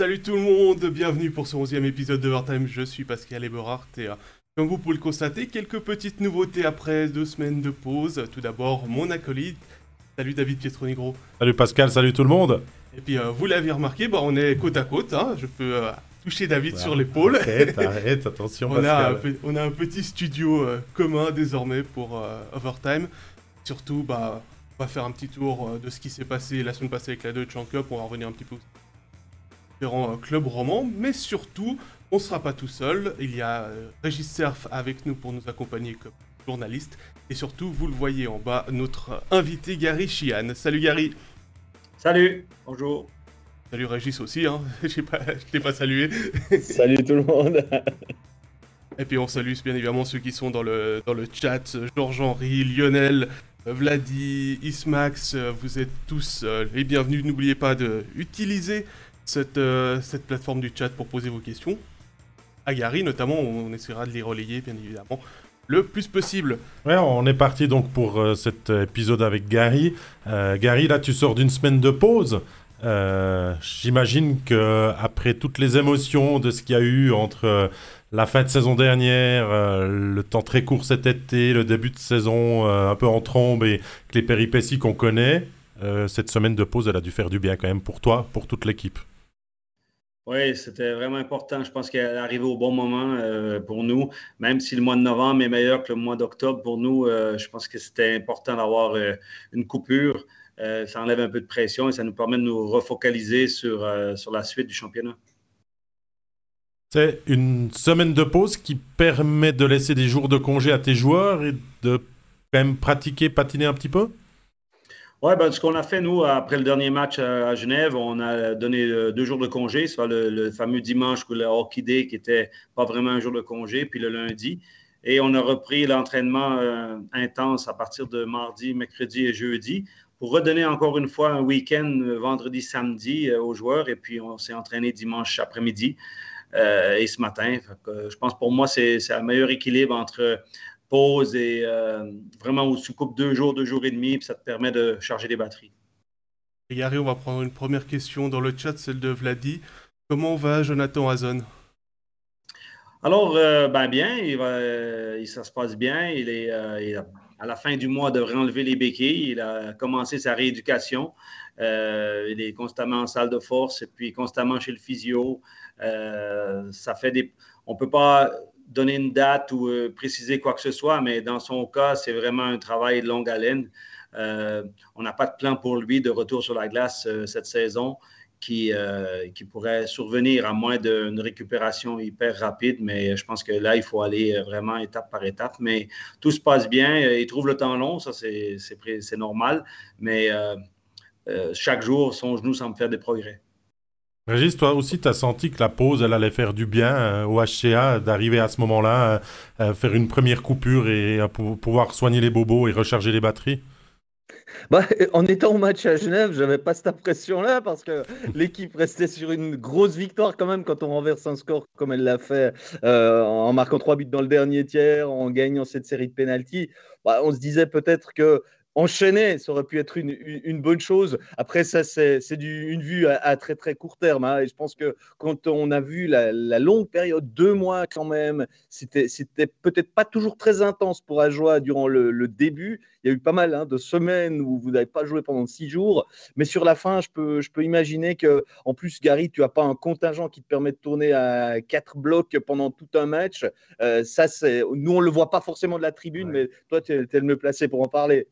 Salut tout le monde, bienvenue pour ce 11e épisode de Overtime. Je suis Pascal Eberhardt et euh, comme vous pouvez le constater, quelques petites nouveautés après deux semaines de pause. Tout d'abord, mon acolyte. Salut David Pietronigro. Salut Pascal, salut tout le monde. Et puis, euh, vous l'avez remarqué, bah, on est côte à côte. Hein. Je peux euh, toucher David sur l'épaule. Arrête, arrête, attention on, Pascal. a un, on a un petit studio commun désormais pour Overtime. Surtout, bah, on va faire un petit tour de ce qui s'est passé la semaine passée avec la Deutsche Cup. On va revenir un petit peu différents clubs romans, mais surtout, on ne sera pas tout seul. Il y a euh, Régis Surf avec nous pour nous accompagner comme journaliste. Et surtout, vous le voyez en bas, notre invité Gary Chian. Salut Gary Salut, bonjour. Salut Régis aussi, hein. je ne t'ai pas salué. Salut tout le monde. Et puis on salue bien évidemment ceux qui sont dans le, dans le chat, Georges-Henri, Lionel, Vladi, Ismax, vous êtes tous euh, les bienvenus. N'oubliez pas d'utiliser cette, euh, cette plateforme du chat pour poser vos questions. À Gary notamment, on essaiera de les relayer bien évidemment le plus possible. Ouais, on est parti donc pour euh, cet épisode avec Gary. Euh, Gary, là tu sors d'une semaine de pause. J'imagine que après toutes les émotions de ce qu'il y a eu entre la fin de saison dernière, le temps très court cet été, le début de saison un peu en trombe et les péripéties qu'on connaît, cette semaine de pause, elle a dû faire du bien quand même pour toi, pour toute l'équipe. Oui, c'était vraiment important. Je pense qu'elle est arrivée au bon moment euh, pour nous. Même si le mois de novembre est meilleur que le mois d'octobre, pour nous, euh, je pense que c'était important d'avoir euh, une coupure. ça enlève un peu de pression et ça nous permet de nous refocaliser sur, sur la suite du championnat. C'est une semaine de pause qui permet de laisser des jours de congé à tes joueurs et de quand même pratiquer, patiner un petit peu? Oui, ben, ce qu'on a fait, nous, après le dernier match à, Genève, on a donné euh, deux jours de congé, soit le, fameux dimanche ou hockey day, qui n'était pas vraiment un jour de congé, puis le lundi. Et on a repris l'entraînement euh, intense à partir de mardi, mercredi et jeudi pour redonner encore une fois un week-end euh, vendredi, samedi aux joueurs. Et puis, on s'est entraîné dimanche après-midi et ce matin. je pense pour moi, c'est un meilleur équilibre entre pause et euh, vraiment où tu coupes deux jours, deux jours et demi, puis ça te permet de charger les batteries. Et Gary, on va prendre une première question dans le chat, celle de Vladi. Comment va Jonathan Hazon? Alors, euh, ben bien, il va, ça se passe bien. Il est, euh, à la fin du mois, devrait enlever les béquilles. Il a commencé sa rééducation. il est constamment en salle de force et puis constamment chez le physio. ça fait des. On peut pas donner une date ou euh, préciser quoi que ce soit, mais dans son cas, c'est vraiment un travail de longue haleine. Euh, on n'a pas de plan pour lui de retour sur la glace euh, cette saison qui, qui pourrait survenir à moins d'une récupération hyper rapide, mais je pense que là, il faut aller vraiment étape par étape. Mais tout se passe bien. Il trouve le temps long, ça c'est normal, mais chaque jour, son genou semble faire des progrès. Régis, toi aussi, tu as senti que la pause, elle allait faire du bien euh, au HCA d'arriver à ce moment-là, euh, euh, faire une première coupure et pouvoir soigner les bobos et recharger les batteries? Bah, en étant au match à Genève, j'avais pas cette impression-là parce que l'équipe restait sur une grosse victoire quand même quand on renverse un score comme elle l'a fait en marquant trois buts dans le dernier tiers, en gagnant cette série de pénalties. Bah, on se disait peut-être que enchaîner, ça aurait pu être une, bonne chose. Après, ça, c'est une vue à, très très court terme. Hein. Et je pense que quand on a vu la, longue période, deux mois quand même, c'était peut-être pas toujours très intense pour Ajoie durant le, début. Il y a eu pas mal hein, de semaines où vous n'avez pas joué pendant six jours. Mais sur la fin, je peux, je peux imaginer que, en plus, Gary, tu n'as pas un contingent qui te permet de tourner à quatre blocs pendant tout un match. Euh, ça, c'est nous, on le voit pas forcément de la tribune, mais toi, tu es, es le mieux placé pour en parler.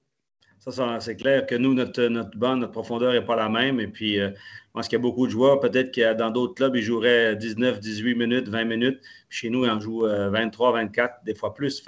C'est clair que nous, notre, notre bande, notre profondeur n'est pas la même. Et puis, euh, je pense qu'il y a beaucoup de joueurs, peut-être que dans d'autres clubs, ils joueraient 19, 18 minutes, 20 minutes. chez nous, ils en jouent 23, euh, 24, des fois plus.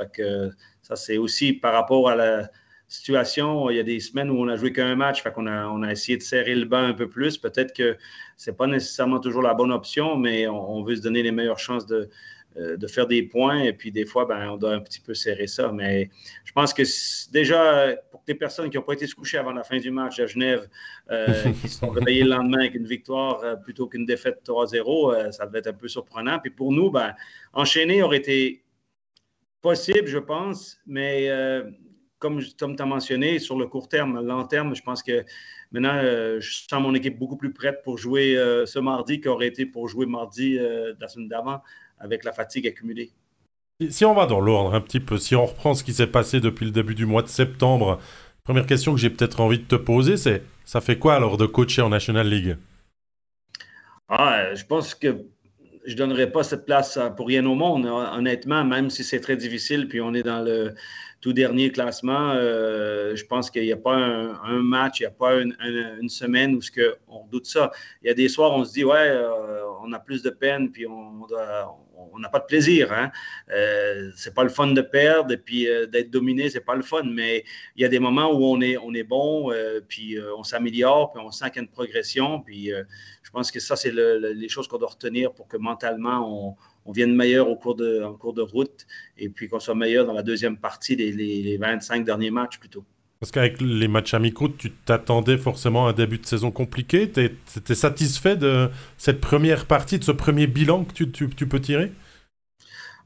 Ça, c'est aussi par rapport à la situation. Il y a des semaines où on a joué qu'un match. Fait a, on a essayé de serrer le banc un peu plus. Peut-être que ce n'est pas nécessairement toujours la bonne option, mais on veut se donner les meilleures chances de, euh, de faire des points. Et puis, des fois, ben, on doit un petit peu serrer ça. Mais je pense que déjà, personnes qui n'ont pas été se coucher avant la fin du match à Genève, euh, qui se sont réveillées le lendemain avec une victoire euh, plutôt qu'une défaite 3-0, ça devait être un peu surprenant. Puis pour nous, ben, enchaîner aurait été possible, je pense. Mais comme, comme tu as mentionné, sur le court terme, long terme, je pense que maintenant, euh, je sens mon équipe beaucoup plus prête pour jouer euh, ce mardi qu'aurait été pour jouer mardi la semaine d'avant avec la fatigue accumulée. Si on va dans l'ordre un petit peu, si on reprend ce qui s'est passé depuis le début du mois de septembre, première question que j'ai peut-être envie de te poser, c'est ça fait quoi alors de coacher en National League? Ah, Je pense que je ne donnerais pas cette place pour rien au monde, honnêtement, même si c'est très difficile, puis on est dans le tout dernier classement. Euh, je pense qu'il n'y a pas un, match, il n'y a pas une, semaine où ce que on doute ça. Il y a des soirs, où on se dit, ouais, euh, on a plus de peine, puis on n'a pas de plaisir. Hein? Euh, c'est pas le fun de perdre, et puis euh, d'être dominé, c'est pas le fun. Mais il y a des moments où on est, on est bon, puis on s'améliore, puis on sent qu'il y a une progression. Puis je pense que ça, c'est les choses qu'on doit retenir pour que mentalement, on, on vienne meilleur au cours de, en cours de route et puis qu'on soit meilleur dans la deuxième partie, les, les, 25 derniers matchs plutôt. Parce qu'avec les matchs amicaux, tu t'attendais forcément à un début de saison compliqué. Tu étais satisfait de cette première partie, de ce premier bilan que tu, peux tirer?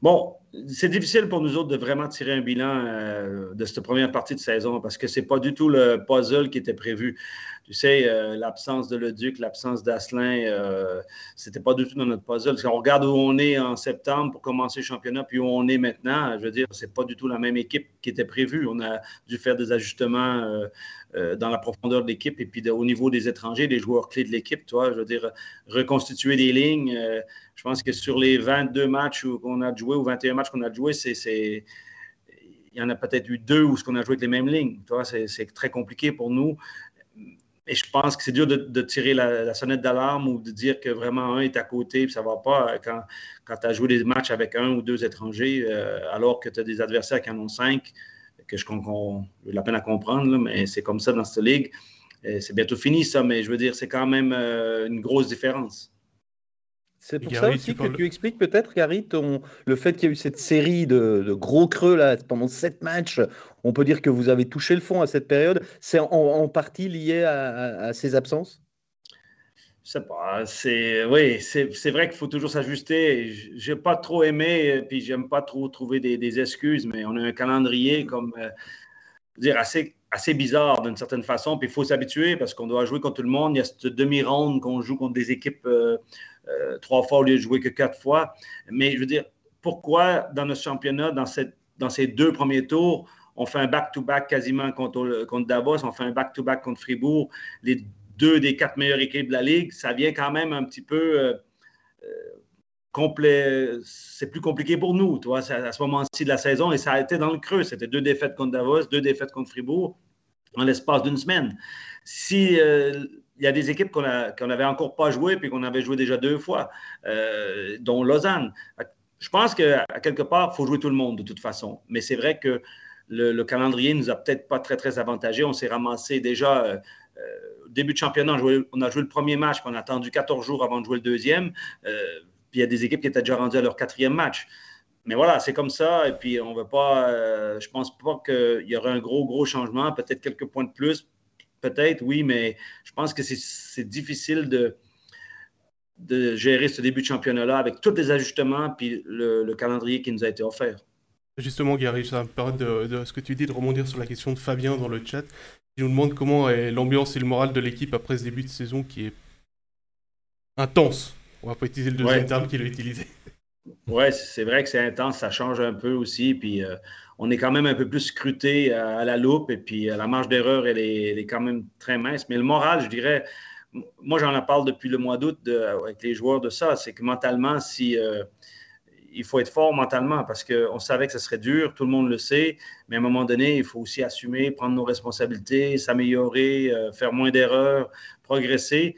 Bon, c'est difficile pour nous autres de vraiment tirer un bilan euh, de cette première partie de saison parce que ce n'est pas du tout le puzzle qui était prévu tu sais, euh, l'absence de Leduc, l'absence d'Asselin, euh, c'était pas du tout dans notre puzzle. Si on regarde où on est en septembre pour commencer le championnat, puis où on est maintenant, je veux dire, c'est pas du tout la même équipe qui était prévue. On a dû faire des ajustements euh, dans la profondeur de l'équipe et puis au niveau des étrangers, des joueurs clés de l'équipe, tu vois, je veux dire, reconstituer des lignes. je pense que sur les 22 matchs qu'on a joué ou 21 matchs qu'on a joué, c'est il y en a peut-être eu deux où ce qu'on a joué avec les mêmes lignes. C'est très compliqué pour nous. Et je pense que c'est dur de, tirer la, sonnette d'alarme ou de dire que vraiment un est à côté et ça ne va pas euh, quand, quand tu as joué des matchs avec un ou deux étrangers, euh, alors que tu as des adversaires qui en ont cinq, que je j'ai la peine à comprendre, mais c'est comme ça dans cette ligue. C'est bientôt fini, ça, mais je veux dire, c'est quand même euh, une grosse différence. C'est pour ça aussi que tu expliques peut-être, Gary, ton, le fait qu'il y a eu cette série de, gros creux là, pendant sept matchs. On peut dire que vous avez touché le fond à cette période. C'est en, partie lié à, ces absences? C'est, oui, c'est, vrai qu'il faut toujours s'ajuster. J'ai pas trop aimé, puis j'aime pas trop trouver des, excuses, mais on a un calendrier comme. Euh, dire assez, assez bizarre d'une certaine façon. Puis il faut s'habituer parce qu'on doit jouer contre tout le monde. Il y a cette demi-ronde qu'on joue contre des équipes. Euh, euh, trois fois au lieu de jouer que quatre fois. Mais je veux dire, pourquoi dans notre championnat, dans, cette, dans ces deux premiers tours, on fait un back-to-back quasiment contre, Davos, on fait un back-to-back contre Fribourg, les deux des quatre meilleures équipes de la Ligue, ça vient quand même un petit peu euh, euh. C'est plus compliqué pour nous, tu vois, à ce moment-ci de la saison, et ça a été dans le creux. C'était deux défaites contre Davos, deux défaites contre Fribourg en l'espace d'une semaine. Si il y a des équipes qu'on n'avait encore pas joué puis qu'on avait joué déjà deux fois, euh, dont Lausanne. Je pense qu'à quelque part, il faut jouer tout le monde de toute façon. Mais c'est vrai que le, calendrier ne nous a peut-être pas très, très avantagé. On s'est ramassé déjà euh, euh, début de championnat. On, a joué le premier match, puis on a attendu 14 jours avant de jouer le deuxième. puis il y a des équipes qui étaient déjà rendues à leur quatrième match. Mais voilà, c'est comme ça. Et puis, on ne veut pas. je pense pas qu'il y aura un gros, gros changement. Peut-être quelques points de plus, peut-être, oui, mais je pense que c'est difficile de, de gérer ce début de championnat-là avec tous les ajustements puis le, calendrier qui nous a été offert. Justement, Gary, ça me permet de, ce que tu dis de rebondir sur la question de Fabien dans le chat. Il nous demande comment est l'ambiance et le moral de l'équipe après ce début de saison qui est intense. On va pas utiliser le deuxième terme qu'il a utilisé. Oui, c'est vrai que c'est intense, ça change un peu aussi. Puis euh, on est quand même un peu plus scruté à, la loupe et puis euh, la marge d'erreur, elle est, quand même très mince. Mais le moral, je dirais, moi j'en parle depuis le mois d'août avec les joueurs de ça, c'est que mentalement, si euh, il faut être fort mentalement parce qu'on savait que ce serait dur, tout le monde le sait, mais à un moment donné, il faut aussi assumer, prendre nos responsabilités, s'améliorer, euh, faire moins d'erreurs, progresser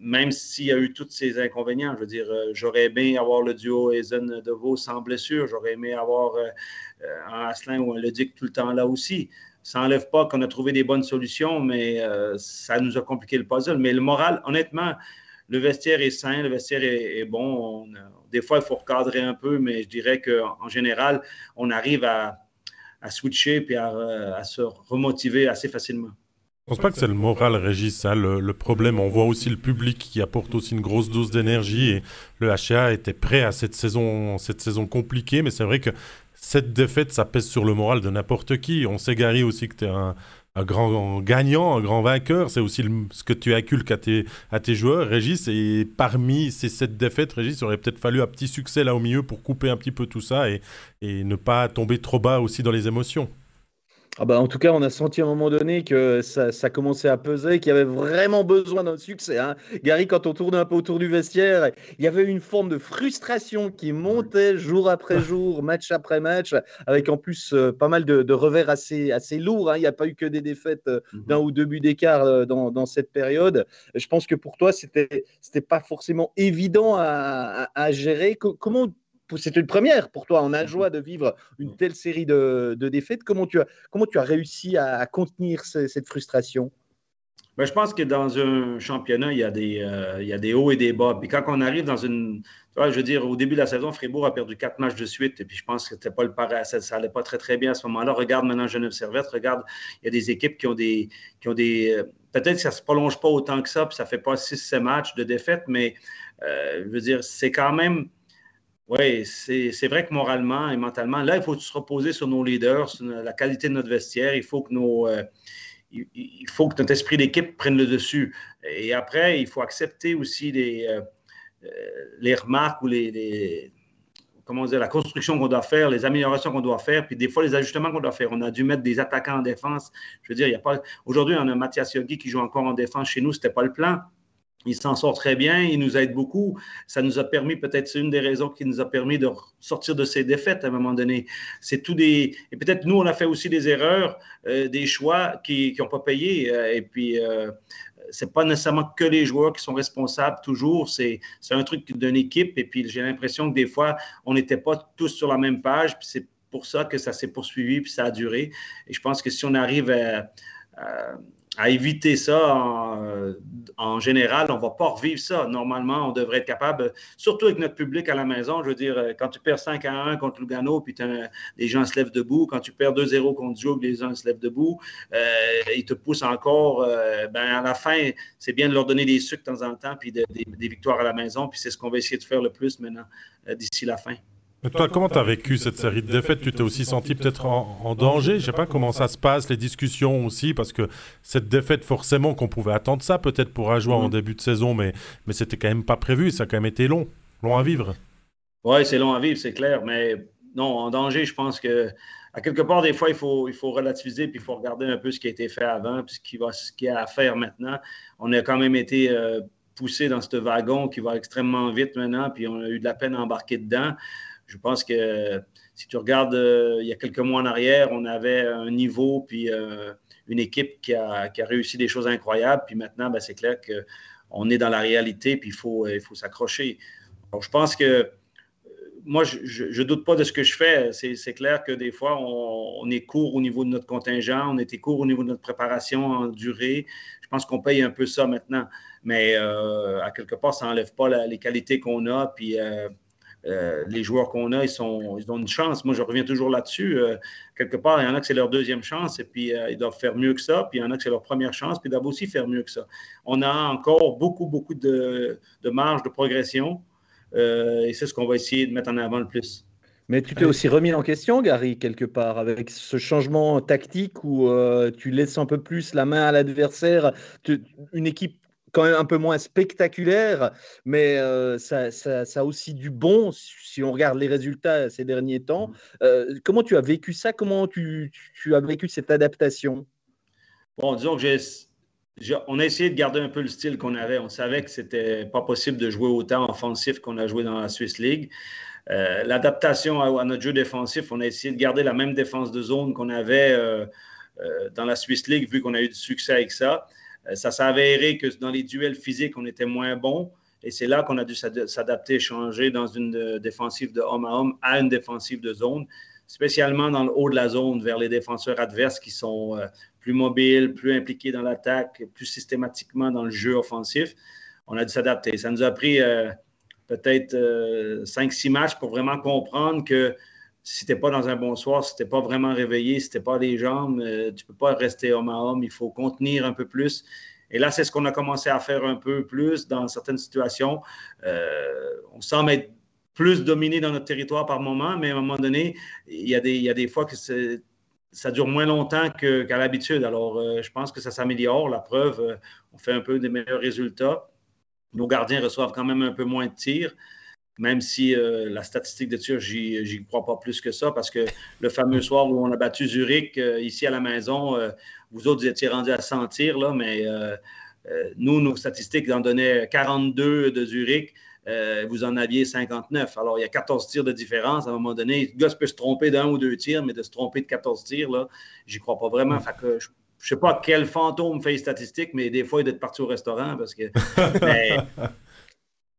même s'il y a eu tous ces inconvénients, je veux dire, j'aurais aimé avoir le duo Ezen Deveau sans blessure, j'aurais aimé avoir euh, un Asselin ou un Ledic tout le temps là aussi. Ça n'enlève pas qu'on a trouvé des bonnes solutions, mais euh, ça nous a compliqué le puzzle. Mais le moral, honnêtement, le vestiaire est sain, le vestiaire est, bon. des fois, il faut recadrer un peu, mais je dirais qu'en général, on arrive à, switcher et à, se remotiver assez facilement. Je pense pas que c'est le moral, Régis, hein, le, problème. On voit aussi le public qui apporte aussi une grosse dose d'énergie et le HA était prêt à cette saison, cette saison compliquée, mais c'est vrai que cette défaite, ça pèse sur le moral de n'importe qui. On sait, Gary, aussi que tu es un, grand gagnant, un grand vainqueur. C'est aussi ce que tu inculques à tes, joueurs, Régis. Et parmi ces sept défaites, Régis, il aurait peut-être fallu un petit succès là au milieu pour couper un petit peu tout ça et ne pas tomber trop bas aussi dans les émotions. Ah bah en tout cas, on a senti à un moment donné que ça, ça commençait à peser, qu'il y avait vraiment besoin d'un succès. Hein. Gary, quand on tournait un peu autour du vestiaire, il y avait une forme de frustration qui montait jour après jour, match après match, avec en plus euh, pas mal de, revers assez, assez lourds. Hein. Il n'y a pas eu que des défaites euh, mhm. d'un ou deux buts d'écart euh, dans, dans, cette période. Je pense que pour toi, c'était c'était pas forcément évident à, à, gérer. comment c'était une première pour toi. On a joie de vivre une telle série de, défaites. Comment tu, as, comment tu as réussi à, contenir cette frustration? Ben, je pense que dans un championnat, il y, a des, euh, il y a des hauts et des bas. Puis quand on arrive dans une. je veux dire, au début de la saison, Fribourg a perdu quatre matchs de suite. Et puis je pense que c'était pas le ça n'allait pas très, très bien à ce moment-là. Regarde maintenant Genève Servette. Regarde, il y a des équipes qui ont des. Qui ont des euh, Peut-être que ça ne se prolonge pas autant que ça, puis ça ne fait pas 6-7 matchs de défaite, mais euh, je veux dire, c'est quand même oui, c'est vrai que moralement et mentalement, là, il faut se reposer sur nos leaders, sur la qualité de notre vestiaire. Il faut que, nos, euh, il, faut que notre esprit d'équipe prenne le dessus. Et après, il faut accepter aussi les, euh, euh, les remarques ou les, comment dire, la construction qu'on doit faire, les améliorations qu'on doit faire, puis des fois les ajustements qu'on doit faire. On a dû mettre des attaquants en défense. Je veux dire, il pas. Aujourd'hui, on a Mathias Yogi qui joue encore en défense chez nous. Ce n'était pas le plan. Il s'en sort très bien, il nous aide beaucoup. Ça nous a permis, peut-être, c'est une des raisons qui nous a permis de sortir de ces défaites à un moment donné. C'est tout des. Et peut-être nous, on a fait aussi des erreurs, euh, des choix qui n'ont pas payé. Euh, et puis, euh, c'est pas nécessairement que les joueurs qui sont responsables toujours. C'est un truc d'une équipe. Et puis, j'ai l'impression que des fois, on n'était pas tous sur la même page. Puis c'est pour ça que ça s'est poursuivi, puis ça a duré. Et je pense que si on arrive à à éviter ça en, général. On ne va pas revivre ça. Normalement, on devrait être capable, surtout avec notre public à la maison. Je veux dire, quand tu perds 5 à 1 contre Lugano, puis les gens se lèvent debout. Quand tu perds 2-0 contre Joe, les gens se lèvent debout. Euh, ils te poussent encore. Euh, ben, à la fin, c'est bien de leur donner des sucres de temps en temps, puis des victoires à la maison. Puis c'est ce qu'on va essayer de faire le plus maintenant, euh, d'ici la fin. Mais toi, comment tu as vécu cette série de défaites? Tu t'es aussi senti peut-être en, danger? Je sais pas comment ça se passe, les discussions aussi, parce que cette défaite, forcément, qu'on pouvait attendre ça peut-être pour un joueur en début de saison, mais, mais c'était quand même pas prévu, ça a quand même été long, long à vivre. Oui, c'est long à vivre, c'est clair, mais non, en danger, je pense que à quelque part, des fois, il faut, il faut relativiser, puis il faut regarder un peu ce qui a été fait avant, puis ce qu'il y a à faire maintenant. On a quand même été euh, poussé dans ce wagon qui va extrêmement vite maintenant, puis on a eu de la peine à embarquer dedans. Je pense que si tu regardes euh, il y a quelques mois en arrière, on avait un niveau puis euh, une équipe qui a, réussi des choses incroyables. Puis maintenant, ben, c'est clair qu'on est dans la réalité puis il faut, faut s'accrocher. je pense que moi, je ne doute pas de ce que je fais. C'est clair que des fois, on, est court au niveau de notre contingent, on était court au niveau de notre préparation en durée. Je pense qu'on paye un peu ça maintenant. Mais euh, à quelque part, ça n'enlève pas les qualités qu'on a. Puis euh, les joueurs qu'on a, ils, ont une chance. Moi, je reviens toujours là-dessus. Euh, quelque part, il y en a que c'est leur deuxième chance et puis euh, ils doivent faire mieux que ça. Puis il y en a que c'est leur première chance, puis ils doivent aussi faire mieux que ça. On a encore beaucoup, beaucoup de marge de progression et c'est ce qu'on va essayer de mettre en avant le plus. Mais tu t'es aussi remis en question, Gary, quelque part, avec ce changement tactique où tu laisses un peu plus la main à l'adversaire. Une équipe quand même un peu moins spectaculaire, mais euh, ça, ça, a aussi du bon si on regarde les résultats ces derniers temps. Mmh. Euh, comment tu as vécu ça? Comment tu, tu, as vécu cette adaptation? Bon, disons que j'ai, on a essayé de garder un peu le style qu'on avait. On savait que c'était pas possible de jouer autant offensif qu'on a joué dans la Swiss League. Euh, l'adaptation à, notre jeu défensif, on a essayé de garder la même défense de zone qu'on avait dans la Swiss League, vu qu'on a eu du succès avec ça. Euh, ça s'est avéré que dans les duels physiques, on était moins bon. Et c'est là qu'on a dû s'adapter, changer dans une euh, défensive de homme à homme à une défensive de zone, spécialement dans le haut de la zone, vers les défenseurs adverses qui sont euh, plus mobiles, plus impliqués dans l'attaque, plus systématiquement dans le jeu offensif. On a dû s'adapter. Ça nous a pris peut-être 5-6 matchs pour vraiment comprendre que si tu n'es pas dans un bon soir, si tu n'es pas vraiment réveillé, si tu n'es pas les jambes, euh, tu peux pas rester homme à homme. Il faut contenir un peu plus. Et là, c'est ce qu'on a commencé à faire un peu plus dans certaines situations. Euh, on semble être plus dominé dans notre territoire par moment, mais à un moment donné, il y a des, fois que ça dure moins longtemps qu'à l'habitude. Alors, euh, je pense que ça s'améliore. La preuve, on fait un peu des meilleurs résultats. Nos gardiens reçoivent quand même un peu moins de tirs même si euh, la statistique de tir, j'y crois pas plus que ça, parce que le fameux soir où on a battu Zurich euh, ici à la maison, euh, vous autres, vous étiez rendus à sentir, là, mais nous, nos statistiques en donnaient 42 de Zurich. vous en aviez 59. Alors, il y a 14 tirs de différence. À un moment donné, le gars peut se tromper d'un ou deux tirs, mais de se tromper de 14 tirs, là, j'y crois pas vraiment. Fait que je, ne sais pas quel fantôme fait les statistiques, mais des fois, il est parti au restaurant parce que.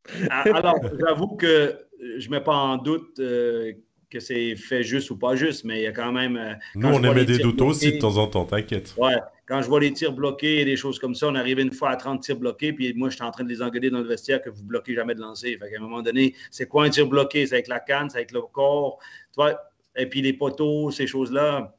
alors, j'avoue que je ne mets pas en doute euh, que c'est fait juste ou pas juste, mais il y a quand même. Euh, Nous, on émet des doutes aussi de temps en temps, t'inquiète. Ouais, quand je vois les tirs bloqués et des choses comme ça, on arrive une fois à 30 tirs bloqués, puis moi, je suis en train de les engueuler dans le vestiaire que vous bloquez jamais de lancer. Fait qu'à un moment donné, c'est quoi un tir bloqué? C'est avec la canne, c'est avec le corps. Tu Et puis les poteaux, ces choses-là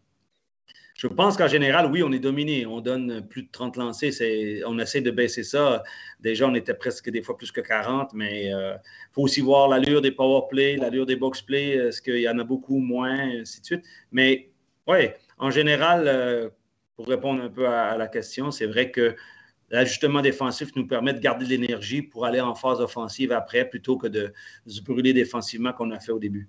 je pense qu'en général, oui, on est dominé. On donne plus de 30 lancés. On essaie de baisser ça. Déjà, on était presque des fois plus que 40, mais il euh, faut aussi voir l'allure des power play, l'allure des box play. Est-ce qu'il y en a beaucoup, moins, ainsi de suite. Mais oui, en général, euh, pour répondre un peu à, la question, c'est vrai que l'ajustement défensif nous permet de garder de l'énergie pour aller en phase offensive après plutôt que de se brûler défensivement qu'on a fait au début.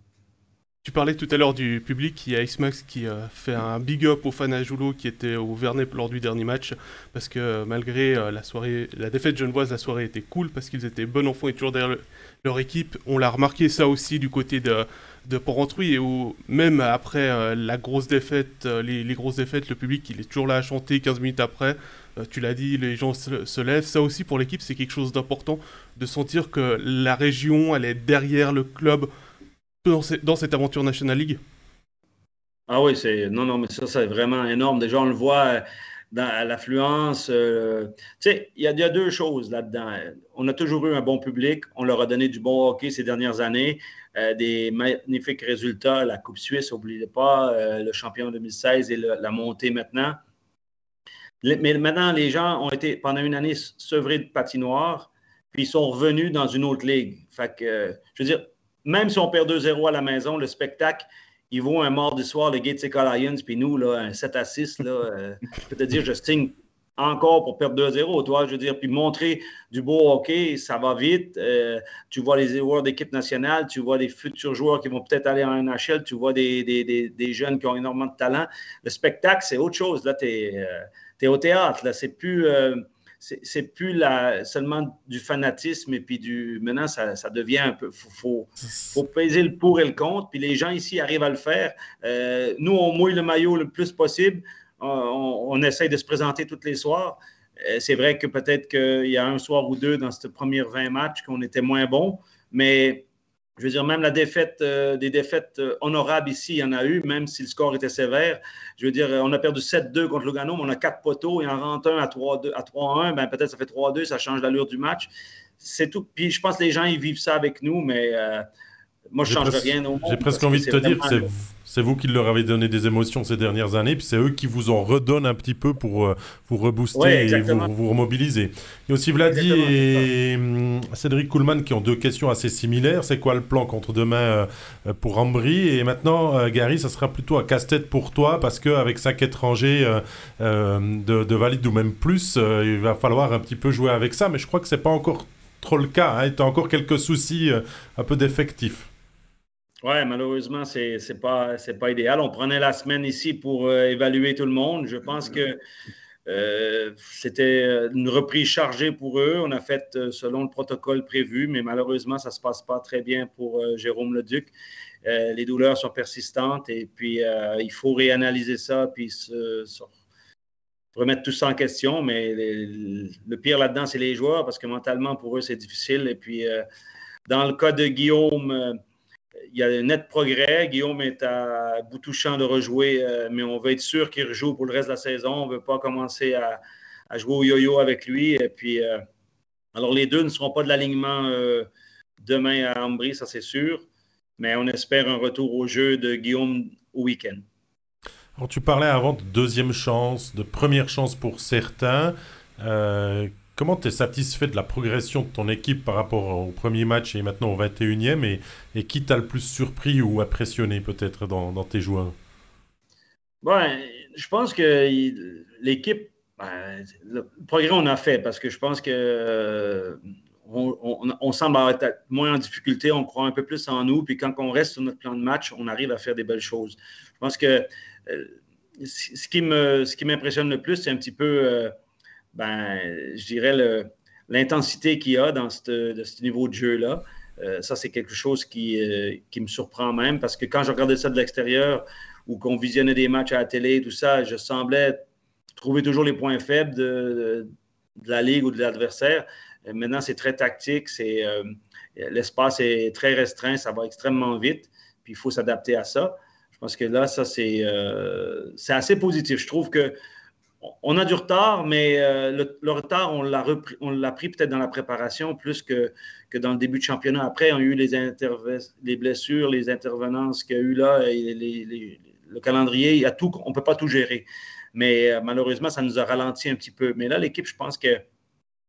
Tu parlais tout à l'heure du public, il y a Icemax qui a fait un big up aux fans à Joulot qui étaient au Vernet lors du dernier match, parce que malgré euh, la soirée, la défaite genevoise, la soirée était cool, parce qu'ils étaient bon enfants et toujours derrière leur équipe. On l'a remarqué ça aussi du côté de, de Port-Rentruy, et où même après euh, la grosse défaite, euh, les, grosses défaites, le public il est toujours là à chanter 15 minutes après. tu l'as dit, les gens se, se lèvent. Ça aussi pour l'équipe, c'est quelque chose d'important de sentir que la région, elle est derrière le club dans, cette aventure National League? Ah oui, c'est non, non, mais ça, c'est vraiment énorme. Déjà, on le voit euh, dans l'affluence. Euh, tu sais, il y, a deux choses là-dedans. On a toujours eu un bon public. On leur a donné du bon hockey ces dernières années. Euh, des magnifiques résultats. La Coupe Suisse, n'oubliez pas, le champion 2016 et la montée maintenant. Mais maintenant, les gens ont été pendant une année sevrés de patinoire, puis ils sont revenus dans une autre ligue. Fait que, je veux dire, même si on perd 2-0 à la maison, le spectacle, il vaut un mardi soir, le Gatesy Lions, puis nous, là, un 7 à 6. Là, euh, je peux te dire, je signe encore pour perdre 2-0, toi, je veux dire, puis montrer du beau hockey, ça va vite. Euh, tu vois les joueurs d'équipe nationale, tu vois les futurs joueurs qui vont peut-être aller en NHL, tu vois des, des, des, jeunes qui ont énormément de talent. Le spectacle, c'est autre chose. Là, tu es, euh, au théâtre. Là, c'est plus c'est plus la, seulement du fanatisme et puis du. Maintenant, ça, devient un peu. Il faut, faut, peser le pour et le contre. Puis les gens ici arrivent à le faire. Euh, nous, on mouille le maillot le plus possible. On, on, essaye de se présenter tous les soirs. Euh, c'est vrai que peut-être qu'il y a un soir ou deux dans ce premier 20 matchs qu'on était moins bon, mais je veux dire, même la défaite, euh, des défaites euh, honorables ici, il y en a eu, même si le score était sévère. Je veux dire, on a perdu 7-2 contre Lugano, mais on a quatre poteaux et en rentre un à 3-1, ben peut-être ça fait 3-2, ça change l'allure du match. C'est tout. Puis je pense que les gens, ils vivent ça avec nous, mais euh, moi, je ne change rien au monde. J'ai presque envie de te dire que c'est vous qui leur avez donné des émotions ces dernières années, puis c'est eux qui vous en redonnent un petit peu pour euh, vous rebooster et vous, vous, remobiliser. Il y a aussi Vladi et hum, Cédric Kuhlmann qui ont deux questions assez similaires. C'est quoi le plan contre demain euh, pour Ambry? Et maintenant, euh, Gary, ça sera plutôt un casse-tête pour toi parce qu'avec cinq étrangers de, de valide ou même plus, il va falloir un petit peu jouer avec ça. Mais je crois que c'est pas encore trop le cas. Hein. Tu as encore quelques soucis un peu d'effectifs. Oui, malheureusement, ce n'est pas, pas idéal. On prenait la semaine ici pour euh, évaluer tout le monde. Je pense que euh, c'était une reprise chargée pour eux. On a fait euh, selon le protocole prévu, mais malheureusement, ça ne se passe pas très bien pour Jérôme Leduc. les douleurs sont persistantes et puis il faut réanalyser ça puis se, remettre tout ça en question. Mais le pire là-dedans, c'est les joueurs parce que mentalement, pour eux, c'est difficile. Et puis, dans le cas de Guillaume, il y a un net progrès. Guillaume est à bout touchant de rejouer, euh, mais on veut être sûr qu'il rejoue pour le reste de la saison. On ne veut pas commencer à, jouer au yo-yo avec lui. Et puis, euh, alors, les deux ne seront pas de l'alignement euh, demain à Ambry, ça c'est sûr. mais on espère un retour au jeu de Guillaume au week-end. Alors, tu parlais avant de deuxième chance, de première chance pour certains. Comment tu es satisfait de la progression de ton équipe par rapport au premier match et maintenant au 21e et, et qui t'a le plus surpris ou impressionné peut-être dans, tes joueurs? Je pense que l'équipe, ben, le progrès on a fait parce que je pense que euh, on, semble être moins en difficulté, on croit un peu plus en nous, puis quand on reste sur notre plan de match, on arrive à faire des belles choses. Je pense que euh, ce qui me, ce qui m'impressionne le plus, c'est un petit peu, euh, ben, je dirais, l'intensité qu'il y a dans ce niveau de jeu-là. Euh, ça, c'est quelque chose qui, qui, me surprend même parce que quand je regardais ça de l'extérieur ou qu'on visionnait des matchs à la télé, tout ça, je semblais trouver toujours les points faibles de, de la ligue ou de l'adversaire. Maintenant, c'est très tactique, c'est, l'espace est très restreint, ça va extrêmement vite, puis il faut s'adapter à ça. Parce que là, ça, c'est euh, assez positif. Je trouve que on a du retard, mais euh, le, retard, on l'a pris peut-être dans la préparation plus que, dans le début de championnat. Après, on a eu les, les blessures, les intervenances qu'il y a eu là, et le calendrier, on ne peut pas tout gérer. Mais euh, malheureusement, ça nous a ralenti un petit peu. Mais là, l'équipe, je pense que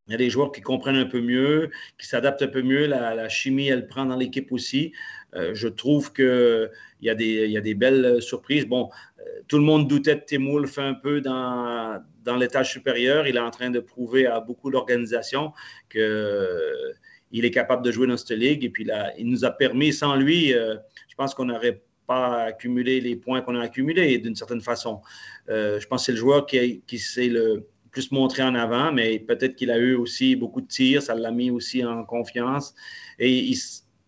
il y a des joueurs qui comprennent un peu mieux, qui s'adaptent un peu mieux. La, chimie, elle prend dans l'équipe aussi. Euh, je trouve qu'il y, a des, y a des belles surprises. Bon, euh, tout le monde doutait de Tim Wolf un peu dans, dans l'étage supérieur. Il est en train de prouver à beaucoup d'organisations qu'il euh, est capable de jouer dans cette ligue. Et puis là, il nous a permis, sans lui, je pense qu'on n'aurait pas accumulé les points qu'on a accumulés d'une certaine façon. je pense que c'est le joueur qui, qui le plus montré en avant, mais peut-être qu'il a eu aussi beaucoup de tirs, ça l'a mis aussi en confiance. Et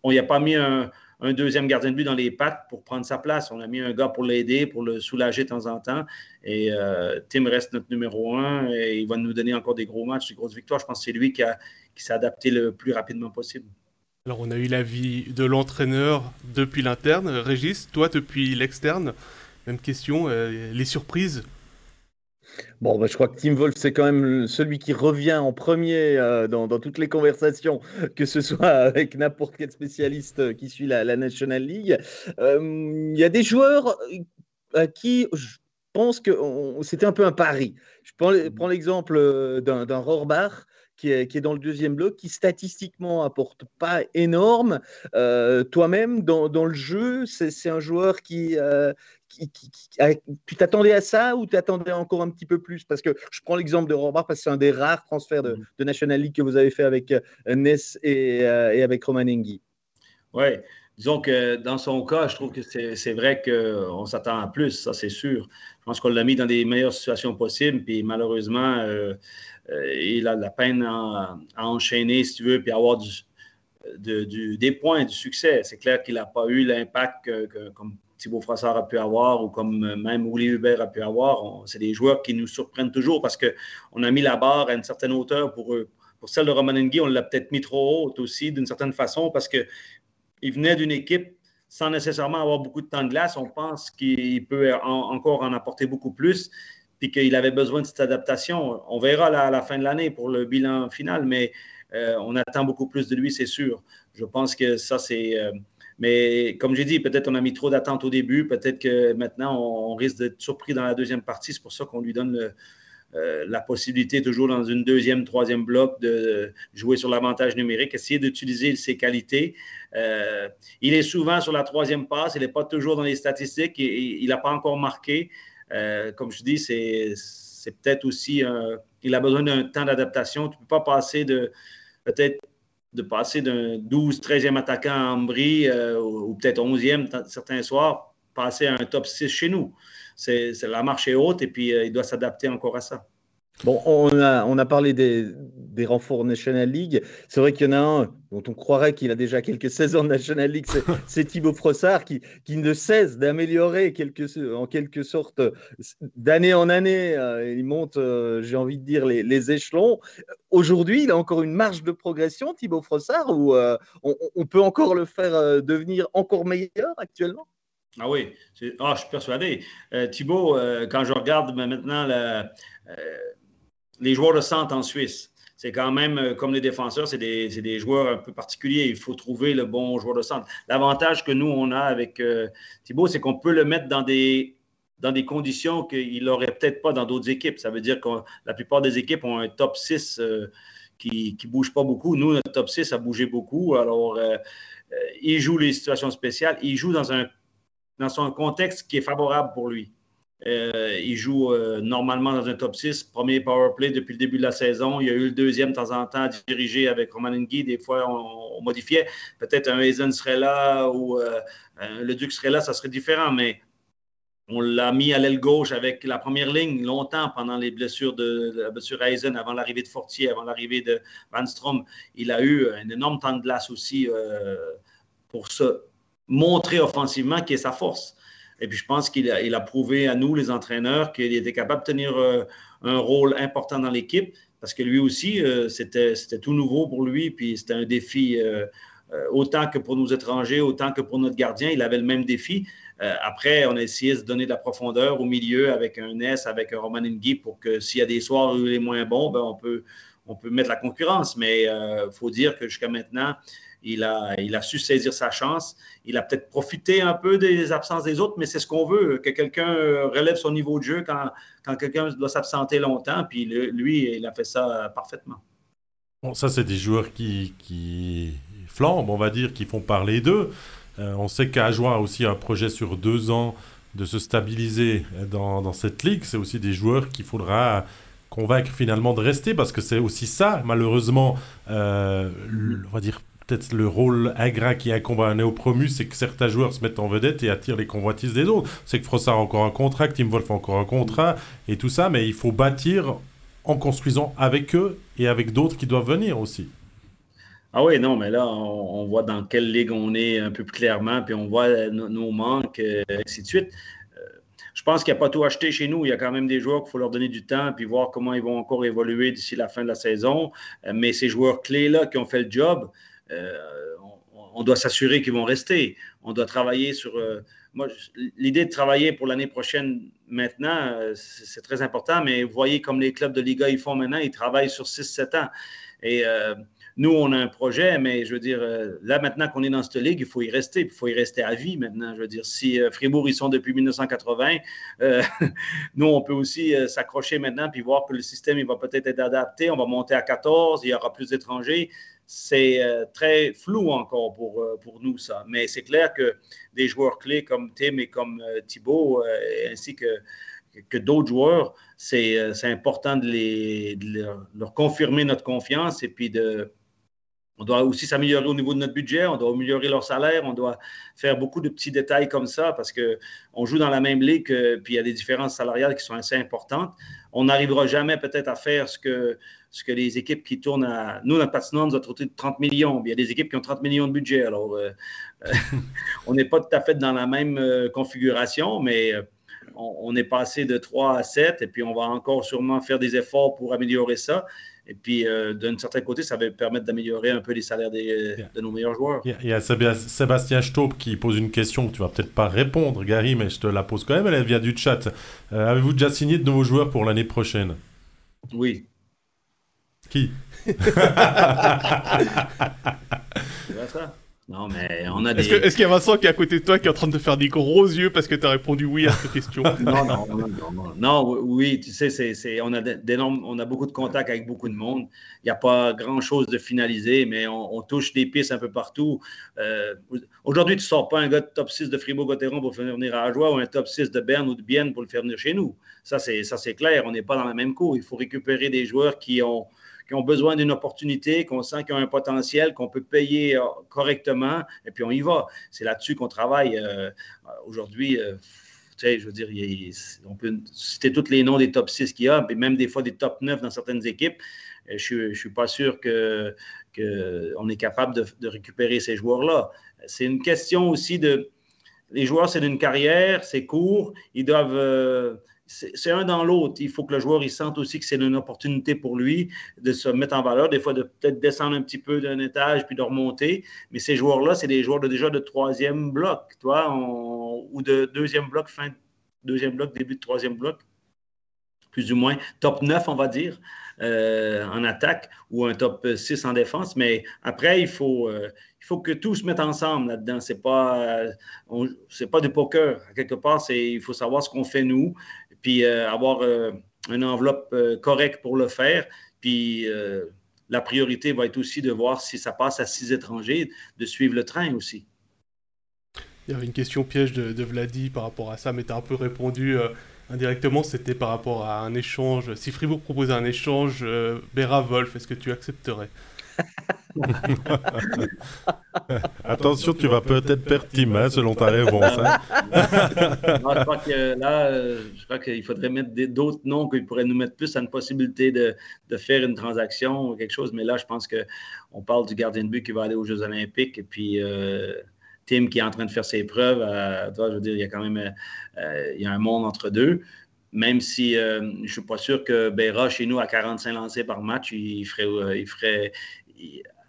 on n'y a pas mis un, deuxième gardien de but dans les pattes pour prendre sa place. On a mis un gars pour l'aider, pour le soulager de temps en temps. Et euh, Tim reste notre numéro un et il va nous donner encore des gros matchs, des grosses victoires. Je pense que c'est lui qui, s'est adapté le plus rapidement possible. Alors, on a eu l'avis de l'entraîneur depuis l'interne. Régis, toi depuis l'externe, même question. Euh, les surprises Bon, bah, je crois que Tim Wolf, c'est quand même celui qui revient en premier euh, dans, toutes les conversations, que ce soit avec n'importe quel spécialiste euh, qui suit la, National League. Euh, il y a des joueurs à qui je pense que c'était un peu un pari. Je prends, l'exemple d'un Rohrbach. Qui est, qui est, dans le deuxième bloc, qui statistiquement apporte pas énorme. Toi-même, dans, dans, le jeu, c'est un joueur qui, tu t'attendais à ça ou tu t'attendais encore un petit peu plus? Parce que je prends l'exemple de Robert parce que c'est un des rares transferts de, mm. National League que vous avez fait avec euh, Ness et, euh, et avec Roman Engi. Oui, disons que dans son cas, je trouve que c'est vrai qu'on s'attend à plus, ça c'est sûr. Je pense qu'on l'a mis dans les meilleures situations possibles, puis malheureusement, euh, il a de la peine à, enchaîner, si tu veux, puis avoir des points, du succès. C'est clair qu'il n'a pas eu l'impact comme Thibaut Frassard a pu avoir ou comme euh, même Olivier Hubert a pu avoir. C'est des joueurs qui nous surprennent toujours parce qu'on a mis la barre à une certaine hauteur pour eux. Pour celle de Roman Nguy, on l'a peut-être mis trop haute aussi d'une certaine façon parce qu'il venait d'une équipe sans nécessairement avoir beaucoup de temps de glace. On pense qu'il peut encore en apporter beaucoup plus puis qu'il avait besoin de cette adaptation. On verra à la fin de l'année pour le bilan final, mais euh, on attend beaucoup plus de lui, c'est sûr. Je pense que ça, c'est... Euh, mais comme j'ai dit, peut-être on a mis trop d'attentes au début. Peut-être que maintenant, on, risque d'être surpris dans la deuxième partie. C'est pour ça qu'on lui donne euh, la possibilité, toujours dans une deuxième, troisième bloc, de jouer sur l'avantage numérique, essayer d'utiliser ses qualités. Il est souvent sur la troisième passe. Il n'est pas toujours dans les statistiques. Il n'a pas encore marqué. Euh, comme je dis, c'est peut-être aussi. il a besoin d'un temps d'adaptation. Tu ne peux pas passer de peut-être de passer d'un 12, 13e attaquant à Ambry euh, ou, peut-être 11e certains soirs, passer à un top 6 chez nous. C'est, la marche est haute et puis euh, il doit s'adapter encore à ça. Bon, on a, on a parlé des, des renforts National League. C'est vrai qu'il y en a un dont on croirait qu'il a déjà quelques saisons de National League, c'est Thibaut Frossard qui, qui ne cesse d'améliorer en quelque sorte d'année en année. Euh, il monte, euh, j'ai envie de dire, les, les échelons. Aujourd'hui, il a encore une marge de progression, Thibaut Frossard, ou euh, on, on, peut encore le faire devenir encore meilleur actuellement? Ah oui, ah, je suis persuadé. Thibaut, quand je regarde maintenant la, les joueurs de centre en Suisse. c'est quand même, euh, comme les défenseurs, c'est des, joueurs un peu particuliers. Il faut trouver le bon joueur de centre. L'avantage que nous, on a avec euh, Thibaut, c'est qu'on peut le mettre dans des, conditions qu'il n'aurait peut-être pas dans d'autres équipes. Ça veut dire que la plupart des équipes ont un top 6 euh, qui ne bouge pas beaucoup. Nous, notre top 6 a bougé beaucoup. Alors, il joue les situations spéciales. Il joue dans un, dans un contexte qui est favorable pour lui. Euh, il joue euh, normalement dans un top 6, premier power play depuis le début de la saison. Il y a eu le deuxième de temps en temps dirigé avec Roman Nguy. Des fois, on, modifiait. Peut-être un Hazen serait là ou euh, le Duc serait là, ça serait différent, mais on l'a mis à l'aile gauche avec la première ligne longtemps pendant les blessures de, de la blessure avant l'arrivée de Fortier, avant l'arrivée de Van Strom. Il a eu un énorme temps de glace aussi pour se montrer offensivement qui est sa force. Et puis, je pense qu'il a, prouvé à nous, les entraîneurs, qu'il était capable de tenir euh, un rôle important dans l'équipe parce que lui aussi, euh, c'était, tout nouveau pour lui. Puis, c'était un défi euh, autant que pour nos étrangers, autant que pour notre gardien. Il avait le même défi. après, on a essayé de se donner de la profondeur au milieu avec un S, avec un Roman Nguy pour que s'il y a des soirs où il est moins bon, ben, on, peut, on peut mettre la concurrence. Mais il faut dire que jusqu'à maintenant, il a, il a su saisir sa chance. Il a peut-être profité un peu des absences des autres, mais c'est ce qu'on veut, que quelqu'un relève son niveau de jeu quand, quand quelqu'un doit s'absenter longtemps. Puis lui, il a fait ça parfaitement. Bon, ça, c'est des joueurs qui, qui flambent, on va dire, qui font parler d'eux. Euh, on sait qu'Ajoie a aussi un projet sur deux ans de se stabiliser dans, cette ligue. C'est aussi des joueurs qu'il faudra convaincre finalement de rester parce que c'est aussi ça, malheureusement, euh, on va dire peut-être le rôle ingrat qui incombe à un néo-promu, c'est que certains joueurs se mettent en vedette et attirent les convoitises des autres. C'est que Frossard a encore un contrat, que Tim Wolf a encore un contrat et tout ça, mais il faut bâtir en construisant avec eux et avec d'autres qui doivent venir aussi. Ah oui, non, mais là, on, voit dans quelle ligue on est un peu plus clairement, puis on voit nos, manques, et ainsi de suite. Euh, je pense qu'il n'y a pas tout acheté chez nous. Il y a quand même des joueurs qu'il faut leur donner du temps puis voir comment ils vont encore évoluer d'ici la fin de la saison. Euh, mais ces joueurs clés-là qui ont fait le job, euh, on, doit s'assurer qu'ils vont rester. On doit travailler sur. Euh, moi, l'idée de travailler pour l'année prochaine maintenant, euh, c'est très important, mais vous voyez comme les clubs de Liga ils font maintenant, ils travaillent sur 6-7 ans. Et nous, on a un projet, mais je veux dire, là, maintenant qu'on est dans cette ligue, il faut y rester. Il faut y rester à vie maintenant. Je veux dire, si Fribourg, ils sont depuis 1980, nous, on peut aussi s'accrocher maintenant puis voir que le système, il va peut-être être adapté. On va monter à 14, il y aura plus d'étrangers c'est euh, très flou encore pour, euh, pour nous, ça. Mais c'est clair que des joueurs clés comme Tim et comme euh, Thibault, ainsi que, que d'autres joueurs, c'est important de, les, de leur, confirmer notre confiance et puis de, on doit aussi s'améliorer au niveau de notre budget, on doit améliorer leur salaire, on doit faire beaucoup de petits détails comme ça parce qu'on joue dans la même ligue, puis il y a des différences salariales qui sont assez importantes. On n'arrivera jamais peut-être à faire ce que, les équipes qui tournent à. Nous, notre patinoire nous a trouvé de 30 millions. Il y a des équipes qui ont 30 millions de budget. Alors, euh, euh, on n'est pas tout à fait dans la même euh, configuration, mais on, est passé de 3 à 7 et puis on va encore sûrement faire des efforts pour améliorer ça. Et puis, d'un certain côté, ça va permettre d'améliorer un peu les salaires de nos meilleurs joueurs. Il y a, Sébastien Staub qui pose une question que tu vas peut-être pas répondre, Gary, mais je te la pose quand même. Elle vient du chat. Avez-vous déjà signé de nouveaux joueurs pour l'année prochaine? Oui. Qui? Ça. Non, mais on a des. Est-ce qu'il y a Vincent qui est à côté de toi qui est en train de faire des gros yeux parce que tu as répondu oui à cette question? Non, non, non, non, non, oui, tu sais, c'est, on, a on a beaucoup de contacts avec beaucoup de monde. Il n'y a pas grand-chose de finalisé, mais on, touche des pistes un peu partout. Euh, aujourd'hui, tu ne sors pas un gars de top 6 de Fribourg-Gotteron pour faire venir à Ajoie ou un top 6 de Berne ou de Bienne pour le faire venir chez nous. Ça, c'est, ça, c'est clair. On n'est pas dans la même cour. Il faut récupérer des joueurs qui ont qui ont besoin d'une opportunité, qu'on sent qu'ils ont un potentiel, qu'on peut payer euh, correctement, et puis on y va. C'est là-dessus qu'on travaille euh, aujourd'hui. Euh, tu sais, je veux dire, on peut citer tous les noms des top 6 qu'il y a, et même des fois des top 9 dans certaines équipes. Je ne suis pas sûr qu'on que est capable de, de récupérer ces joueurs-là. C'est une question aussi de. Les joueurs, c'est une carrière, c'est court. Ils doivent c'est un dans l'autre. Il faut que le joueur il sente aussi que c'est une opportunité pour lui de se mettre en valeur, des fois de peut-être descendre un petit peu d'un étage puis de remonter. Mais ces joueurs-là, c'est des joueurs de, déjà de troisième bloc, toi, ou de deuxième bloc, fin deuxième bloc, début de troisième bloc. plus ou moins top 9, on va dire, en attaque ou un top 6 en défense. Mais après, il faut, il faut que tout se mette ensemble là-dedans. Ce n'est pas, pas du poker. quelque part, il faut savoir ce qu'on fait nous, puis avoir une enveloppe correcte pour le faire. Puis la priorité va être aussi de voir si ça passe à six étrangers, de suivre le train aussi. Il y avait une question piège de, Vladi par rapport à ça, mais tu as un peu répondu euh, indirectement. C'était par rapport à un échange. Si Fribourg proposait un échange, euh, Wolf, est-ce que tu accepterais? Attention, tu vas peut-être perdre Tim, selon ta réponse. Hein. je crois que là, je crois qu'il faudrait mettre d'autres noms qui pourraient nous mettre plus à une possibilité de, faire une transaction ou quelque chose. Mais là, je pense qu'on parle du gardien de but qui va aller aux Jeux Olympiques et puis euh, Tim qui est en train de faire ses preuves. Euh, je veux dire, il y a quand même euh, il y a un monde entre deux même si je ne suis pas sûr que Béra, chez nous, à 45 lancés par match, il ferait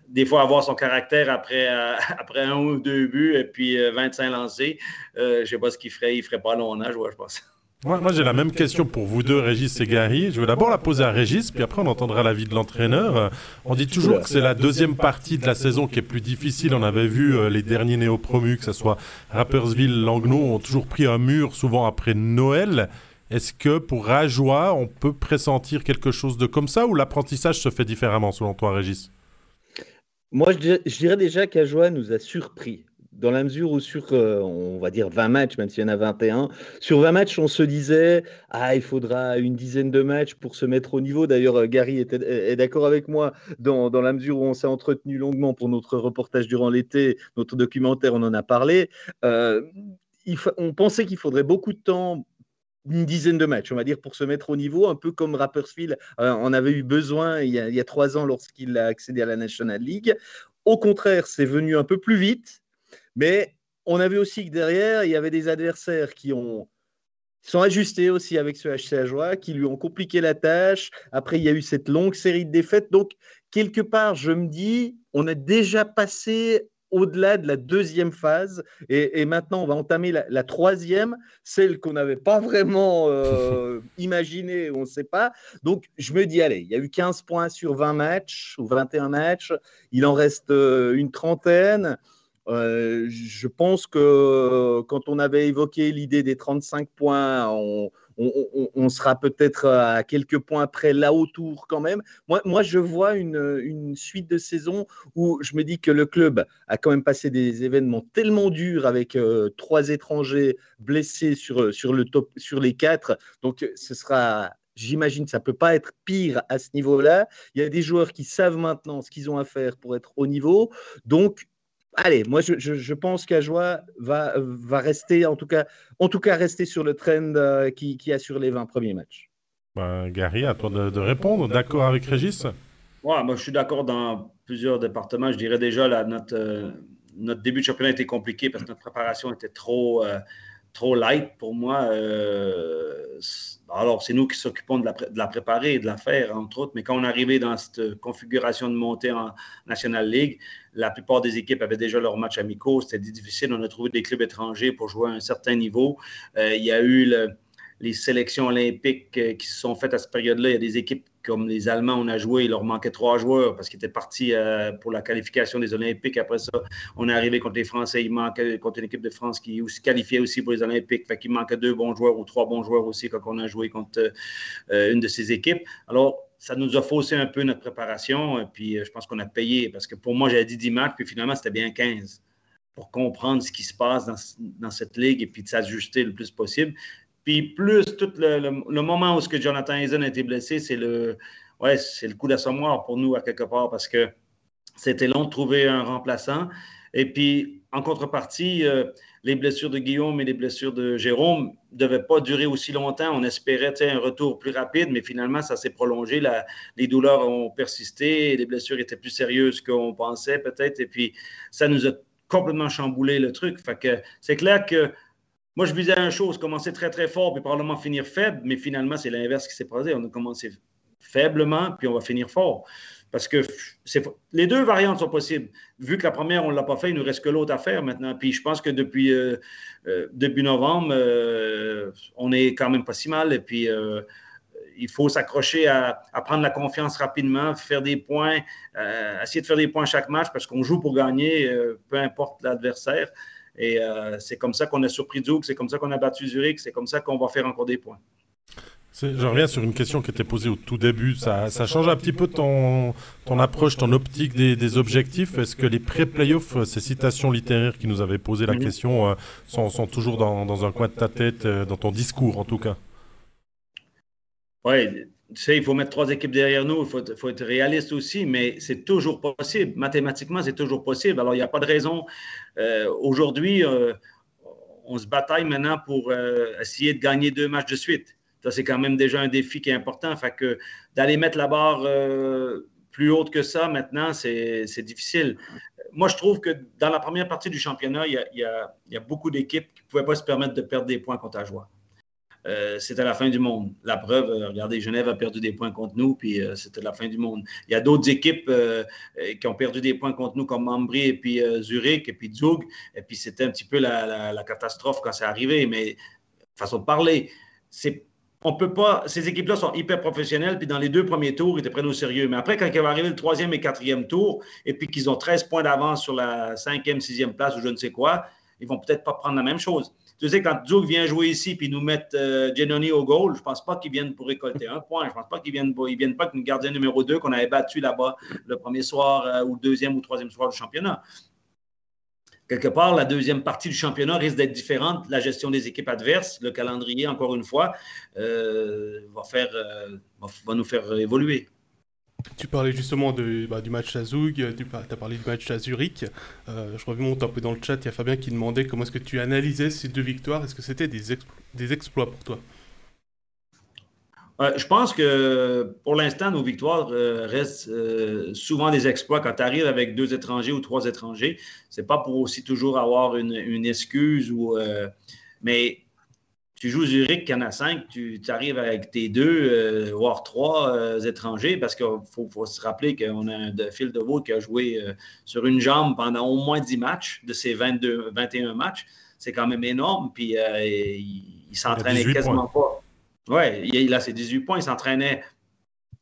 des fois avoir son caractère après, euh, après un ou deux buts et puis 25 euh, lancés. Euh, je ne sais pas ce qu'il ferait. Il ne ferait pas long âge, je pense. Moi, j'ai la même question pour vous deux, Régis et Gary. Je vais d'abord la poser à Régis, puis après on entendra l'avis de l'entraîneur. On dit toujours que c'est la deuxième partie de la saison qui est plus difficile. On avait vu les derniers néo-promus, que ce soit Rappersville, Langnau, ont toujours pris un mur, souvent après Noël. Est-ce que pour Rajoie, on peut pressentir quelque chose de comme ça ou l'apprentissage se fait différemment selon toi, Régis? Moi, je dirais, déjà qu'Ajoie nous a surpris dans la mesure où sur, euh, on va dire 20 matchs, même s'il y en a 21, sur 20 matchs, on se disait, ah, il faudra une dizaine de matchs pour se mettre au niveau. D'ailleurs, euh, Gary était, est d'accord avec moi dans, dans, la mesure où on s'est entretenu longuement pour notre reportage durant l'été, notre documentaire, on en a parlé. Euh, on pensait qu'il faudrait beaucoup de temps une dizaine de matchs, on va dire, pour se mettre au niveau, un peu comme Rappersfield euh, en avait eu besoin il y a, trois ans lorsqu'il a accédé à la National League. Au contraire, c'est venu un peu plus vite, mais on a vu aussi que derrière, il y avait des adversaires qui ont sont ajustés aussi avec ce HC Ajoie, qui lui ont compliqué la tâche. Après, il y a eu cette longue série de défaites. Donc, quelque part, je me dis, on a déjà passé au-delà de la deuxième phase. Et, maintenant, on va entamer la, troisième, celle qu'on n'avait pas vraiment euh, imaginée, on ne sait pas. Donc, je me dis, allez, il y a eu 15 points sur 20 matchs ou 21 matchs. Il en reste euh, une trentaine. Euh, je pense que quand on avait évoqué l'idée des 35 points, on, on, sera peut-être à quelques points près là autour quand même. Moi, moi je vois une, suite de saisons où je me dis que le club a quand même passé des événements tellement durs avec euh, trois étrangers blessés sur, sur, le top, sur les quatre. Donc, ce sera J'imagine ça ne peut pas être pire à ce niveau-là. Il y a des joueurs qui savent maintenant ce qu'ils ont à faire pour être au niveau. Donc, allez, moi je, pense qu'Ajoie va, va rester, en tout, cas, en tout cas, rester sur le trend euh, qui, qui, assure les 20 premiers matchs. Ben, Gary, à toi de, répondre. D'accord avec Régis? Ouais, Moi je suis d'accord dans plusieurs départements. Je dirais déjà là, notre, euh, notre début de championnat était compliqué parce que notre préparation était trop. Euh, trop light pour moi. Euh, alors, c'est nous qui s'occupons de la, préparer et de la faire, entre autres. Mais quand on arrivé dans cette configuration de montée en National League, la plupart des équipes avaient déjà leurs matchs amicaux. C'était difficile. On a trouvé des clubs étrangers pour jouer à un certain niveau. Euh, il y a eu les sélections olympiques euh, qui se sont faites à cette période-là. Il y a des équipes comme les Allemands, on a joué, il leur manquait trois joueurs parce qu'ils étaient partis euh, pour la qualification des Olympiques. Après ça, on est arrivé contre les Français. Il manquait contre une équipe de France qui se qualifiait aussi pour les Olympiques. Fait qu'il manquait deux bons joueurs ou trois bons joueurs aussi quand on a joué contre euh, une de ces équipes. Alors, ça nous a faussé un peu notre préparation. Puis, euh, je pense qu'on a payé parce que pour moi, j'avais dit 10 matchs, puis finalement, c'était bien 15 pour comprendre ce qui se passe dans, dans cette ligue et puis de s'ajuster le plus possible. Puis plus tout le, moment où ce que Jonathan Hazen a été blessé, c'est le, ouais, c'est le coup d'assommoir pour nous à quelque part parce que c'était long de trouver un remplaçant. Et puis, en contrepartie, euh, les blessures de Guillaume et les blessures de Jérôme ne devaient pas durer aussi longtemps. On espérait un retour plus rapide, mais finalement, ça s'est prolongé. les douleurs ont persisté, les blessures étaient plus sérieuses qu'on pensait peut-être. Et puis, ça nous a complètement chamboulé le truc. Fait que c'est clair que moi, je visais une chose, commencer très, très fort, puis probablement finir faible, mais finalement, c'est l'inverse qui s'est passé. On a commencé faiblement, puis on va finir fort. Parce que les deux variantes sont possibles. Vu que la première, on ne l'a pas fait, il nous reste que l'autre à faire maintenant. Puis je pense que depuis euh, euh, novembre, euh, on est quand même pas si mal. Et puis il faut s'accrocher à, prendre la confiance rapidement, faire des points, essayer de faire des points chaque match parce qu'on joue pour gagner, peu importe l'adversaire. Et c'est comme ça qu'on a surpris Zouk, c'est comme ça qu'on a battu Zurich, c'est comme ça qu'on va faire encore des points. Je reviens sur une question qui était posée au tout début. Ça, change un petit peu ton, ton approche, ton optique des, objectifs. Est-ce que les pré-playoffs, euh, ces citations littéraires qui nous avaient posé la question, euh, sont, sont, toujours dans, dans, un coin de ta tête, euh, dans ton discours en tout cas? Oui, tu sais, il faut mettre trois équipes derrière nous, il faut, être réaliste aussi, mais c'est toujours possible. Mathématiquement, c'est toujours possible. Alors, il n'y a pas de raison. Aujourd'hui, on se bataille maintenant pour essayer de gagner deux matchs de suite. Ça, c'est quand même déjà un défi qui est important. Fait que d'aller mettre la barre euh, plus haute que ça, maintenant, c'est difficile. Moi, je trouve que dans la première partie du championnat, il y a, beaucoup d'équipes qui ne pouvaient pas se permettre de perdre des points contre Ajoie. Euh, c'était la fin du monde. La preuve, euh, regardez, Genève a perdu des points contre nous, puis c'était la fin du monde. Il y a d'autres équipes qui ont perdu des points contre nous, comme Mambry et puis Zurich et puis Zug, et puis c'était un petit peu la, catastrophe quand c'est arrivé. Mais façon de parler, c'est on peut pas. Ces équipes-là sont hyper professionnelles, puis dans les deux premiers tours, ils étaient prennent au sérieux. Mais après, quand il va arriver le troisième et quatrième tour, et puis qu'ils ont 13 points d'avance sur la cinquième, sixième place ou je ne sais quoi, ils vont peut-être pas prendre la même chose. Tu sais, quand Duke vient jouer ici puis nous mettre euh, au goal, je ne pense pas qu'ils viennent pour récolter un point. Je ne pense pas qu'ils viennent, ils viennent pas une gardien numéro 2 qu'on avait battu là-bas le premier soir euh, ou le deuxième ou troisième soir du championnat quelque part, la deuxième partie du championnat risque d'être différente. La gestion des équipes adverses, le calendrier, encore une fois, euh, va, faire, euh, va, nous faire évoluer. Tu parlais justement bah, du match à Zug, tu as parlé du match à Zurich. Euh, je remonte un peu dans le chat, il y a Fabien qui demandait comment est-ce que tu analysais ces deux victoires. Est-ce que c'était des, des exploits pour toi? Euh, je pense que pour l'instant, nos victoires euh, restent euh, souvent des exploits. Quand tu arrives avec deux étrangers ou trois étrangers, c'est pas pour aussi toujours avoir une, excuse ou. mais tu joues Zurich, qu'il y en a cinq, tu, arrives avec tes deux, voire trois étrangers, parce qu'il faut, se rappeler qu'on a un de Phil DeVaux qui a joué sur une jambe pendant au moins 10 matchs de ces 22, 21 matchs. C'est quand même énorme, puis il, il s'entraînait quasiment pas. Oui, il a ses 18 points. Il s'entraînait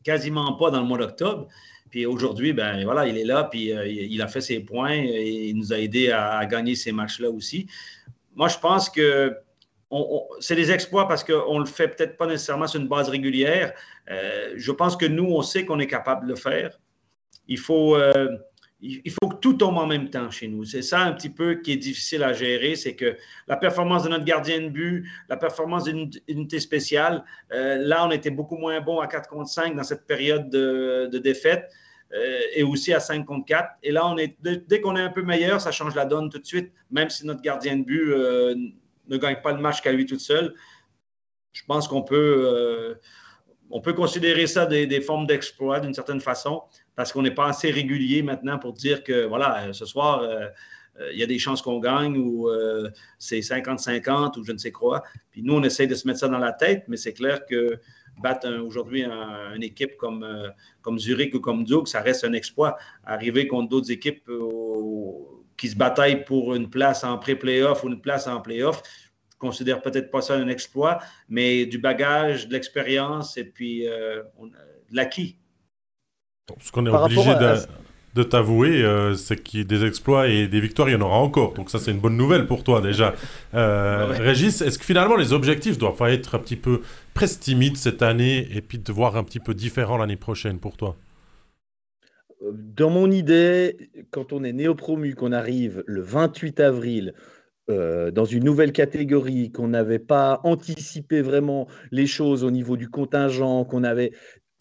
quasiment pas dans le mois d'octobre. Puis aujourd'hui, ben voilà, il est là, puis euh, il a fait ses points et il nous a aidé à, gagner ces matchs-là aussi. Moi, je pense que c'est des exploits parce qu'on ne le fait peut-être pas nécessairement sur une base régulière. Euh, je pense que nous, on sait qu'on est capable de le faire. Il faut, euh, il faut que tout tombe en même temps chez nous. C'est ça un petit peu qui est difficile à gérer, c'est que la performance de notre gardien de but, la performance d'une unité spéciale, euh, là, on était beaucoup moins bon à 4 contre 5 dans cette période de, défaite et aussi à 5 contre 4. Et là, dès qu'on est un peu meilleur, ça change la donne tout de suite, même si notre gardien de but ne gagne pas le match qu'à lui tout seul. Je pense qu'on peut, on peut considérer ça des, formes d'exploit d'une certaine façon parce qu'on n'est pas assez régulier maintenant pour dire que, voilà, euh, ce soir, euh, euh, il y a des chances qu'on gagne ou c'est 50-50 ou je ne sais quoi. Puis nous, on essaie de se mettre ça dans la tête, mais c'est clair que battre aujourd'hui une équipe comme, comme Zurich ou comme Duke, ça reste un exploit. Arriver contre d'autres équipes qui se bataillent pour une place en pré-playoff ou une place en playoff, je considère peut-être pas ça un exploit, mais du bagage, de l'expérience et puis de l'acquis. Ce qu'on est obligé de, t'avouer, euh, c'est qu'il y a des exploits et des victoires, il y en aura encore. Donc ça, c'est une bonne nouvelle pour toi déjà. Euh, Régis, est-ce que finalement les objectifs doivent pas être un petit peu presque timides cette année et puis de voir un petit peu différent l'année prochaine pour toi? euh, Dans mon idée, quand on est néo-promu, qu'on arrive le 28 avril, dans une nouvelle catégorie, qu'on n'avait pas anticipé vraiment les choses au niveau du contingent, qu'on avait,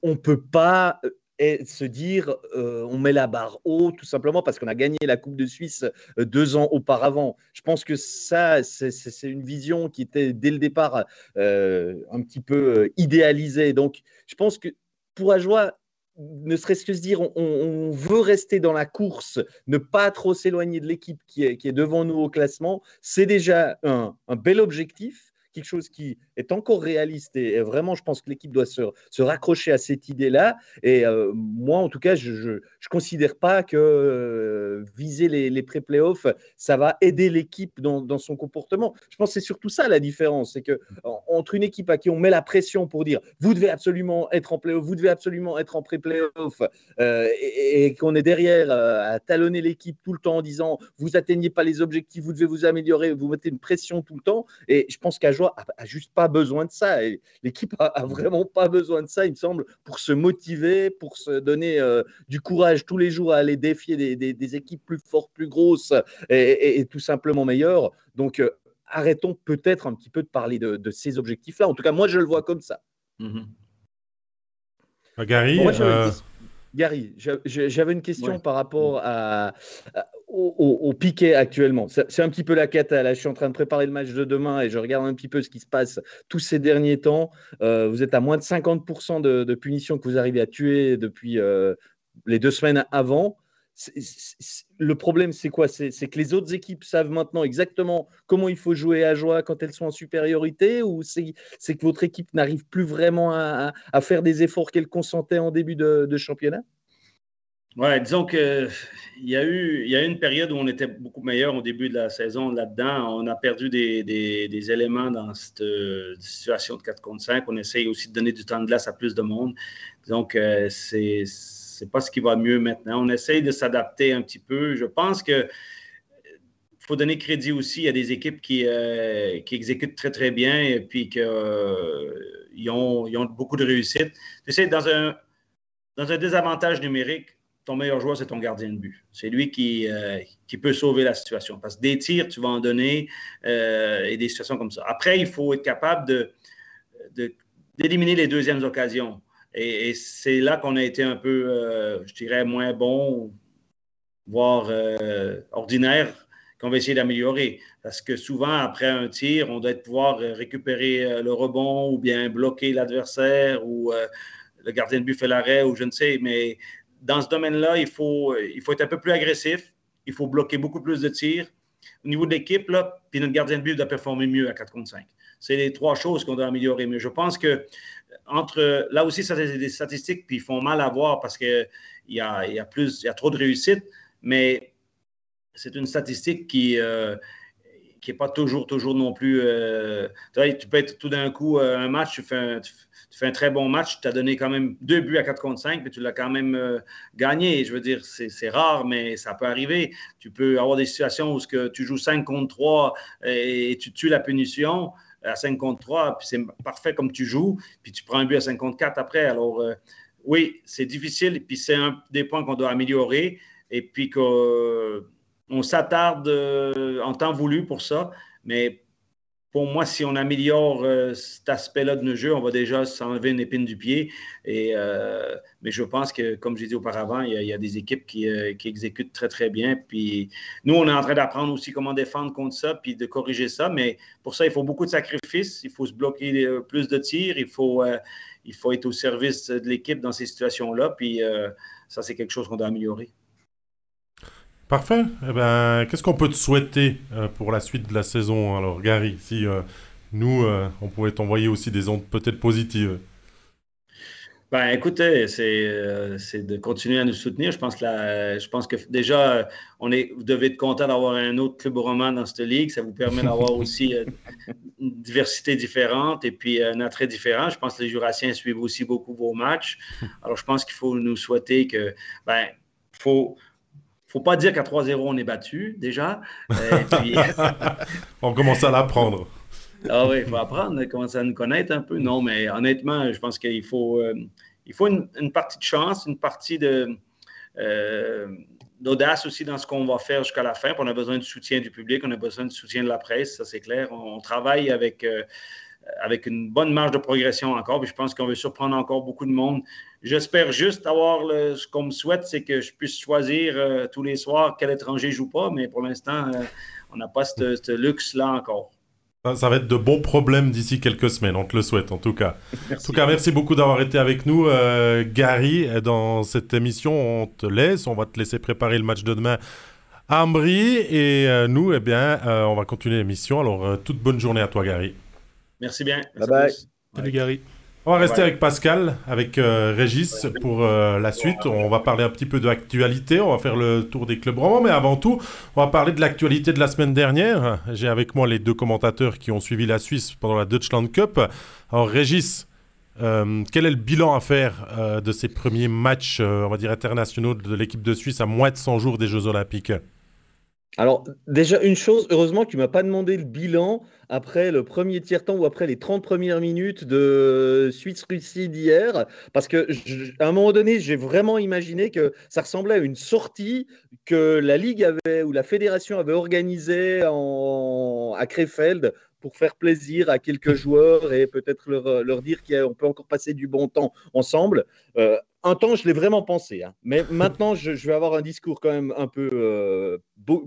on peut pas et se dire euh, on met la barre haut tout simplement parce qu'on a gagné la Coupe de Suisse euh, deux ans auparavant. Je pense que ça, c'est une vision qui était dès le départ euh, un petit peu idéalisée. Donc, je pense que pour Ajoie, ne serait-ce que se dire on, veut rester dans la course, ne pas trop s'éloigner de l'équipe qui est, devant nous au classement, c'est déjà un bel objectif quelque chose qui est encore réaliste. Et, vraiment, je pense que l'équipe doit se, raccrocher à cette idée-là. Et euh, moi, en tout cas, je, ne considère pas que euh, viser les, les pré-playoffs, ça va aider l'équipe dans, son comportement. Je pense que c'est surtout ça la différence. C'est que entre une équipe à qui on met la pression pour dire vous devez absolument être en playoff, vous devez absolument être en pré-playoff, euh, et, qu'on est derrière à talonner l'équipe tout le temps en disant vous atteignez pas les objectifs, vous devez vous améliorer, vous mettez une pression tout le temps. Et je pense qu'Ajoie a, juste pas besoin de ça. L'équipe a, a, vraiment pas besoin de ça, il me semble, pour se motiver, pour se donner euh, du courage tous les jours à aller défier des, équipes plus fortes, plus grosses et, tout simplement meilleures. Donc, euh, arrêtons peut-être un petit peu de parler de, ces objectifs-là. En tout cas, moi, je le vois comme ça. Mm-hmm. Gary, Gary, j'avais une question par rapport à, au, piquet actuellement. C'est un petit peu la cata. Là, je suis en train de préparer le match de demain et je regarde un petit peu ce qui se passe tous ces derniers temps. Euh, vous êtes à moins de 50% de, punitions que vous arrivez à tuer depuis euh, les deux semaines avant. Le problème, c'est quoi? C'est que les autres équipes savent maintenant exactement comment il faut jouer à joie quand elles sont en supériorité ou c'est que votre équipe n'arrive plus vraiment à, faire des efforts qu'elle consentait en début de championnat? Oui, disons qu'il y, a eu, y a eu une période où on était beaucoup meilleur au début de la saison là-dedans. On a perdu des, des, éléments dans cette euh, situation de 4 contre 5. On essaye aussi de donner du temps de glace à plus de monde. Donc, euh, c'est c'est pas ce qui va mieux maintenant. On essaye de s'adapter un petit peu. Je pense que faut donner crédit aussi. Il y a des équipes qui, euh, qui exécutent très, très bien et puis qu'ils ils ont, ont beaucoup de réussite. Tu sais, dans un, dans un désavantage numérique, ton meilleur joueur, c'est ton gardien de but. C'est lui qui, euh, qui peut sauver la situation. Parce que des tirs, tu vas en donner euh, et des situations comme ça. Après, il faut être capable de, d'éliminer les deuxièmes occasions. Et, c'est là qu'on a été un peu, euh, je dirais, moins bon, voire ordinaire, qu'on va essayer d'améliorer. Parce que souvent, après un tir, on doit pouvoir récupérer le rebond ou bien bloquer l'adversaire ou le gardien de but fait l'arrêt ou je ne sais. Mais dans ce domaine-là, il faut, il faut être un peu plus agressif. Il faut bloquer beaucoup plus de tirs. Au niveau de l'équipe, puis notre gardien de but doit performer mieux à 4 contre 5. C'est les trois choses qu'on doit améliorer. Mais je pense que entre là aussi, ça c'est des statistiques, puis ils font mal à voir parce qu'il y a, y, a plus, y a trop de réussite. Mais c'est une statistique qui, euh, qui n'est pas toujours, toujours non plus. Euh, tu peux être tout d'un coup euh, un match, tu fais un, tu fais un très bon match, tu as donné quand même deux buts à 4 contre 5, mais tu l'as quand même euh, gagné. Je veux dire, c'est rare, mais ça peut arriver. Tu peux avoir des situations où que tu joues 5 contre 3 et, tu tues la punition à 5 contre 3, puis c'est parfait comme tu joues, puis tu prends un but à 5 contre 4 après. Alors, oui, c'est difficile, puis c'est un des points qu'on doit améliorer, et puis que on s'attarde euh, en temps voulu pour ça, mais pour moi, si on améliore euh, cet aspect-là de nos jeux, on va déjà s'enlever une épine du pied. Et, euh, mais je pense que, comme j'ai dit auparavant, il y, a, des équipes qui, exécutent très, très bien. Puis nous, on est en train d'apprendre aussi comment défendre contre ça, puis de corriger ça. Mais pour ça, il faut beaucoup de sacrifices. Il faut se bloquer plus de tirs. Il faut, il faut être au service de l'équipe dans ces situations-là. Puis ça, c'est quelque chose qu'on doit améliorer. Parfait. Eh ben, qu'est-ce qu'on peut te souhaiter euh, pour la suite de la saison Alors, Gary, si euh, nous, euh, on pouvait t'envoyer aussi des ondes peut-être positives? Ben, écoutez, c'est de continuer à nous soutenir. Je pense que, je pense que déjà, on est, vous devez être content d'avoir un autre club roman dans cette ligue. Ça vous permet d'avoir aussi une diversité différente et puis un attrait différent. Je pense que les Jurassiens suivent aussi beaucoup vos matchs. Alors, je pense qu'il faut nous souhaiter que, ben, faut, faut pas dire qu'à 3-0, on est battu, déjà. on commence à l'apprendre. Ah oui, il faut apprendre, commencer à nous connaître un peu. Non, mais honnêtement, je pense qu'il faut, euh, il faut une, partie de chance, une partie de, euh, d'audace aussi dans ce qu'on va faire jusqu'à la fin. on a besoin du soutien du public, on a besoin du soutien de la presse, ça c'est clair. On, travaille avec, euh, avec une bonne marge de progression encore. Puis je pense qu'on veut surprendre encore beaucoup de monde. J'espère juste avoir le, ce qu'on me souhaite, c'est que je puisse choisir euh, tous les soirs quel étranger joue pas, mais pour l'instant, euh, on n'a pas ce luxe-là encore. Ça, va être de bons problèmes d'ici quelques semaines, on te le souhaite en tout cas. En tout cas, merci beaucoup d'avoir été avec nous, euh, Gary. Dans cette émission, on te laisse, on va te laisser préparer le match de demain à Ambry. Et nous, eh bien, on va continuer l'émission. Alors, toute bonne journée à toi, Gary. Merci bien. bye bye. Salut Gary. On va rester avec Pascal, avec euh, Régis pour euh, la suite. On va parler un petit peu de l'actualité, on va faire le tour des clubs romans, mais avant tout, on va parler de l'actualité de la semaine dernière. J'ai avec moi les deux commentateurs qui ont suivi la Suisse pendant la Deutschland Cup. Alors Régis, euh, quel est le bilan à faire de ces premiers matchs, on va dire internationaux de l'équipe de Suisse à moins de 100 jours des Jeux Olympiques? Alors, déjà, une chose, heureusement tu m'as pas demandé le bilan après le premier tiers-temps ou après les 30 premières minutes de Suisse-Russie d'hier, parce que à un moment donné, j'ai vraiment imaginé que ça ressemblait à une sortie que la Ligue avait ou la Fédération avait organisée à Krefeld pour faire plaisir à quelques joueurs et peut-être leur, leur dire qu'on peut encore passer du bon temps ensemble. Euh, un temps, je l'ai vraiment pensé. Hein. Mais maintenant, je, vais avoir un discours quand même un peu euh,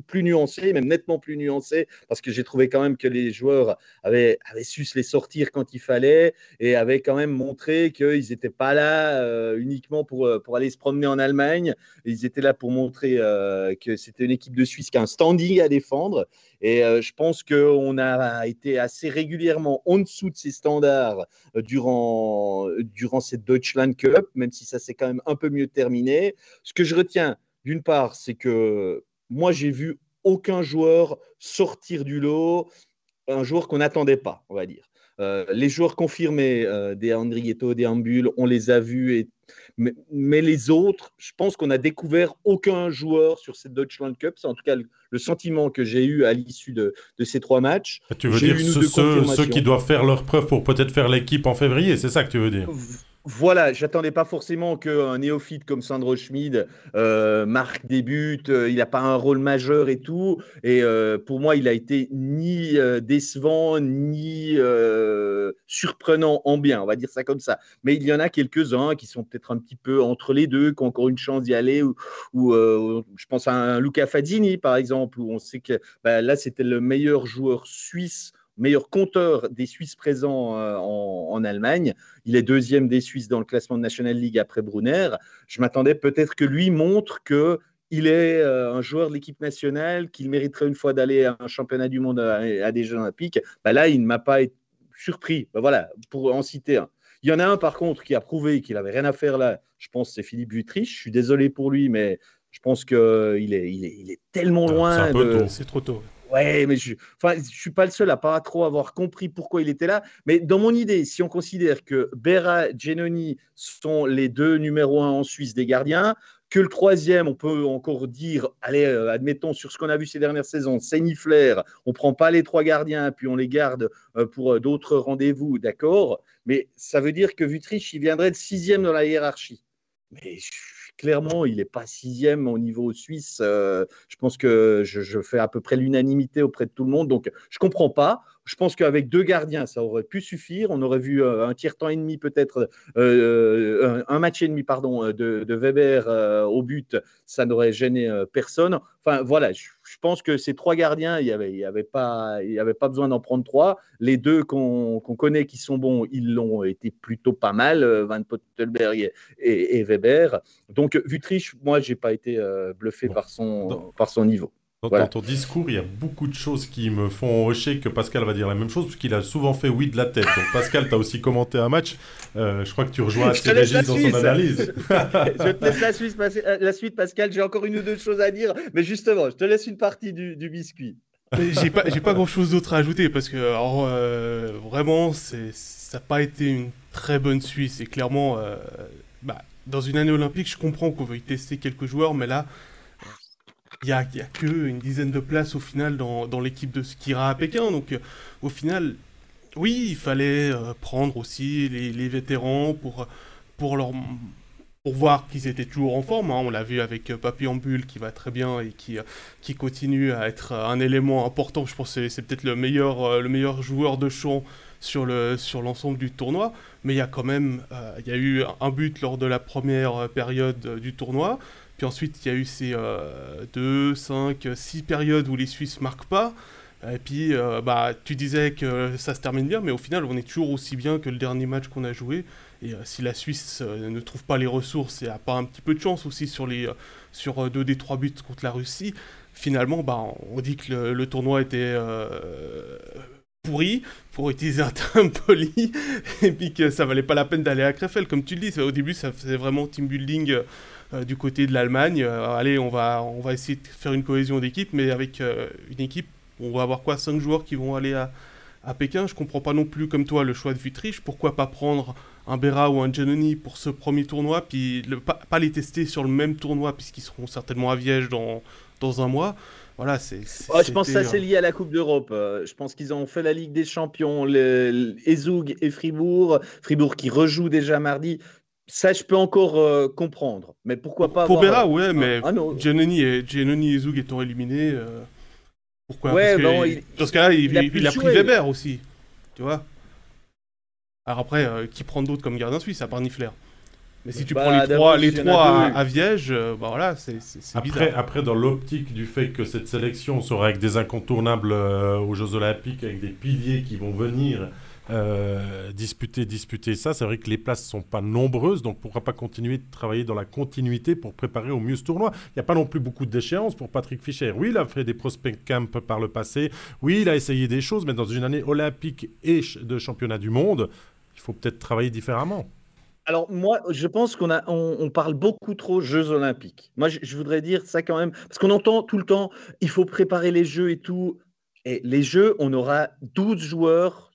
plus nuancé, même nettement plus nuancé, parce que j'ai trouvé quand même que les joueurs avaient, su se les sortir quand il fallait et avaient quand même montré qu'ils n'étaient pas là euh, uniquement pour, euh, pour aller se promener en Allemagne. Ils étaient là pour montrer que c'était une équipe de Suisse qui a un standing à défendre. Et je pense qu'on a été assez régulièrement en dessous de ces standards durant, durant cette Deutschland Cup, même si ça c'est quand même un peu mieux terminé. Ce que je retiens, d'une part, c'est que moi, j'ai vu aucun joueur sortir du lot, un joueur qu'on n'attendait pas, on va dire. Euh, les joueurs confirmés euh, des Andrietto, des Ambules, on les a vus. Et... Mais, les autres, je pense qu'on a découvert aucun joueur sur cette Deutschland Cup. C'est en tout cas le, sentiment que j'ai eu à l'issue de, ces trois matchs. Tu veux dire ceux, ceux, qui doivent faire leur preuve pour peut-être faire l'équipe en février, c'est ça que tu veux dire? Voilà, j'attendais pas forcément qu'un néophyte comme Sandro Schmid euh, marque des buts. Euh, il n'a pas un rôle majeur et tout. Et euh, pour moi, il a été ni décevant ni surprenant en bien, on va dire ça comme ça. Mais il y en a quelques-uns qui sont peut-être un petit peu entre les deux, qui ont encore une chance d'y aller. Ou, je pense à un Luca Fadini, par exemple, où on sait que bah, là, c'était le meilleur joueur suisse meilleur compteur des Suisses présents euh, en, Allemagne. Il est deuxième des Suisses dans le classement de National League après Brunner. Je m'attendais peut-être que lui montre que il est euh, un joueur de l'équipe nationale, qu'il mériterait une fois d'aller à un championnat du monde à, des Jeux Olympiques. Bah là, il ne m'a pas été surpris. Bah voilà, pour en citer un. Il y en a un par contre qui a prouvé qu'il n'avait rien à faire là. Je pense c'est Philippe Butrich. Je suis désolé pour lui, mais je pense qu'il est, il est, il est tellement ah, loin. C'est trop tôt. Ouais, mais je ne suis pas le seul à pas trop avoir compris pourquoi il était là. Mais dans mon idée, si on considère que Berra, Genoni sont les deux numéros un en Suisse des gardiens, que le troisième, on peut encore dire, allez, euh, admettons, sur ce qu'on a vu ces dernières saisons, Flair, on ne prend pas les trois gardiens, puis on les garde euh, pour euh, d'autres rendez-vous, d'accord? Mais ça veut dire que Vutriche, il viendrait de sixième dans la hiérarchie. Mais clairement, il n'est pas sixième au niveau suisse. Euh, je pense que je, fais à peu près l'unanimité auprès de tout le monde. Donc, je ne comprends pas. Je pense qu'avec deux gardiens, ça aurait pu suffire. On aurait vu euh, un tiers temps et demi, peut-être euh, un match et demi, pardon, de, Weber au but. Ça n'aurait gêné personne. Enfin, voilà. Je, pense que ces trois gardiens, il n'y avait, avait, pas, avait pas besoin d'en prendre trois. Les deux qu'on connaît qui sont bons, ils l'ont été plutôt pas mal, Van Pottelberg et, Weber. Donc, Vutriche, moi, j'ai pas été bluffé par, son, par son niveau. Dans, ton discours, il y a beaucoup de choses qui me font hocher que Pascal va dire la même chose, puisqu'il a souvent fait oui de la tête. Donc Pascal, tu as aussi commenté un match. Euh, je crois que tu rejoins assez Régis dans son analyse. je te laisse la suite, euh, la suite Pascal. J'ai encore une ou deux choses à dire. Mais justement, je te laisse une partie du, biscuit. J'ai pas, pas grand chose d'autre à ajouter parce que euh, vraiment, ça n'a pas été une très bonne Suisse. Et clairement, bah, dans une année olympique, je comprends qu'on veuille tester quelques joueurs, mais là, il n'y a, y a que une dizaine de places au final dans, l'équipe de Skira à Pékin. Donc euh, au final, oui, il fallait euh, prendre aussi les, vétérans pour, pour, leur, pour voir qu'ils étaient toujours en forme. Hein. On l'a vu avec euh, Papillambule qui va très bien et qui, qui continue à être un élément important. Je pense que c'est peut-être le meilleur, le meilleur joueur de champ sur le sur l'ensemble du tournoi mais il y a quand même y a eu un but lors de la première période du tournoi puis ensuite, il y a eu ces 2, 5, 6 périodes où les Suisses marquent pas. Et puis, euh, bah, tu disais que ça se termine bien, mais au final, on est toujours aussi bien que le dernier match qu'on a joué. Et euh, si la Suisse euh, ne trouve pas les ressources et a pas un petit peu de chance aussi sur, les, sur deux des trois buts contre la Russie, finalement, bah, on dit que le, tournoi était pourri, pour utiliser un terme poli, et puis que ça valait pas la peine d'aller à Krefeld, comme tu le dis. Au début, ça faisait vraiment team building euh, du côté de l'Allemagne. Euh, allez, on va, on va essayer de faire une cohésion d'équipe, mais avec euh, une équipe, on va avoir quoi 5 joueurs qui vont aller à, à Pékin. Je comprends pas non plus, comme toi, le choix de Vutriche. Pourquoi pas prendre un Bera ou un Giannoni pour ce premier tournoi, puis pas, pas, les tester sur le même tournoi, puisqu'ils seront certainement à Viège dans, dans un mois voilà, c'est. je pense que ça, c'est lié à la Coupe d'Europe. Je pense qu'ils ont fait la Ligue des Champions, les, Ezoug et Fribourg. Fribourg qui rejoue déjà mardi. Ça, je peux encore euh, comprendre. Mais pourquoi pas. Pour Béra, ouais, mais Giannoni et, Giannoni et étant éliminés. Euh, pourquoi? Ouais, Parce bon, il, Dans ce cas-là, il, il, a, pris Weber aussi. Tu vois Alors après, qui prend d'autres comme gardien suisse, à part Nifler mais si tu bah, prends les trois, les trois à, Viège, euh, bah voilà, c'est après, après, dans l'optique du fait que cette sélection sera avec des incontournables euh, aux Jeux Olympiques, avec des piliers qui vont venir euh, disputer, disputer ça, c'est vrai que les places ne sont pas nombreuses, donc pourquoi pas continuer de travailler dans la continuité pour préparer au mieux ce tournoi Il n'y a pas non plus beaucoup d'échéances pour Patrick Fischer. Oui, il a fait des prospect camps par le passé, oui, il a essayé des choses, mais dans une année olympique et de championnat du monde, il faut peut-être travailler différemment. Alors moi, je pense qu'on on, parle beaucoup trop Jeux Olympiques. Moi, je, voudrais dire ça quand même, parce qu'on entend tout le temps, il faut préparer les Jeux et tout. Et les Jeux, on aura 12 joueurs,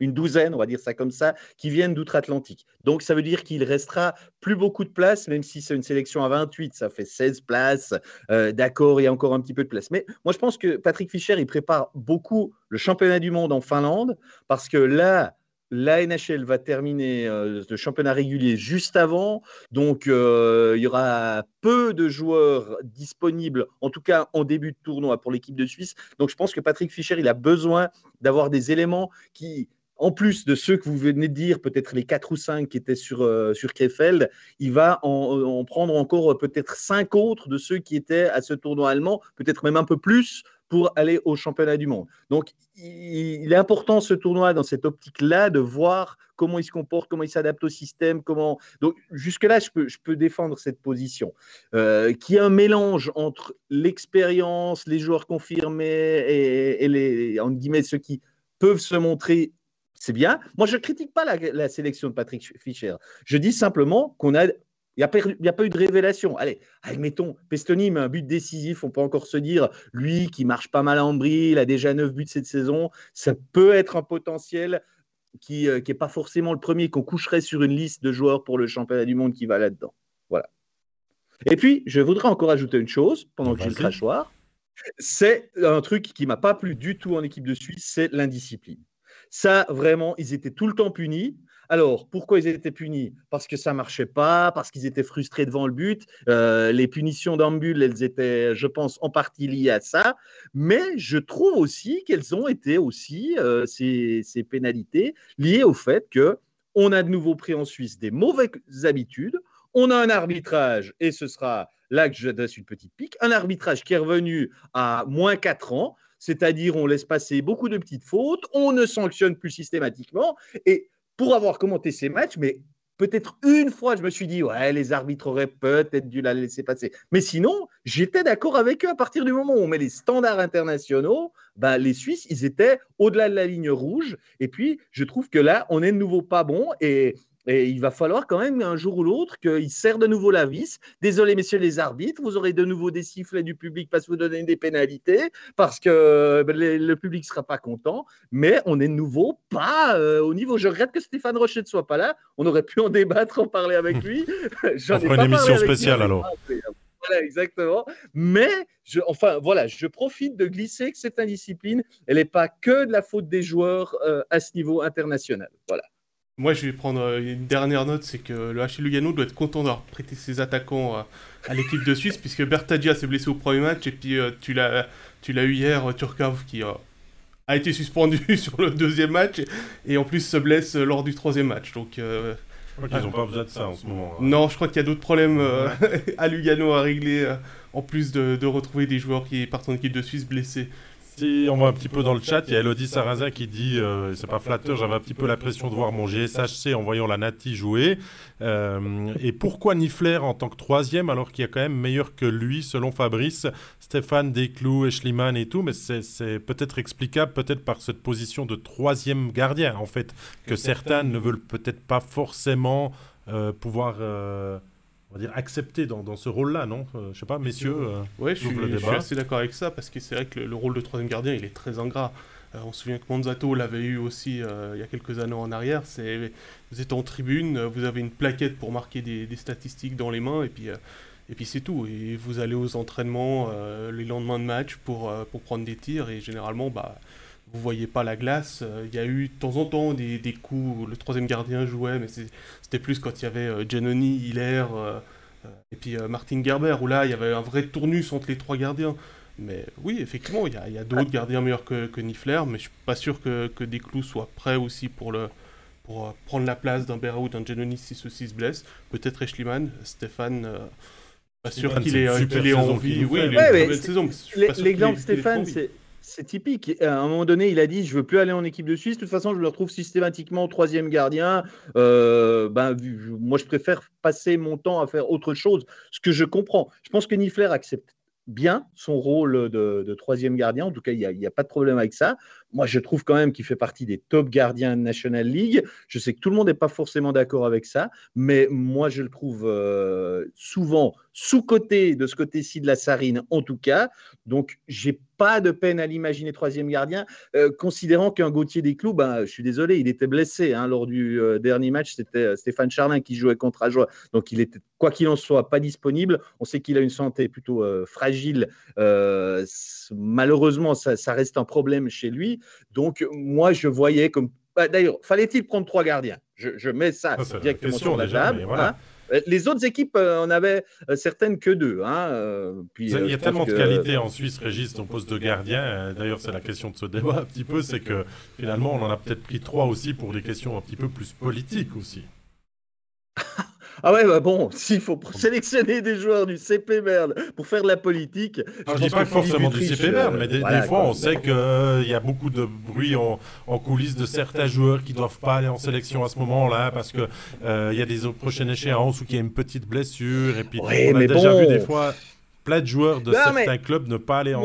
une douzaine, on va dire ça comme ça, qui viennent d'outre-Atlantique. Donc ça veut dire qu'il restera plus beaucoup de places, même si c'est une sélection à 28, ça fait 16 places. Euh, d'accord, il y a encore un petit peu de place. Mais moi, je pense que Patrick Fischer, il prépare beaucoup le championnat du monde en Finlande, parce que là, la NHL va terminer euh, le championnat régulier juste avant, donc euh, il y aura peu de joueurs disponibles, en tout cas en début de tournoi pour l'équipe de Suisse. Donc je pense que Patrick Fischer, il a besoin d'avoir des éléments qui, en plus de ceux que vous venez de dire, peut-être les 4 ou 5 qui étaient sur, euh, sur Krefeld, il va en, en prendre encore peut-être 5 autres de ceux qui étaient à ce tournoi allemand, peut-être même un peu plus pour aller au championnat du monde. Donc, il est important ce tournoi dans cette optique-là de voir comment il se comporte, comment il s'adapte au système, comment. Donc, jusque-là, je peux, je peux défendre cette position. Euh, qui est un mélange entre l'expérience, les joueurs confirmés et, les, ceux qui peuvent se montrer c'est bien. Moi, je ne critique pas la, la, sélection de Patrick Fischer. Je dis simplement qu'on a il n'y a, pas eu de révélation. Allez, admettons, Pestoni met un but décisif. On peut encore se dire, lui qui marche pas mal en brie, il a déjà 9 buts cette saison. Ça peut être un potentiel qui n'est euh, pas forcément le premier qu'on coucherait sur une liste de joueurs pour le championnat du monde qui va là-dedans. Voilà. Et puis, je voudrais encore ajouter une chose pendant que j'ai le crachoir. C'est un truc qui m'a pas plu du tout en équipe de Suisse, c'est l'indiscipline. Ça, vraiment, ils étaient tout le temps punis. Alors, pourquoi ils étaient punis? Parce que ça marchait pas, parce qu'ils étaient frustrés devant le but. Euh, les punitions d'Ambul, elles étaient, je pense, en partie liées à ça. Mais je trouve aussi qu'elles ont été aussi, euh, ces, pénalités, liées au fait que on a de nouveau pris en Suisse des mauvaises habitudes. On a un arbitrage, et ce sera là que je donne une petite pique, un arbitrage qui est revenu à moins 4 ans, c'est-à-dire on laisse passer beaucoup de petites fautes, on ne sanctionne plus systématiquement, et pour avoir commenté ces matchs, mais peut-être une fois, je me suis dit, ouais, les arbitres auraient peut-être dû la laisser passer. Mais sinon, j'étais d'accord avec eux à partir du moment où on met les standards internationaux, ben, les Suisses, ils étaient au-delà de la ligne rouge. Et puis, je trouve que là, on est de nouveau pas bon. Et et il va falloir quand même un jour ou l'autre qu'il serre de nouveau la vis. Désolé, messieurs les arbitres, vous aurez de nouveau des sifflets du public parce que vous donnez des pénalités, parce que ben, le public ne sera pas content. Mais on est de nouveau pas euh, au niveau. Je regrette que Stéphane Rocher ne soit pas là. On aurait pu en débattre, en parler avec lui. J'en on fera une émission spéciale alors. Voilà, exactement. Mais, je, enfin, voilà, je profite de glisser que cette indiscipline, elle n'est pas que de la faute des joueurs euh, à ce niveau international. Voilà. Moi, je vais prendre euh, une dernière note, c'est que le HL Lugano doit être content d'avoir prêté ses attaquants euh, à l'équipe de Suisse, puisque Bertadia s'est blessé au premier match, et puis euh, tu l'as eu hier, Turkov, qui a été suspendu sur le deuxième match, et en plus se blesse lors du troisième match. Donc, je crois qu'ils n'ont pas besoin de ça en ce moment. Hein. Non, je crois qu'il y a d'autres problèmes à Lugano à régler, en plus de, de, retrouver des joueurs qui partent en équipe de Suisse blessés. Si on va un petit peu dans le chat, il y a Elodie Sarrazin qui dit euh, c'est pas flatteur, j'avais un petit peu l'impression de voir mon GSHC en voyant la Nati jouer. Euh, et pourquoi Nifler en tant que troisième alors qu'il y a quand même meilleur que lui selon Fabrice, Stéphane Desclous, Eschliman et tout, mais c'est peut-être explicable peut-être par cette position de troisième gardien en fait que certains ne veulent peut-être pas forcément euh, pouvoir on va dire, accepté dans, dans ce rôle-là, non euh, Je sais pas, messieurs. Euh, ouais, je suis, je suis, assez d'accord avec ça parce que c'est vrai que le, rôle de troisième gardien, il est très ingrat. Euh, on se souvient que Manzato l'avait eu aussi il y a quelques années en arrière. C'est vous êtes en tribune, vous avez une plaquette pour marquer des, des statistiques dans les mains et puis et puis c'est tout. Et vous allez aux entraînements les lendemains de match pour pour prendre des tirs et généralement bah vous voyez pas la glace. Il y a eu de temps en temps des, des coups où le troisième gardien jouait, mais c'était plus quand il y avait euh, Giannoni, Hiller euh, et puis euh, Martin Gerber, où là il y avait un vrai tournus entre les trois gardiens. Mais oui, effectivement, il y a, d'autres gardiens meilleurs que, que Niffler, mais je suis pas sûr que, que Desclous soit prêt aussi pour, le, pour prendre la place d'un Berra ou d'un Giannoni si ceux-ci se blessent. Peut-être Eschliman, Stéphane. pas sûr qu'il ait, qu envie. Oui, il a une belle saison. L'exemple Stéphane, c'est c'est typique. À un moment donné, il a dit Je veux plus aller en équipe de Suisse. De toute façon, je me retrouve systématiquement troisième gardien. Euh, ben, moi, je préfère passer mon temps à faire autre chose. Ce que je comprends. Je pense que Niffler accepte bien son rôle de, troisième gardien. En tout cas, il n'y a, pas de problème avec ça. Moi, je trouve quand même qu'il fait partie des top gardiens de National League. Je sais que tout le monde n'est pas forcément d'accord avec ça, mais moi, je le trouve euh, souvent sous-côté de ce côté-ci de la Sarine, en tout cas. Donc, j'ai pas de peine à l'imaginer troisième gardien, euh, considérant qu'un Gauthier des Clous, ben, je suis désolé, il était blessé hein, lors du euh, dernier match. C'était Stéphane Charlin qui jouait contre Ajoie. Donc, il était, quoi qu'il en soit, pas disponible. On sait qu'il a une santé plutôt fragile. malheureusement, ça, ça reste un problème chez lui. Donc, moi, je voyais comme. Bah, d'ailleurs, fallait-il prendre trois gardiens? Je, mets ça, directement sur la table. Hein. Euh, les autres équipes euh, en avaient euh, certaines que deux. Hein, puis, il y a tellement de qualité en Suisse, Régis, ton poste de gardien. D'ailleurs, c'est la question de ce débat un petit peu, c'est que finalement, on en a peut-être pris trois aussi pour des questions un petit peu plus politiques aussi. Ah ouais, bah bon, s'il faut sélectionner des joueurs du CP Merde pour faire de la politique. je, ne dis pas forcément du CP Merde, mais des, fois, on sait qu'il euh, y a beaucoup de bruit en, coulisses de certains joueurs qui doivent pas aller en sélection à ce moment-là parce qu'il euh, y a des prochaines échéances ou qu'il y a une petite blessure. Et puis, on a déjà vu des fois plein de joueurs de certains clubs ne pas aller en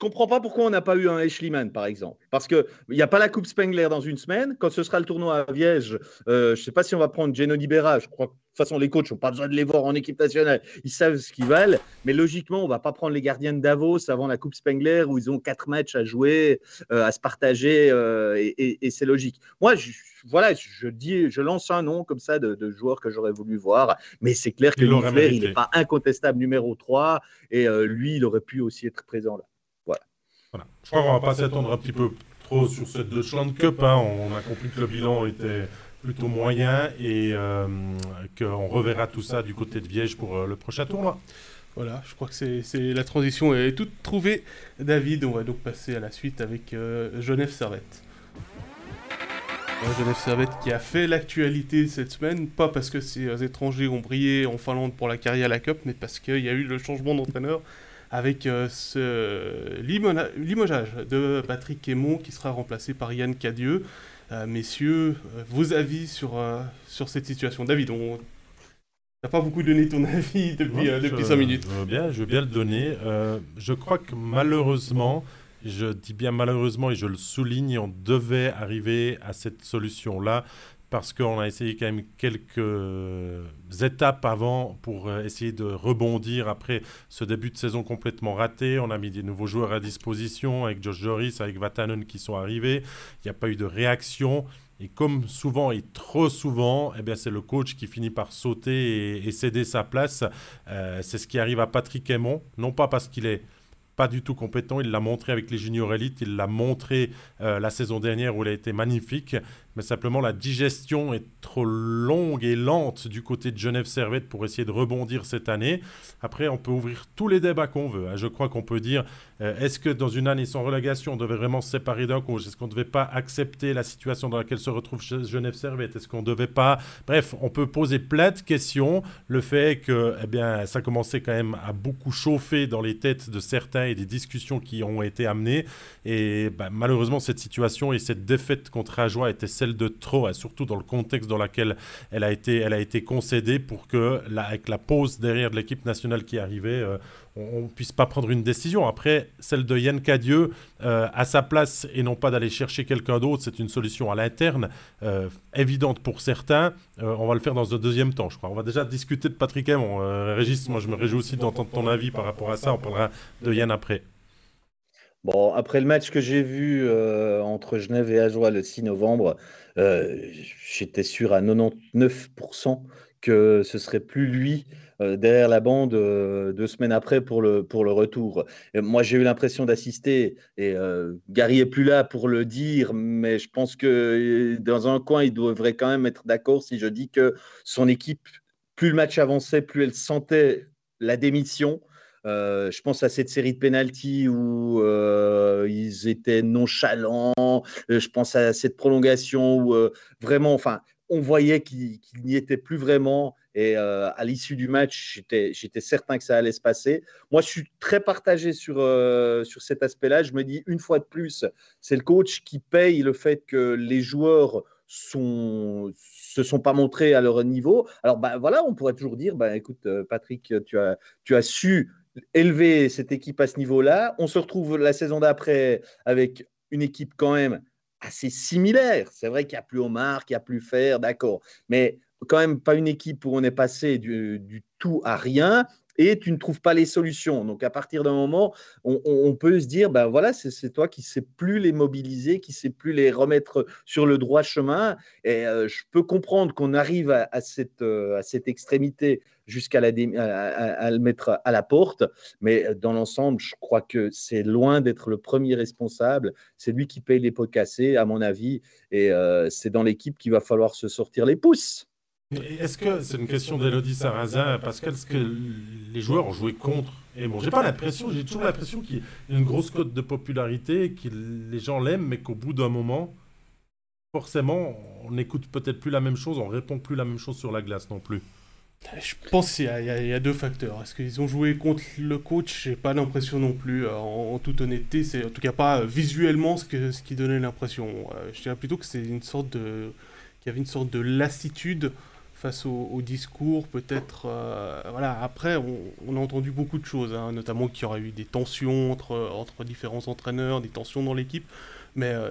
je comprends pas pourquoi on n'a pas eu un Eschliman, par exemple. Parce qu'il n'y a pas la Coupe Spengler dans une semaine. Quand ce sera le tournoi à Viège, euh, je ne sais pas si on va prendre Geno Libera. Je crois que de toute façon, les coachs n'ont pas besoin de les voir en équipe nationale. Ils savent ce qu'ils valent. Mais logiquement, on ne va pas prendre les gardiens de Davos avant la Coupe Spengler où ils ont quatre matchs à jouer, euh, à se partager. Euh, et, c'est logique. Moi, je, voilà, je dis, je lance un nom comme ça de, de joueur que j'aurais voulu voir. Mais c'est clair que Niffler, il n'est pas incontestable numéro 3. Et lui, il aurait pu aussi être présent là. Je crois qu'on va pas s'attendre un petit peu trop sur cette Deutschland Cup. Hein. On a compris que le bilan était plutôt moyen et euh, qu'on reverra tout ça du côté de Viège pour euh, le prochain tournoi. Voilà, je crois que c'est la transition est toute trouvée. David, on va donc passer à la suite avec euh, Genève Servette. Genève Servette qui a fait l'actualité cette semaine, pas parce que ces étrangers ont brillé en Finlande pour la carrière à la Cup, mais parce qu'il y a eu le changement d'entraîneur avec euh, ce limogeage de Patrick Aymon qui sera remplacé par Yann Cadieux. Euh, messieurs, euh, vos avis sur, sur cette situation David, on n'a pas beaucoup donné ton avis depuis, depuis 5 minutes. Je veux, bien, je veux bien le donner. je crois que malheureusement, je dis bien malheureusement et je le souligne, on devait arriver à cette solution-là parce qu'on a essayé quand même quelques étapes avant pour euh, essayer de rebondir après ce début de saison complètement raté. On a mis des nouveaux joueurs à disposition avec Josh Joris, avec Vatanen qui sont arrivés. Il n'y a pas eu de réaction. Et comme souvent et trop souvent, eh bien c'est le coach qui finit par sauter et, céder sa place. Euh, c'est ce qui arrive à Patrick Aymon, non pas parce qu'il est pas du tout compétent. Il l'a montré avec les juniors élites, il l'a montré euh, la saison dernière où il a été magnifique, mais simplement la digestion est trop longue et lente du côté de Genève Servette pour essayer de rebondir cette année. Après, on peut ouvrir tous les débats qu'on veut. Hein. Je crois qu'on peut dire euh, est-ce que dans une année sans relégation, on devait vraiment se séparer d'un coach Est-ce qu'on ne devait pas accepter la situation dans laquelle se retrouve Genève Servette? Est-ce qu'on ne devait pas? Bref, on peut poser plein de questions. Le fait que eh bien, ça commençait quand même à beaucoup chauffer dans les têtes de certains et des discussions qui ont été amenées. Et bah, malheureusement, cette situation et cette défaite contre Ajoie était celle de trop, hein, surtout dans le contexte dans lequel elle a été, elle a été concédée pour que, avec la pause derrière de l'équipe nationale qui arrivait, euh, on ne puisse pas prendre une décision. Après, celle de Yann Cadieux euh, à sa place et non pas d'aller chercher quelqu'un d'autre, c'est une solution à l'interne, euh, évidente pour certains. Euh, on va le faire dans un deuxième temps, je crois. On va déjà discuter de Patrick Aymon. Régis, moi je me réjouis aussi d'entendre ton avis par rapport à ça. On parlera de Yann après. Bon, après le match que j'ai vu entre Genève et Ajoie le 6 novembre, j'étais sûr à 99% que ce serait plus lui euh, derrière la bande euh, deux semaines après pour le, pour le retour. moi, j'ai eu l'impression d'assister, et euh, Gary est plus là pour le dire, mais je pense que dans un coin, il devrait quand même être d'accord si je dis que son équipe, plus le match avançait, plus elle sentait la démission. Je pense à cette série de pénalties où ils étaient nonchalants. je pense à cette prolongation où vraiment, enfin, on voyait qu'il n'y était plus vraiment. Et euh, à l'issue du match, j'étais certain que ça allait se passer. Moi, je suis très partagé sur, euh, sur cet aspect-là. Je me dis, une fois de plus, c'est le coach qui paye le fait que les joueurs sont se sont pas montrés à leur niveau. Alors, bah, voilà, on pourrait toujours dire, bah, écoute, euh, Patrick, tu as su élever cette équipe à ce niveau-là. On se retrouve la saison d'après avec une équipe quand même assez similaire. C'est vrai qu'il n'y a plus Omar, qu'il n'y a plus Fer, d'accord. Mais quand même pas une équipe où on est passé du, tout à rien et tu ne trouves pas les solutions. Donc à partir d'un moment, on, peut se dire, ben voilà, c'est toi qui sais plus les mobiliser, qui sais plus les remettre sur le droit chemin. Et euh, je peux comprendre qu'on arrive à, cette, euh, cette extrémité jusqu'à à, le mettre à la porte, mais dans l'ensemble, je crois que c'est loin d'être le premier responsable. C'est lui qui paye les pots cassés, à mon avis, et euh, c'est dans l'équipe qu'il va falloir se sortir les pouces. Est-ce que c'est une question d'Elodie Sarrazin, Pascal, est-ce que les joueurs ont joué contre Et bon, j'ai pas l'impression, j'ai toujours l'impression qu'il y a une grosse cote de popularité, que les gens l'aiment, mais qu'au bout d'un moment, forcément, on n'écoute peut-être plus la même chose, on répond plus la même chose sur la glace non plus. Je pense qu'il y, a deux facteurs. Est-ce qu'ils ont joué contre le coach? J'ai pas l'impression non plus. Euh, en, toute honnêteté, c'est en tout cas pas visuellement ce, que, ce qui donnait l'impression. Euh, je dirais plutôt que c'est une sorte de qu'il y avait une sorte de lassitude face au, discours, peut-être. Euh, voilà, après, on, a entendu beaucoup de choses, hein, notamment qu'il y aurait eu des tensions entre, entre différents entraîneurs, des tensions dans l'équipe. Mais euh,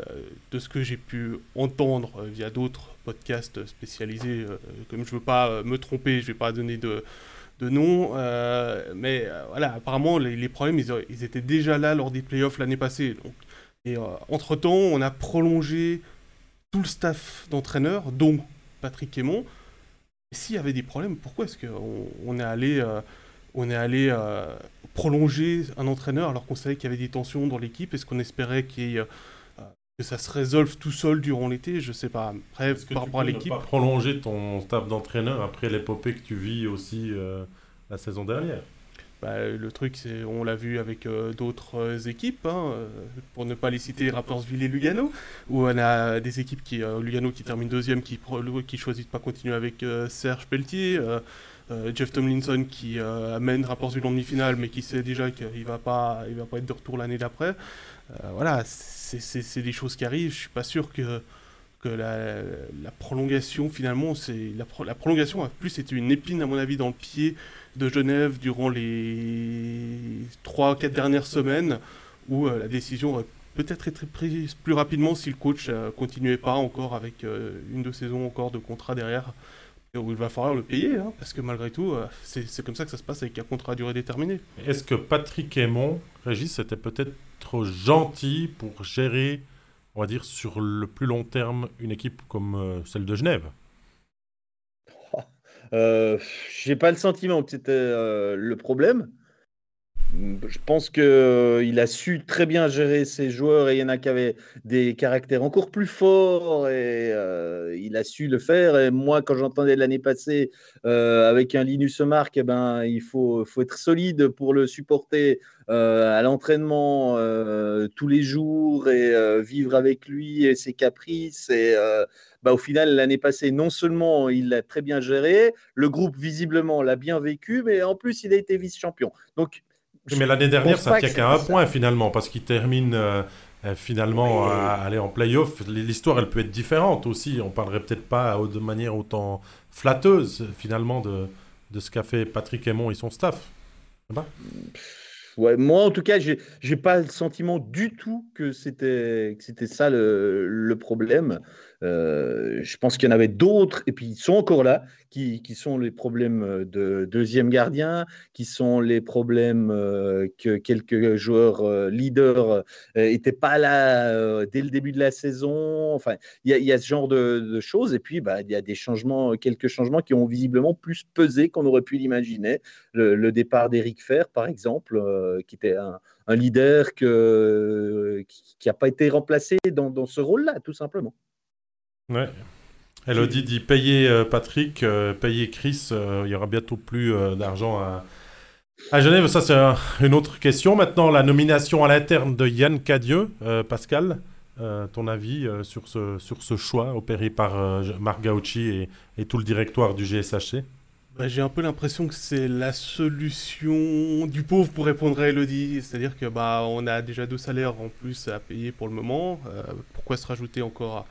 de ce que j'ai pu entendre euh, via d'autres podcasts spécialisés, comme je ne veux pas me tromper, je ne vais pas donner de, de nom, mais voilà, apparemment, les, problèmes, ils, étaient déjà là lors des playoffs l'année passée. Et entre-temps, on a prolongé tout le staff d'entraîneurs, dont Patrick Aymon, s'il y avait des problèmes, pourquoi est-ce qu'on on est allé, euh, on est allé euh, prolonger un entraîneur alors qu'on savait qu'il y avait des tensions dans l'équipe? Est-ce qu'on espérait euh, que ça se résolve tout seul durant l'été? Je sais pas. Après, par rapport à l'équipe. prolonger ton staff d'entraîneur après l'épopée que tu vis aussi la saison dernière? Bah, le truc, c'est, on l'a vu avec euh, d'autres euh, équipes, hein, euh, pour ne pas les citer, Rappersville et Lugano, où on a des équipes qui, Lugano qui termine deuxième, qui, qui choisit de pas continuer avec Serge Pelletier, Jeff Tomlinson qui amène Rappersville en demi-finale, mais qui sait déjà qu'il va pas, il va pas être de retour l'année d'après. voilà, c'est, des choses qui arrivent. Je suis pas sûr que que la, prolongation finalement c'est la, la, prolongation a plus été une épine à mon avis dans le pied de Genève durant les 3-4 dernières semaines où euh, la décision aurait peut-être été prise plus rapidement si le coach euh, continuait pas encore avec euh, une deux saisons encore de contrat derrière où il va falloir le payer, hein, parce que malgré tout, c'est comme ça que ça se passe avec un contrat à durée déterminée. Est-ce que Patrick Aymon, Régis, était peut-être trop gentil pour gérer, on va dire, sur le plus long terme, une équipe comme celle de Genève? Euh, j'ai pas le sentiment que c'était euh, le problème. je pense qu'il euh, a su très bien gérer ses joueurs et il y en a qui avaient des caractères encore plus forts et euh, il a su le faire. Moi, quand j'entendais l'année passée avec un Linus Mark, eh ben, il faut, faut être solide pour le supporter à l'entraînement tous les jours et vivre avec lui et ses caprices. Et bah, au final, l'année passée, non seulement il l'a très bien géré, le groupe visiblement l'a bien vécu, mais en plus, il a été vice-champion. Donc, mais l'année dernière, ça tient qu'à un point finalement, parce qu'il termine euh, euh, finalement à aller en playoff. L'histoire, elle peut être différente aussi. On parlerait peut-être pas de manière autant flatteuse finalement de, de ce qu'a fait Patrick Aymon et son staff. Ouais, moi, en tout cas, j'ai n'ai pas le sentiment du tout que c'était ça le, le problème. Euh, je pense qu'il y en avait d'autres, et puis ils sont encore là, qui, qui, sont les problèmes de deuxième gardien, qui sont les problèmes euh, que quelques joueurs euh, leaders n'étaient pas là dès le début de la saison. Enfin, il y, a ce genre de, choses, et puis bah, il y a des changements, quelques changements qui ont visiblement plus pesé qu'on aurait pu l'imaginer. Le, départ d'Eric Fer, par exemple, qui était un, leader qui n'a pas été remplacé dans ce rôle-là, tout simplement. Ouais. Elodie dit payer euh, Patrick, euh, payer Chris, euh, il y aura bientôt plus d'argent à, à Genève. Ça, c'est une autre question. Maintenant, la nomination à l'interne de Yann Cadieux, Pascal, ton avis sur, ce, sur ce choix opéré par Marc Gauchi et, et, tout le directoire du GSHC bah, J'ai un peu l'impression que c'est la solution du pauvre pour répondre à Elodie. C'est-à-dire que bah, on a déjà deux salaires en plus à payer pour le moment. pourquoi se rajouter encore à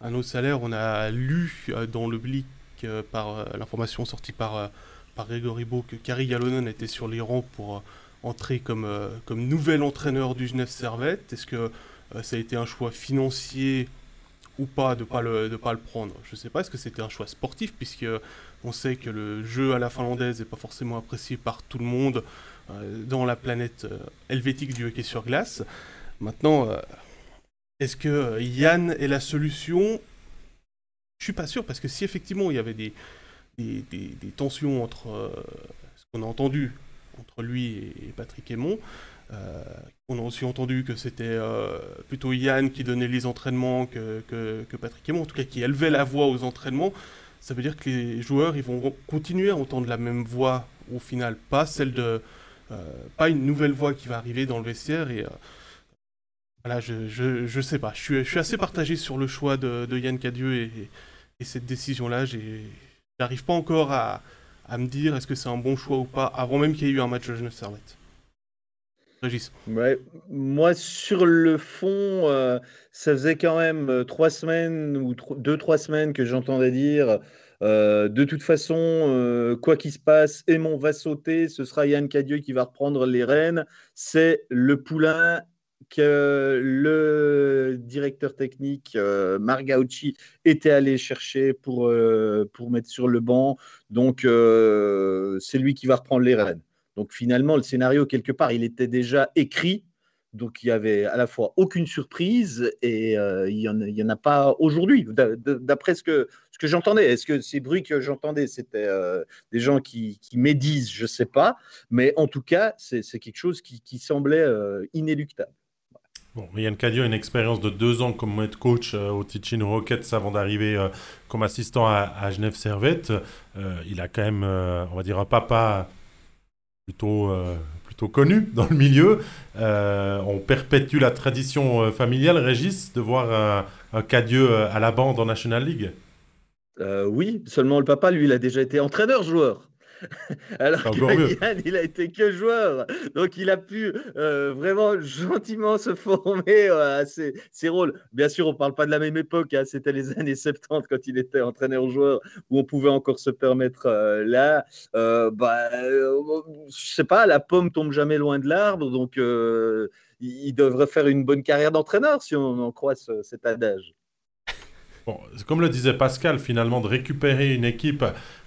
un autre salaire. On a lu euh, dans l'oblique euh, par euh, l'information sortie par, par Grégory Beau que Kari Yalonen était sur les rangs pour entrer comme, comme nouvel entraîneur du Genève Servette. Est-ce que ça a été un choix financier ou pas de pas, le, pas le prendre? Je ne sais pas, est-ce que c'était un choix sportif, puisque on sait que le jeu à la finlandaise n'est pas forcément apprécié par tout le monde dans la planète helvétique du hockey sur glace. Maintenant, est-ce que euh, Yann est la solution? Je suis pas sûr, parce que si effectivement il y avait des, tensions entre euh, ce qu'on a entendu entre lui et, Patrick Aymon, euh, on a aussi entendu que c'était plutôt Yann qui donnait les entraînements que, que, Patrick Aymon, en tout cas qui élevait la voix aux entraînements. Ça veut dire que les joueurs ils vont continuer à entendre la même voix au final, pas celle de. pas une nouvelle voix qui va arriver dans le vestiaire et voilà, je, je, je, sais pas. Je suis, je suis assez partagé sur le choix de, de Yann Cadieux et, et, cette décision-là. J'arrive pas encore à, à me dire est-ce que c'est un bon choix ou pas avant même qu'il y ait eu un match de Genève Servette. Régis. Ouais, moi, sur le fond, euh, ça faisait quand même euh, trois semaines ou deux, trois semaines que j'entendais dire euh, de toute façon, quoi qu'il se passe, Aimon va sauter, ce sera Yann Cadieux qui va reprendre les rênes. C'est le poulain que le directeur technique euh, Margaucci était allé chercher pour, euh, pour mettre sur le banc. Donc, euh, c'est lui qui va reprendre les rênes. Donc, finalement, le scénario, quelque part, il était déjà écrit. Donc, il y avait à la fois aucune surprise et il n'y en, a pas aujourd'hui, d'après ce que, ce que j'entendais. Est-ce que ces bruits que j'entendais, c'était des gens qui, qui médisent? Je ne sais pas. Mais en tout cas, c'est quelque chose qui, qui semblait inéluctable. Bon, Yann Cadio a une expérience de deux ans comme head coach euh, au Ticino Rockets avant d'arriver euh, comme assistant à, Genève Servette. Euh, il a quand même, on va dire, un papa plutôt, plutôt connu dans le milieu. on perpétue la tradition familiale, Régis, de voir un Cadieux à la bande en National League. oui, seulement le papa, lui, il a déjà été entraîneur-joueur. Alors que il a été que joueur. Donc, il a pu euh, vraiment gentiment se former euh, à ses, rôles. Bien sûr, on ne parle pas de la même époque. Hein. C'était les années 70 quand il était entraîneur-joueur où on pouvait encore se permettre euh, là. bah, je sais pas, la pomme tombe jamais loin de l'arbre. Donc, il devrait faire une bonne carrière d'entraîneur si on en croit cet adage. Bon, comme le disait Pascal, finalement, de récupérer une équipe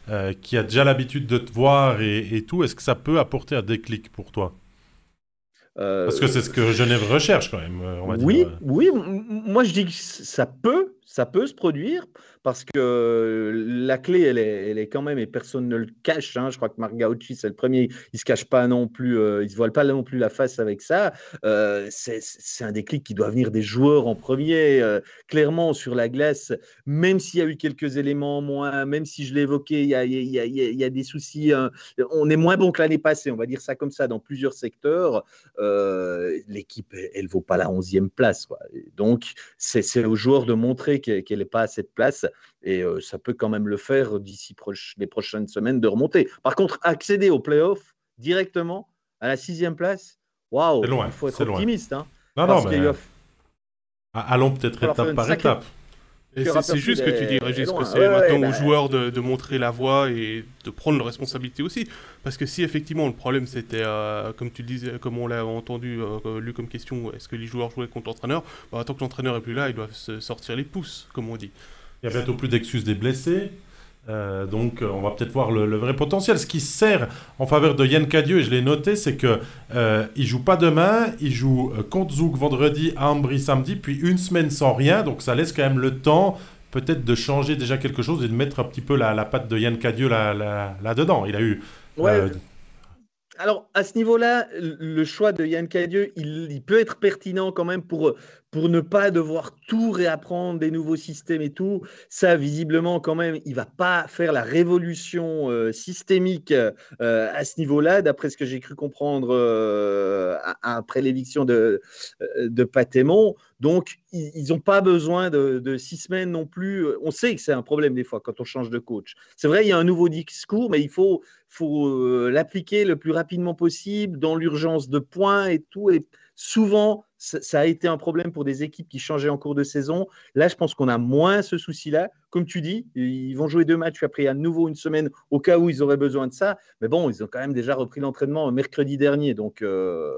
euh, qui a déjà l'habitude de te voir et, tout, est-ce que ça peut apporter un déclic pour toi? Parce que c'est ce que Genève recherche quand même, on va oui, dire. Oui, moi je dis que ça peut, ça peut se produire parce que la clé, elle est, elle est quand même, et personne ne le cache. Hein, je crois que Marc Gauchi, c'est le premier, il se cache pas non plus, il se voile pas non plus la face avec ça. c'est un déclic qui doit venir des joueurs en premier, clairement sur la glace, même s'il y a eu quelques éléments moins, même si je l'ai évoqué, il y a, des soucis. Hein, on est moins bon que l'année passée, on va dire ça comme ça, dans plusieurs secteurs. L'équipe, elle, ne vaut pas la 11e place. Donc, c'est aux joueurs de montrer qu'elle n'est pas à cette place. Et euh, ça peut quand même le faire d'ici les prochaines semaines de remonter. Par contre, accéder aux playoffs directement à la sixième place, waouh, il faut être optimiste. Hein, non, non, mais... Allons peut-être étape par étape. C'est juste que tu dis, Régis, que c'est maintenant aux bah joueurs de, montrer la voie et de prendre leurs responsabilités aussi. Parce que si effectivement le problème c'était, euh, comme tu le disais, comme on l'a entendu, euh, lu comme question, est-ce que les joueurs jouaient contre l'entraîneur? Bah, Tant que l'entraîneur est plus là, ils doivent se sortir les pouces, comme on dit. Il y a bientôt plus d'excuses des blessés. Euh, donc on va peut-être voir le, vrai potentiel. Ce qui sert en faveur de Yann Cadieux, et je l'ai noté, c'est que euh, il joue pas demain, il joue euh, contre Zouk vendredi, à Ambry samedi, puis une semaine sans rien. Donc ça laisse quand même le temps peut-être de changer déjà quelque chose et de mettre un petit peu la, patte de Yann Cadieux là-dedans. il a eu... alors, à ce niveau-là, le choix de Yann Cadieux, il, peut être pertinent quand même pour pour ne pas devoir tout réapprendre, des nouveaux systèmes et tout. Ça, visiblement, quand même, il va pas faire la révolution euh, systémique euh, à ce niveau-là, d'après ce que j'ai cru comprendre euh, après l'éviction de, de Patémon. Donc, ils n'ont pas besoin de, six semaines non plus. On sait que c'est un problème des fois quand on change de coach. C'est vrai, il y a un nouveau discours, mais il faut, faut l'appliquer le plus rapidement possible dans l'urgence de points et tout. Et souvent, ça, a été un problème pour des équipes qui changeaient en cours de saison. Là, je pense qu'on a moins ce souci-là. Comme tu dis, ils vont jouer deux matchs, après à nouveau une semaine au cas où ils auraient besoin de ça. Mais bon, ils ont quand même déjà repris l'entraînement mercredi dernier. Donc, euh,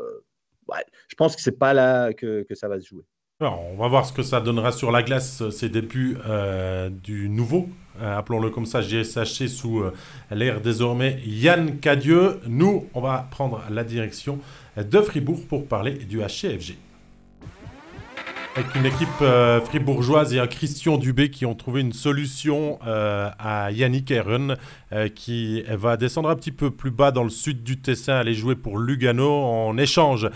je pense que ce n'est pas là que, ça va se jouer. on va voir ce que ça donnera sur la glace, euh, ces débuts euh, du nouveau, appelons-le comme ça, GSHC sous l'ère désormais Yann Cadieux. Nous, on va prendre la direction de Fribourg pour parler du HCFG avec une équipe euh, fribourgeoise et un Christian Dubé qui ont trouvé une solution euh, à Yannick Herren euh, qui va descendre un petit peu plus bas dans le sud du Tessin, aller jouer pour Lugano en échange.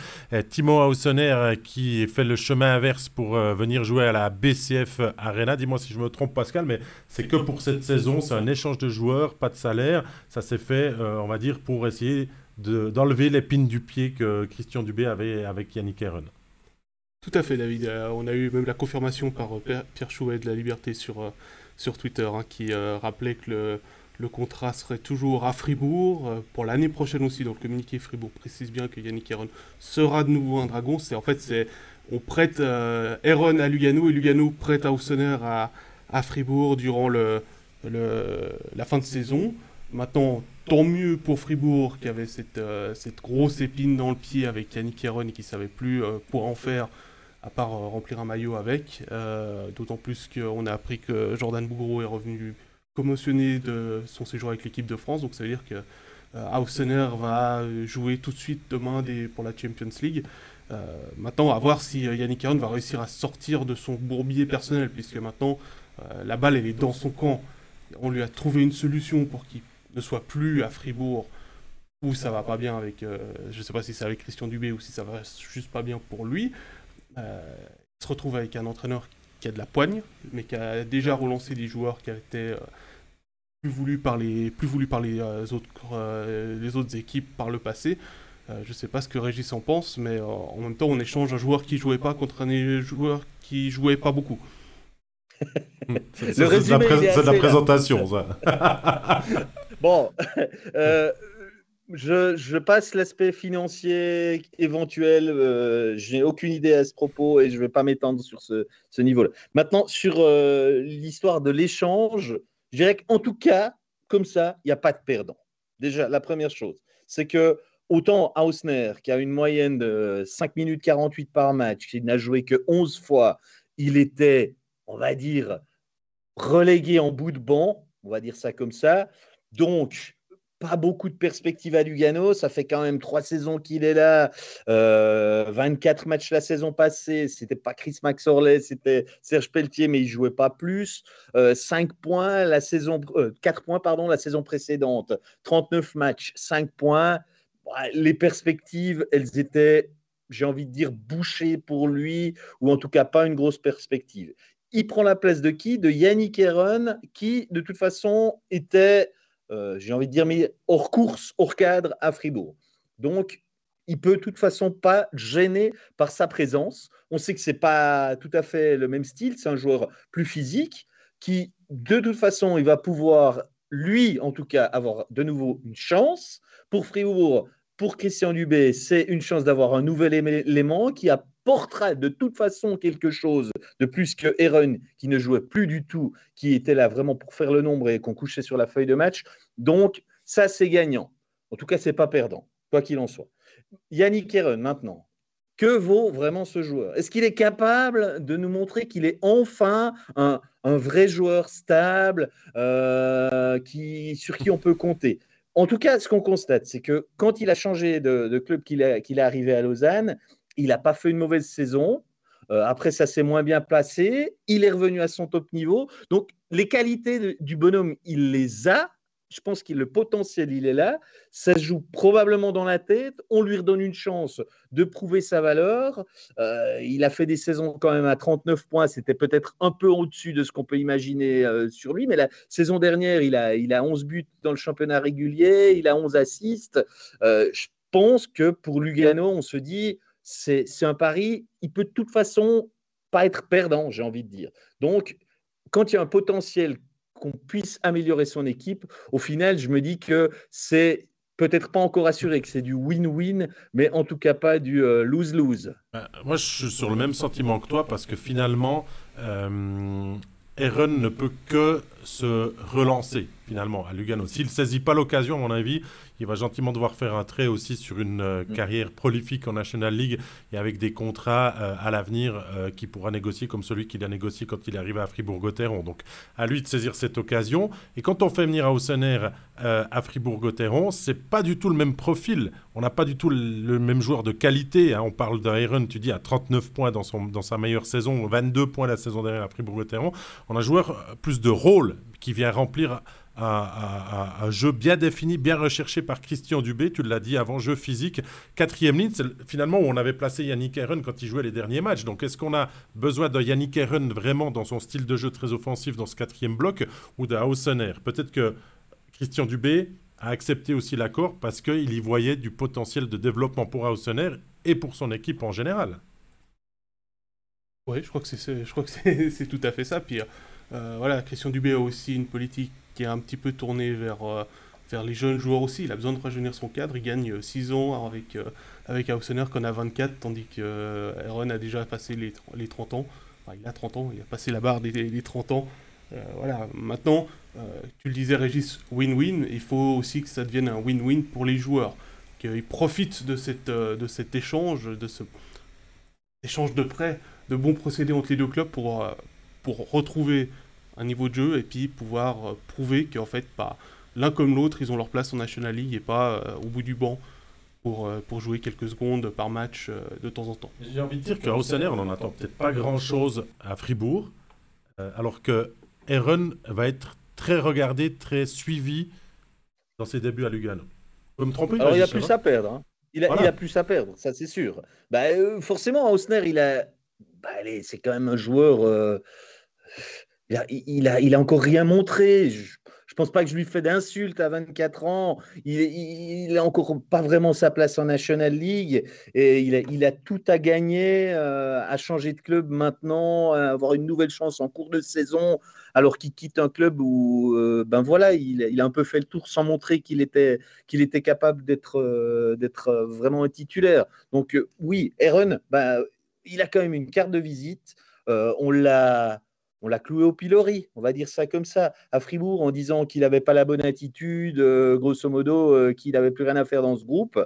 Timo Hausener qui fait le chemin inverse pour venir jouer à la BCF Arena. Dis-moi si je me trompe Pascal, mais c'est que pour cette saison, c'est un échange de joueurs, pas de salaire. Ça s'est fait, on va dire, pour essayer d'enlever l'épine du pied que Christian Dubé avait avec Yannick Herren. Tout à fait, David. Euh, on a eu même la confirmation par euh, Pierre Chouet de la Liberté sur, euh, sur Twitter, hein, qui rappelait que le, contrat serait toujours à Fribourg pour l'année prochaine aussi. Donc le communiqué Fribourg précise bien que Yannick Heron sera de nouveau un dragon. C'est en fait c'est on prête Heron à Lugano et Lugano prête à, à Fribourg durant le, la fin de saison. Maintenant, tant mieux pour Fribourg qui avait cette, cette grosse épine dans le pied avec Yannick Heron et qui savait plus quoi en faire à part euh, remplir un maillot avec. Euh, d'autant plus qu'on a appris que Jordan Bougro est revenu commotionné de son séjour avec l'équipe de France. Donc ça veut dire que euh, va jouer tout de suite demain pour la Champions League. maintenant, à voir si Yannick Aron va réussir à sortir de son bourbier personnel, puisque maintenant, la balle, elle est dans son camp. On lui a trouvé une solution pour qu'il ne soit plus à Fribourg, où ça va pas bien avec... je ne sais pas si c'est avec Christian Dubé ou si ça va juste pas bien pour lui. Euh, il se retrouve avec un entraîneur qui a de la poigne, mais qui a déjà relancé des joueurs qui été euh, plus voulus par les, plus voulus par les, euh, autres, les autres équipes par le passé. je ne sais pas ce que Régis en pense, mais en même temps, on échange un joueur qui jouait pas contre un joueur qui jouait pas beaucoup. c'est de, la présentation, ça. bon, je, passe l'aspect financier éventuel. Euh, je n'ai aucune idée à ce propos et je ne vais pas m'étendre sur ce, niveau-là. Maintenant, sur euh, l'histoire de l'échange, je dirais qu'en tout cas, comme ça, il n'y a pas de perdant. Déjà, la première chose, c'est que autant Hausner, qui a une moyenne de 5 minutes 48 par match, qui n'a joué que 11 fois, il était, on va dire, relégué en bout de banc, on va dire ça comme ça. Donc, pas beaucoup de perspectives à Lugano. Ça fait quand même trois saisons qu'il est là. 24 matchs la saison passée. C'était pas Chris Maxorley, c'était Serge Pelletier, mais il jouait pas plus. 5 points la saison, 4 points pardon la saison précédente. 39 matchs, 5 points. Les perspectives, elles étaient j'ai envie de dire, bouchées pour lui, ou en tout cas pas une grosse perspective. Il prend la place de qui? De Yannick Heron, qui de toute façon était euh, j'ai envie de dire, mais hors course, hors cadre à Fribourg. Donc, il peut de toute façon pas gêner par sa présence. On sait que c'est pas tout à fait le même style, c'est un joueur plus physique qui, de toute façon, il va pouvoir, lui en tout cas, avoir de nouveau une chance. Pour Fribourg, pour Christian Dubé, c'est une chance d'avoir un nouvel élément qui a portera de toute façon quelque chose de plus que Aaron, qui ne jouait plus du tout, qui était là vraiment pour faire le nombre et qu'on couchait sur la feuille de match. Donc, ça, c'est gagnant. En tout cas, c'est pas perdant, quoi qu'il en soit. Yannick Aaron, maintenant. Que vaut vraiment ce joueur? Est-ce qu'il est capable de nous montrer qu'il est enfin un, vrai joueur stable euh, qui, sur qui on peut compter? En tout cas, ce qu'on constate, c'est que quand il a changé de, club, qu'il est arrivé à Lausanne, il n'a pas fait une mauvaise saison. Euh, après, ça s'est moins bien placé. Il est revenu à son top niveau. Donc, les qualités du bonhomme, il les a. Je pense que le potentiel, il est là. Ça se joue probablement dans la tête. On lui redonne une chance de prouver sa valeur. Euh, il a fait des saisons quand même à 39 points. C'était peut-être un peu au-dessus de ce qu'on peut imaginer euh, sur lui. Mais la saison dernière, il a, il a 11 buts dans le championnat régulier. Il a 11 assists. je pense que pour Lugano, on se dit c'est un pari, il peut de toute façon pas être perdant, j'ai envie de dire. Donc, quand il y a un potentiel qu'on puisse améliorer son équipe, au final, je me dis que c'est peut-être pas encore assuré que c'est du win-win, mais en tout cas pas du euh, lose-lose. Ben, moi, je suis sur le même sentiment que toi parce que finalement, euh, Aaron ne peut que se relancer finalement à Lugano. S'il ne saisit pas l'occasion, à mon avis, il va gentiment devoir faire un trait aussi sur une euh, mm. carrière prolifique en National League et avec des contrats euh, à l'avenir euh, qu'il pourra négocier comme celui qu'il a négocié quand il est arrivé à Fribourg-Gotteron. Donc à lui de saisir cette occasion. Et quand on fait venir Haussener à Fribourg-Gotteron, c'est pas du tout le même profil. On n'a pas du tout le, même joueur de qualité. Hein. On parle d'Iron, tu dis, à 39 points dans, son, dans sa meilleure saison, 22 points la saison dernière à Fribourg-Gotteron. On a un joueur plus de rôle qui vient remplir un, jeu bien défini, bien recherché par Christian Dubé. Tu l'as dit avant, jeu physique. Quatrième ligne, c'est finalement où on avait placé Yannick Heron quand il jouait les derniers matchs. Donc est-ce qu'on a besoin de Yannick Heron vraiment dans son style de jeu très offensif dans ce quatrième bloc ou de Hausener? Peut-être que Christian Dubé a accepté aussi l'accord parce qu'il y voyait du potentiel de développement pour Hausener et pour son équipe en général. Oui, je crois que c'est tout à fait ça. Puis euh, voilà, Christian Dubé a aussi une politique qui est un petit peu tourné vers, euh, vers les jeunes joueurs aussi. Il a besoin de rajeunir son cadre. Il gagne 6 euh, ans avec, euh, avec Auxonner qu'on a 24, tandis que Aaron a déjà passé les, les 30 ans. Il a 30 ans, il a passé la barre des, des 30 ans. voilà, maintenant, tu le disais Régis, win-win, il faut aussi que ça devienne un win-win pour les joueurs, qu'ils profitent de, cette, de cet échange, de ce échange de prêts, de bons procédés entre les deux clubs pour, pour retrouver un niveau de jeu et puis pouvoir euh, prouver qu'en fait, pas l'un comme l'autre, ils ont leur place en National League et pas euh, au bout du banc pour, euh, pour jouer quelques secondes par match de temps en temps. J'ai envie de dire qu'à Haussener, on n'en attend peut-être pas grand-chose à Fribourg, alors que Aaron va être très regardé, très suivi dans ses débuts à Lugano. Vous me trompez Alors il a plus à perdre. Hein. Il, a, il, a, plus à perdre, ça c'est sûr. Bah, forcément, Hausner, il a, bah, c'est quand même un joueur il a, il a, encore rien montré. Je ne pense pas que je lui fais d'insultes à 24 ans. Il n'a encore pas vraiment sa place en National League. Et il a, il a tout à gagner euh, à changer de club maintenant, à avoir une nouvelle chance en cours de saison, alors qu'il quitte un club où euh, ben voilà, il, il, a un peu fait le tour sans montrer qu'il était, qu'il était capable d'être, euh, d'être vraiment un titulaire. Donc oui, Aaron, ben, il a quand même une carte de visite. on l'a on l'a cloué au pilori, on va dire ça comme ça, à Fribourg, en disant qu'il n'avait pas la bonne attitude, euh, grosso modo, euh, qu'il n'avait plus rien à faire dans ce groupe.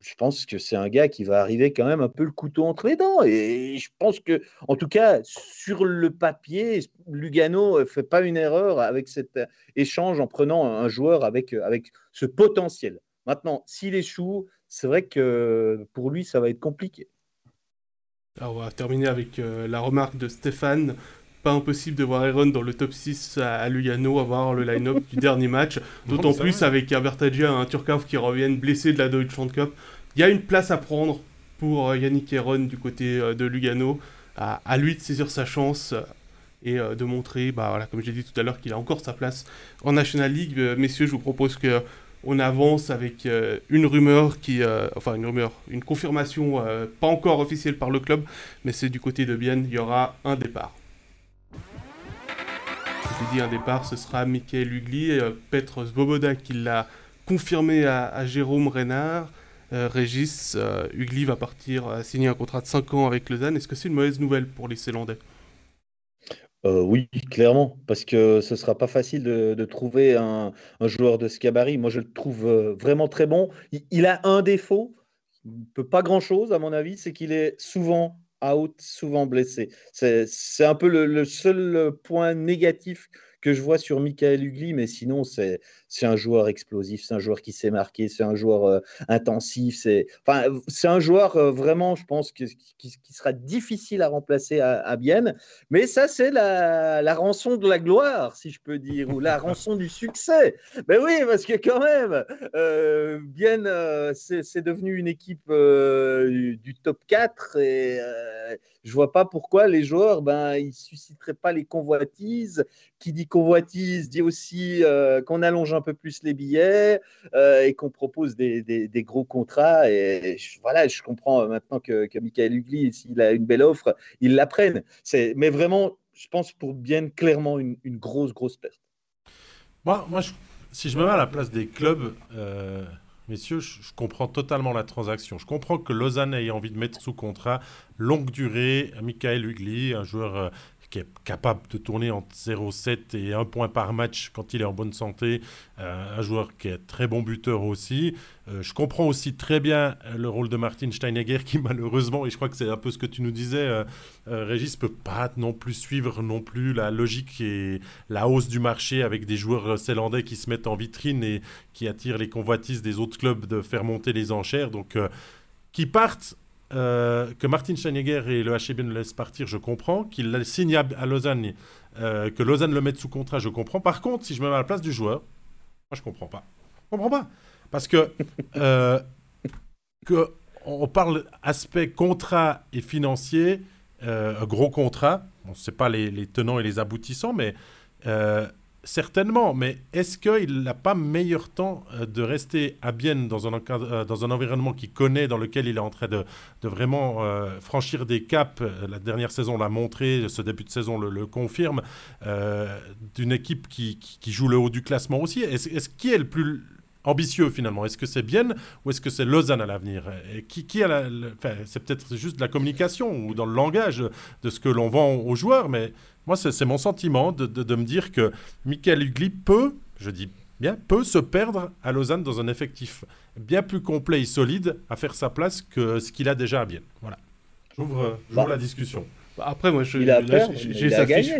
je pense que c'est un gars qui va arriver quand même un peu le couteau entre les dents. Et je pense que, en tout cas, sur le papier, Lugano ne fait pas une erreur avec cet échange en prenant un joueur avec, avec ce potentiel. Maintenant, s'il échoue, c'est vrai que pour lui, ça va être compliqué. Alors, on va terminer avec euh, la remarque de Stéphane. Pas impossible de voir Aaron dans le top 6 à, Lugano, avoir le line-up du dernier match. D'autant plus avec un Bertagia et un Turkov qui reviennent blessés de la Deutschland Cup. Il y a une place à prendre pour euh, Yannick Aaron du côté euh, de Lugano. À, lui de saisir sa chance et de montrer, bah, voilà, comme j'ai dit tout à l'heure, qu'il a encore sa place en National League. messieurs, je vous propose que on avance avec euh, une rumeur qui, euh, enfin une rumeur, une confirmation euh, pas encore officielle par le club, mais c'est du côté de Bienne, il y aura un départ. Dis un départ, ce sera Michael Ugli et Petr Svoboda qui l'a confirmé à, Jérôme Reynard. Régis, Ugli va partir signer un contrat de 5 ans avec Lausanne. Est-ce que c'est une mauvaise nouvelle pour les Célandais euh, oui, clairement, parce que ce sera pas facile de, trouver un, joueur de ce gabarit. Moi, je le trouve euh, vraiment très bon. Il, a un défaut, ne peut pas grand-chose, à mon avis, c'est qu'il est souvent out, souvent blessé. C'est un peu le, seul point négatif que je vois sur Michael Ugli, mais sinon, c'est un joueur explosif, c'est un joueur qui s'est marqué, c'est un joueur euh, intensif, c'est enfin, un joueur euh, vraiment, je pense, qui, qui, sera difficile à remplacer à, à. Mais ça, c'est la, rançon de la gloire, si je peux dire, ou la rançon du succès. Mais oui, parce que quand même, euh, euh, c'est devenu une équipe du, top 4 et je vois pas pourquoi les joueurs, ben, ils susciteraient pas les convoitises. Qui dit convoitise dit aussi euh, qu'on allonge un peu plus les billets euh, et qu'on propose des, gros contrats. Et voilà, je comprends maintenant que, Michael Ugli, s'il a une belle offre, il la prenne. Mais vraiment, je pense pour bien clairement une, grosse, grosse perte. Moi, moi si je me mets à la place des clubs, euh, Messieurs, je, comprends totalement la transaction. Je comprends que Lausanne ait envie de mettre sous contrat longue durée Michael Hugli, un joueur euh, qui est capable de tourner entre 0,7 et 1 point par match quand il est en bonne santé. Euh, un joueur qui est très bon buteur aussi. Euh, je comprends aussi très bien le rôle de Martin Steinegger qui malheureusement, et je crois que c'est un peu ce que tu nous disais, euh, Régis, peut pas non plus suivre non plus la logique et la hausse du marché avec des joueurs zélandais qui se mettent en vitrine et qui attirent les convoitises des autres clubs de faire monter les enchères. Donc, qui partent euh, que Martin Steinegger et le HB le laissent partir, je comprends. Qu'il signe à, Lausanne, euh, que Lausanne le mette sous contrat, je comprends. Par contre, si je me mets à la place du joueur, moi je comprends pas. Je comprends pas. Parce que, euh, que on parle aspect contrat et financier, un gros contrat. On ne sait pas les, tenants et les aboutissants, mais Certainement, mais est-ce qu'il n'a pas meilleur temps euh, de rester à Bienne dans un, euh, dans un environnement qu'il connaît, dans lequel il est en train de, de vraiment euh, franchir des caps? La dernière saison l'a montré, ce début de saison le, confirme, d'une équipe qui, qui, joue le haut du classement aussi. Est-ce est qui est le plus ambitieux finalement Est-ce que c'est Bienne ou est-ce que c'est Lausanne à l'avenir? Qui, qui a C'est peut-être juste de la communication ou dans le langage de ce que l'on vend aux joueurs, mais moi, c'est mon sentiment de, me dire que Michael Hugli peut, je dis bien, peut se perdre à Lausanne dans un effectif bien plus complet et solide à faire sa place que ce qu'il a déjà à Bienne. Voilà. J'ouvre bah, la discussion. Bah, après, moi, j'ai sa fiche.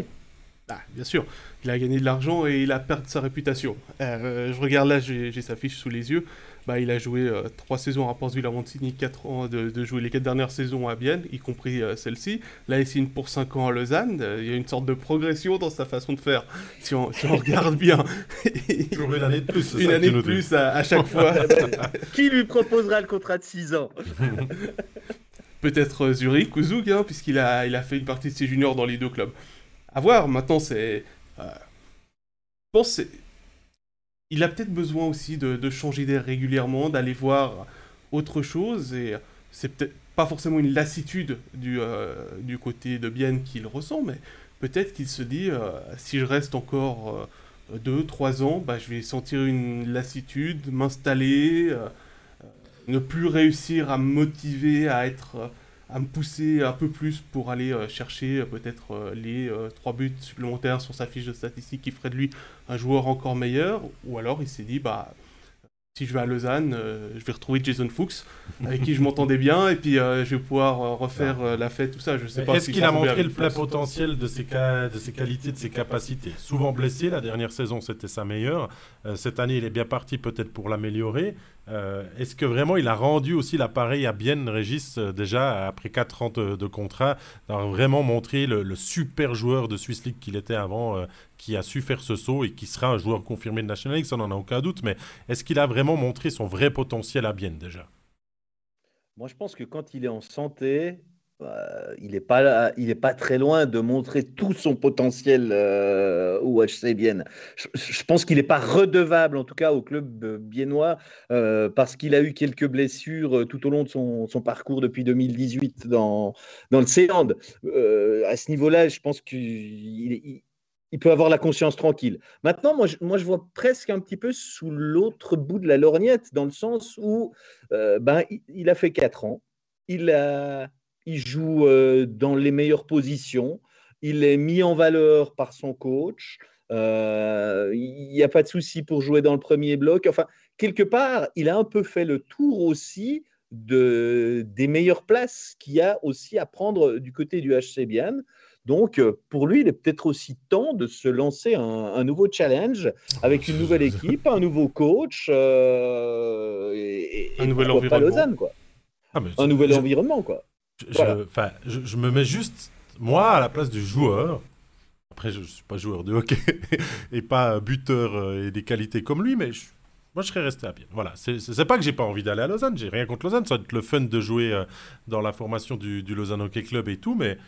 Ah, bien sûr, il a gagné de l'argent et il a perdu sa réputation. Euh, je regarde là, j'ai sa fiche sous les yeux bah, il a joué euh, trois saisons à Portsville avant de signer 4 ans, de, jouer les quatre dernières saisons à Bienne, y compris euh, celle-ci. Là, il signe pour 5 ans à Lausanne. Euh, il y a une sorte de progression dans sa façon de faire, si on, regarde bien. une année de plus. Une année de plus à, chaque fois. Qui lui proposera le contrat de 6 ans? Peut-être Zurich ou Zug, hein, puisqu'il a, il a fait une partie de ses juniors dans les deux clubs. À voir, maintenant c'est... je pense il a peut-être besoin aussi de, changer d'air régulièrement, d'aller voir autre chose. Et c'est peut-être pas forcément une lassitude du, euh, du côté de Bienne qu'il ressent, mais peut-être qu'il se dit euh, si je reste encore 2-3 euh, ans, bah, je vais sentir une lassitude, m'installer, ne plus réussir à me motiver, à être à me pousser un peu plus pour aller euh, chercher euh, peut-être euh, les trois buts supplémentaires sur sa fiche de statistiques qui ferait de lui un joueur encore meilleur. Ou alors il s'est dit, bah, si je vais à Lausanne, je vais retrouver Jason Fuchs, avec qui je m'entendais bien, et puis je vais pouvoir refaire la fête, tout ça. Je sais pas. Est-ce qu'il a montré le plein potentiel de ses, de ses qualités, de ses capacités? Souvent blessé, la dernière saison c'était sa meilleure. cette année, il est bien parti peut-être pour l'améliorer. Est-ce que vraiment il a rendu aussi l'appareil à Bienne, Régis, déjà après 4 ans de, contrat, d'avoir vraiment montré le, super joueur de Swiss League qu'il était avant qui a su faire ce saut et qui sera un joueur confirmé de National League, ça n'en a aucun doute, mais est-ce qu'il a vraiment montré son vrai potentiel à Bienne déjà? Moi, je pense que quand il est en santé, euh, il n'est pas, il pas très loin de montrer tout son potentiel euh, au HC Bienne. Je, pense qu'il n'est pas redevable, en tout cas au club euh, biennois, parce qu'il a eu quelques blessures tout au long de son, parcours depuis 2018 dans, dans le Céand. à ce niveau-là, je pense qu'il il peut avoir la conscience tranquille. Maintenant, moi je, vois presque un petit peu sous l'autre bout de la lorgnette, dans le sens où euh, ben, il, a fait 4 ans, il, a, il joue euh, dans les meilleures positions, il est mis en valeur par son coach, euh, il n'y a pas de souci pour jouer dans le premier bloc. Enfin, quelque part, il a un peu fait le tour aussi de, des meilleures places qu'il y a aussi à prendre du côté du HC. Donc, euh, pour lui, il est peut-être aussi temps de se lancer un, nouveau challenge avec une nouvelle équipe, un nouveau coach euh, et, un nouvel environnement. quoi. Ah, un nouvel environnement, quoi. Je, je, me mets juste, moi, à la place du joueur. Après, je ne suis pas joueur de hockey et pas buteur euh, et des qualités comme lui, mais moi, je serais resté à Bienne. Voilà. C'est pas que j'ai pas envie d'aller à Lausanne. J'ai rien contre Lausanne. Ça va être le fun de jouer dans la formation du, du Lausanne Hockey Club et tout, mais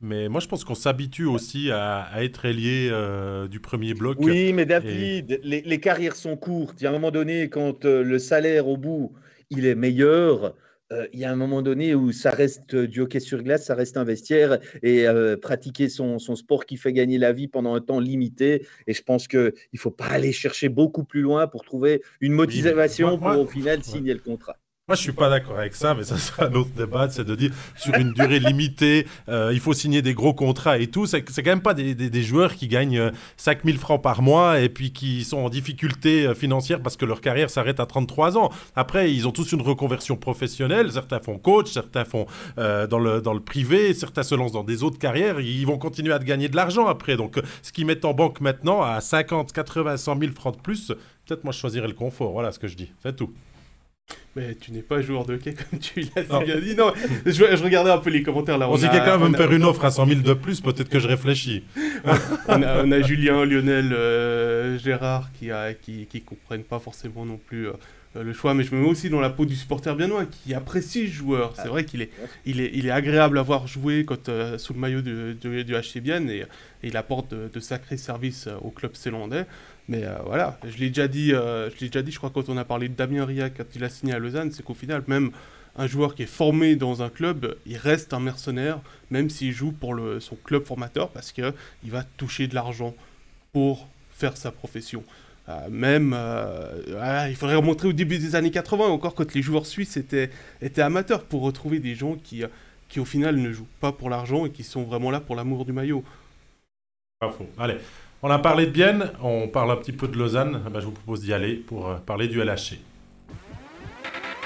mais moi, je pense qu'on s'habitue aussi à, être ailier euh, du premier bloc. Oui, mais David, les, carrières sont courtes. Il y a un moment donné, quand euh, le salaire au bout, il est meilleur, euh, il y a un moment donné où ça reste du hockey sur glace, ça reste un vestiaire et pratiquer son, son, sport qui fait gagner la vie pendant un temps limité. Et je pense qu'il ne faut pas aller chercher beaucoup plus loin pour trouver une motivation pour au final signer le contrat. Moi, je suis pas d'accord avec ça, mais ça sera un autre débat, c'est de dire sur une durée limitée, euh, il faut signer des gros contrats et tout. C'est quand même pas des, joueurs qui gagnent 5000 euh, francs par mois et puis qui sont en difficulté euh, financière parce que leur carrière s'arrête à 33 ans. Après, ils ont tous une reconversion professionnelle. Certains font coach, certains font dans, le, dans le privé, certains se lancent dans des autres carrières. Ils vont continuer à gagner de l'argent après. Donc, ce qu'ils mettent en banque maintenant à 50, 80, 100 000 francs de plus, peut-être moi je choisirais le confort. Voilà ce que je dis. C'est tout. Mais tu n'es pas joueur de hockey comme tu l'as bien dit. Non, je, regardais un peu les commentaires là. On si quelqu'un veut me faire une offre à 100 000 de plus, peut-être que je réfléchis. on, a, Julien, Lionel, euh, Gérard qui, a, qui, qui comprennent pas forcément non plus euh, le choix, mais je me mets aussi dans la peau du supporter biennois qui apprécie ce joueur. C'est ah. vrai qu'il est, il est, il est agréable à voir jouer quand, euh, sous le maillot du, du, du HC Bienne et, il apporte de, sacrés services au club zélandais. Mais euh, voilà, je l'ai déjà dit, euh, je l'ai déjà dit, je crois quand on a parlé de Damien Ria quand il a signé à Lausanne, c'est qu'au final même un joueur qui est formé dans un club, il reste un mercenaire, même s'il joue pour le, son club formateur, parce que il va toucher de l'argent pour faire sa profession. Euh, même, il faudrait remontrer au début des années 80, encore quand les joueurs suisses étaient, étaient amateurs, pour retrouver des gens qui, qui au final ne jouent pas pour l'argent et qui sont vraiment là pour l'amour du maillot. Pas faux. Allez, on a parlé de Bienne, on parle un petit peu de Lausanne. Eh ben, je vous propose d'y aller pour euh, parler du LHC.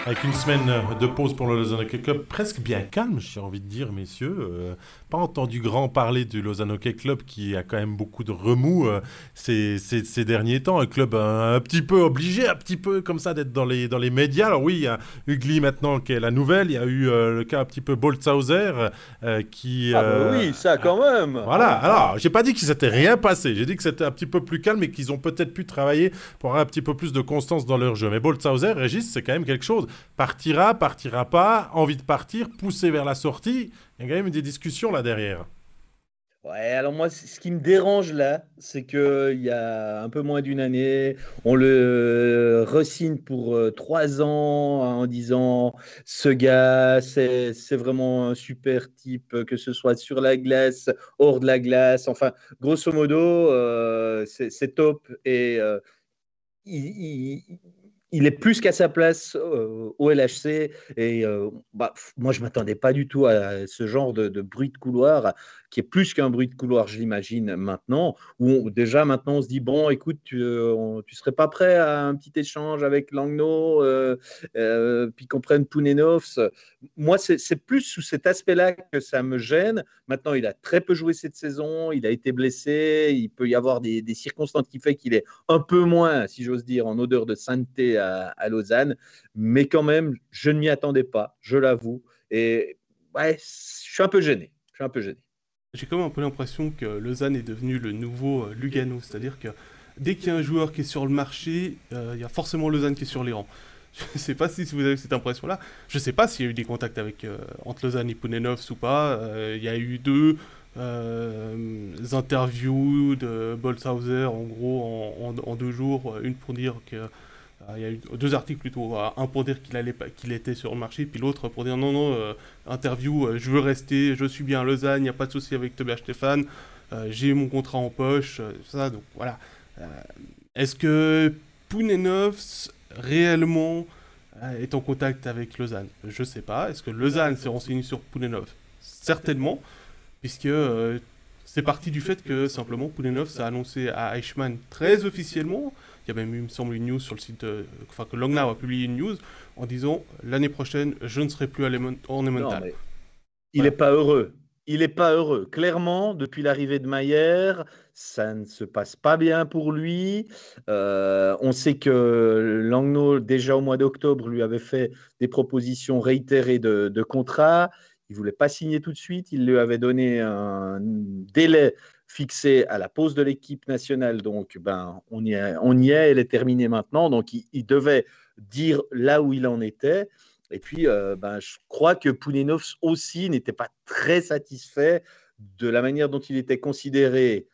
Avec une semaine de pause pour le Lausanne Hockey Club, presque bien calme, j'ai envie de dire, messieurs. Euh, pas entendu grand parler du Lausanne Hockey Club qui a quand même beaucoup de remous euh, ces, ces, derniers temps. Un club un, petit peu obligé, un petit peu comme ça d'être dans les, dans les médias. Alors oui, il y a Ugly maintenant qui est la nouvelle. Il y a eu euh, le cas un petit peu Boltzhauser qui... Ah bah oui, ça quand même Voilà, alors j'ai pas dit qu'il s'était rien passé. J'ai dit que c'était un petit peu plus calme et qu'ils ont peut-être pu travailler pour avoir un petit peu plus de constance dans leur jeu. Mais Boltzhauser, Régis, c'est quand même quelque chose partira, partira pas, envie de partir, pousser vers la sortie. Il y a quand même des discussions là derrière. Ouais, alors moi, ce qui me dérange là, c'est qu'il y a un peu moins d'une année, on le resigne pour euh, trois ans en disant ce gars, c'est vraiment un super type, que ce soit sur la glace, hors de la glace. Enfin, grosso modo, euh, c'est top et euh, il est plus qu'à sa place euh, au LHC. Et euh, bah, moi, je ne m'attendais pas du tout à ce genre de, bruit de couloir qui est plus qu'un bruit de couloir, je l'imagine maintenant, où déjà maintenant on se dit, bon, écoute, tu ne serais pas prêt à un petit échange avec Langno, puis qu'on prenne Pounenovs. Moi, c'est plus sous cet aspect-là que ça me gêne. Maintenant, il a très peu joué cette saison, il a été blessé, il peut y avoir des, circonstances qui font qu'il est un peu moins, si j'ose dire, en odeur de sainteté à, Lausanne, mais quand même, je ne m'y attendais pas, je l'avoue. Et ouais, je suis un peu gêné. Je suis un peu gêné. J'ai quand même un peu l'impression que Lausanne est devenu le nouveau euh, Lugano, c'est-à-dire que dès qu'il y a un joueur qui est sur le marché, euh, il y a forcément Lausanne qui est sur les rangs. Je ne sais pas si vous avez cette impression-là. Je ne sais pas s'il y a eu des contacts euh, entre Lausanne et Pounenovs ou pas. Il y a eu deux interviews de Bolshauser, en gros, en, deux jours. Une pour dire que il y a eu deux articles plutôt, euh, un pour dire qu'il allait qu'il était sur le marché, puis l'autre pour dire non non euh, interview, je veux rester, je suis bien à Lausanne, il n'y a pas de souci avec Tobias Stéphane, j'ai mon contrat en poche, ça donc voilà. Est-ce que Pounenovs réellement est en contact avec Lausanne? Je sais pas. Est-ce que Lausanne s'est renseigné sur Pounenovs? Certainement, puisque c'est parti du fait que simplement Pounenovs a annoncé à Eichmann très officiellement il y a même, il me semble, une news sur le site, enfin que Longnau a publié une news en disant l'année prochaine, je ne serai plus à ornemental. Il n'est pas heureux. Il n'est pas heureux. Clairement, depuis l'arrivée de Mayer, ça ne se passe pas bien pour lui. Euh, on sait que Langnau, déjà au mois d'octobre, lui avait fait des propositions réitérées de, de contrat. Il ne voulait pas signer tout de suite. Il lui avait donné un délai fixé à la pause de l'équipe nationale. Donc, ben, on y est, on y est elle est terminée maintenant. Donc, il, devait dire là où il en était. Et puis, euh, ben, je crois que Pounenovs aussi n'était pas très satisfait de la manière dont il était considéré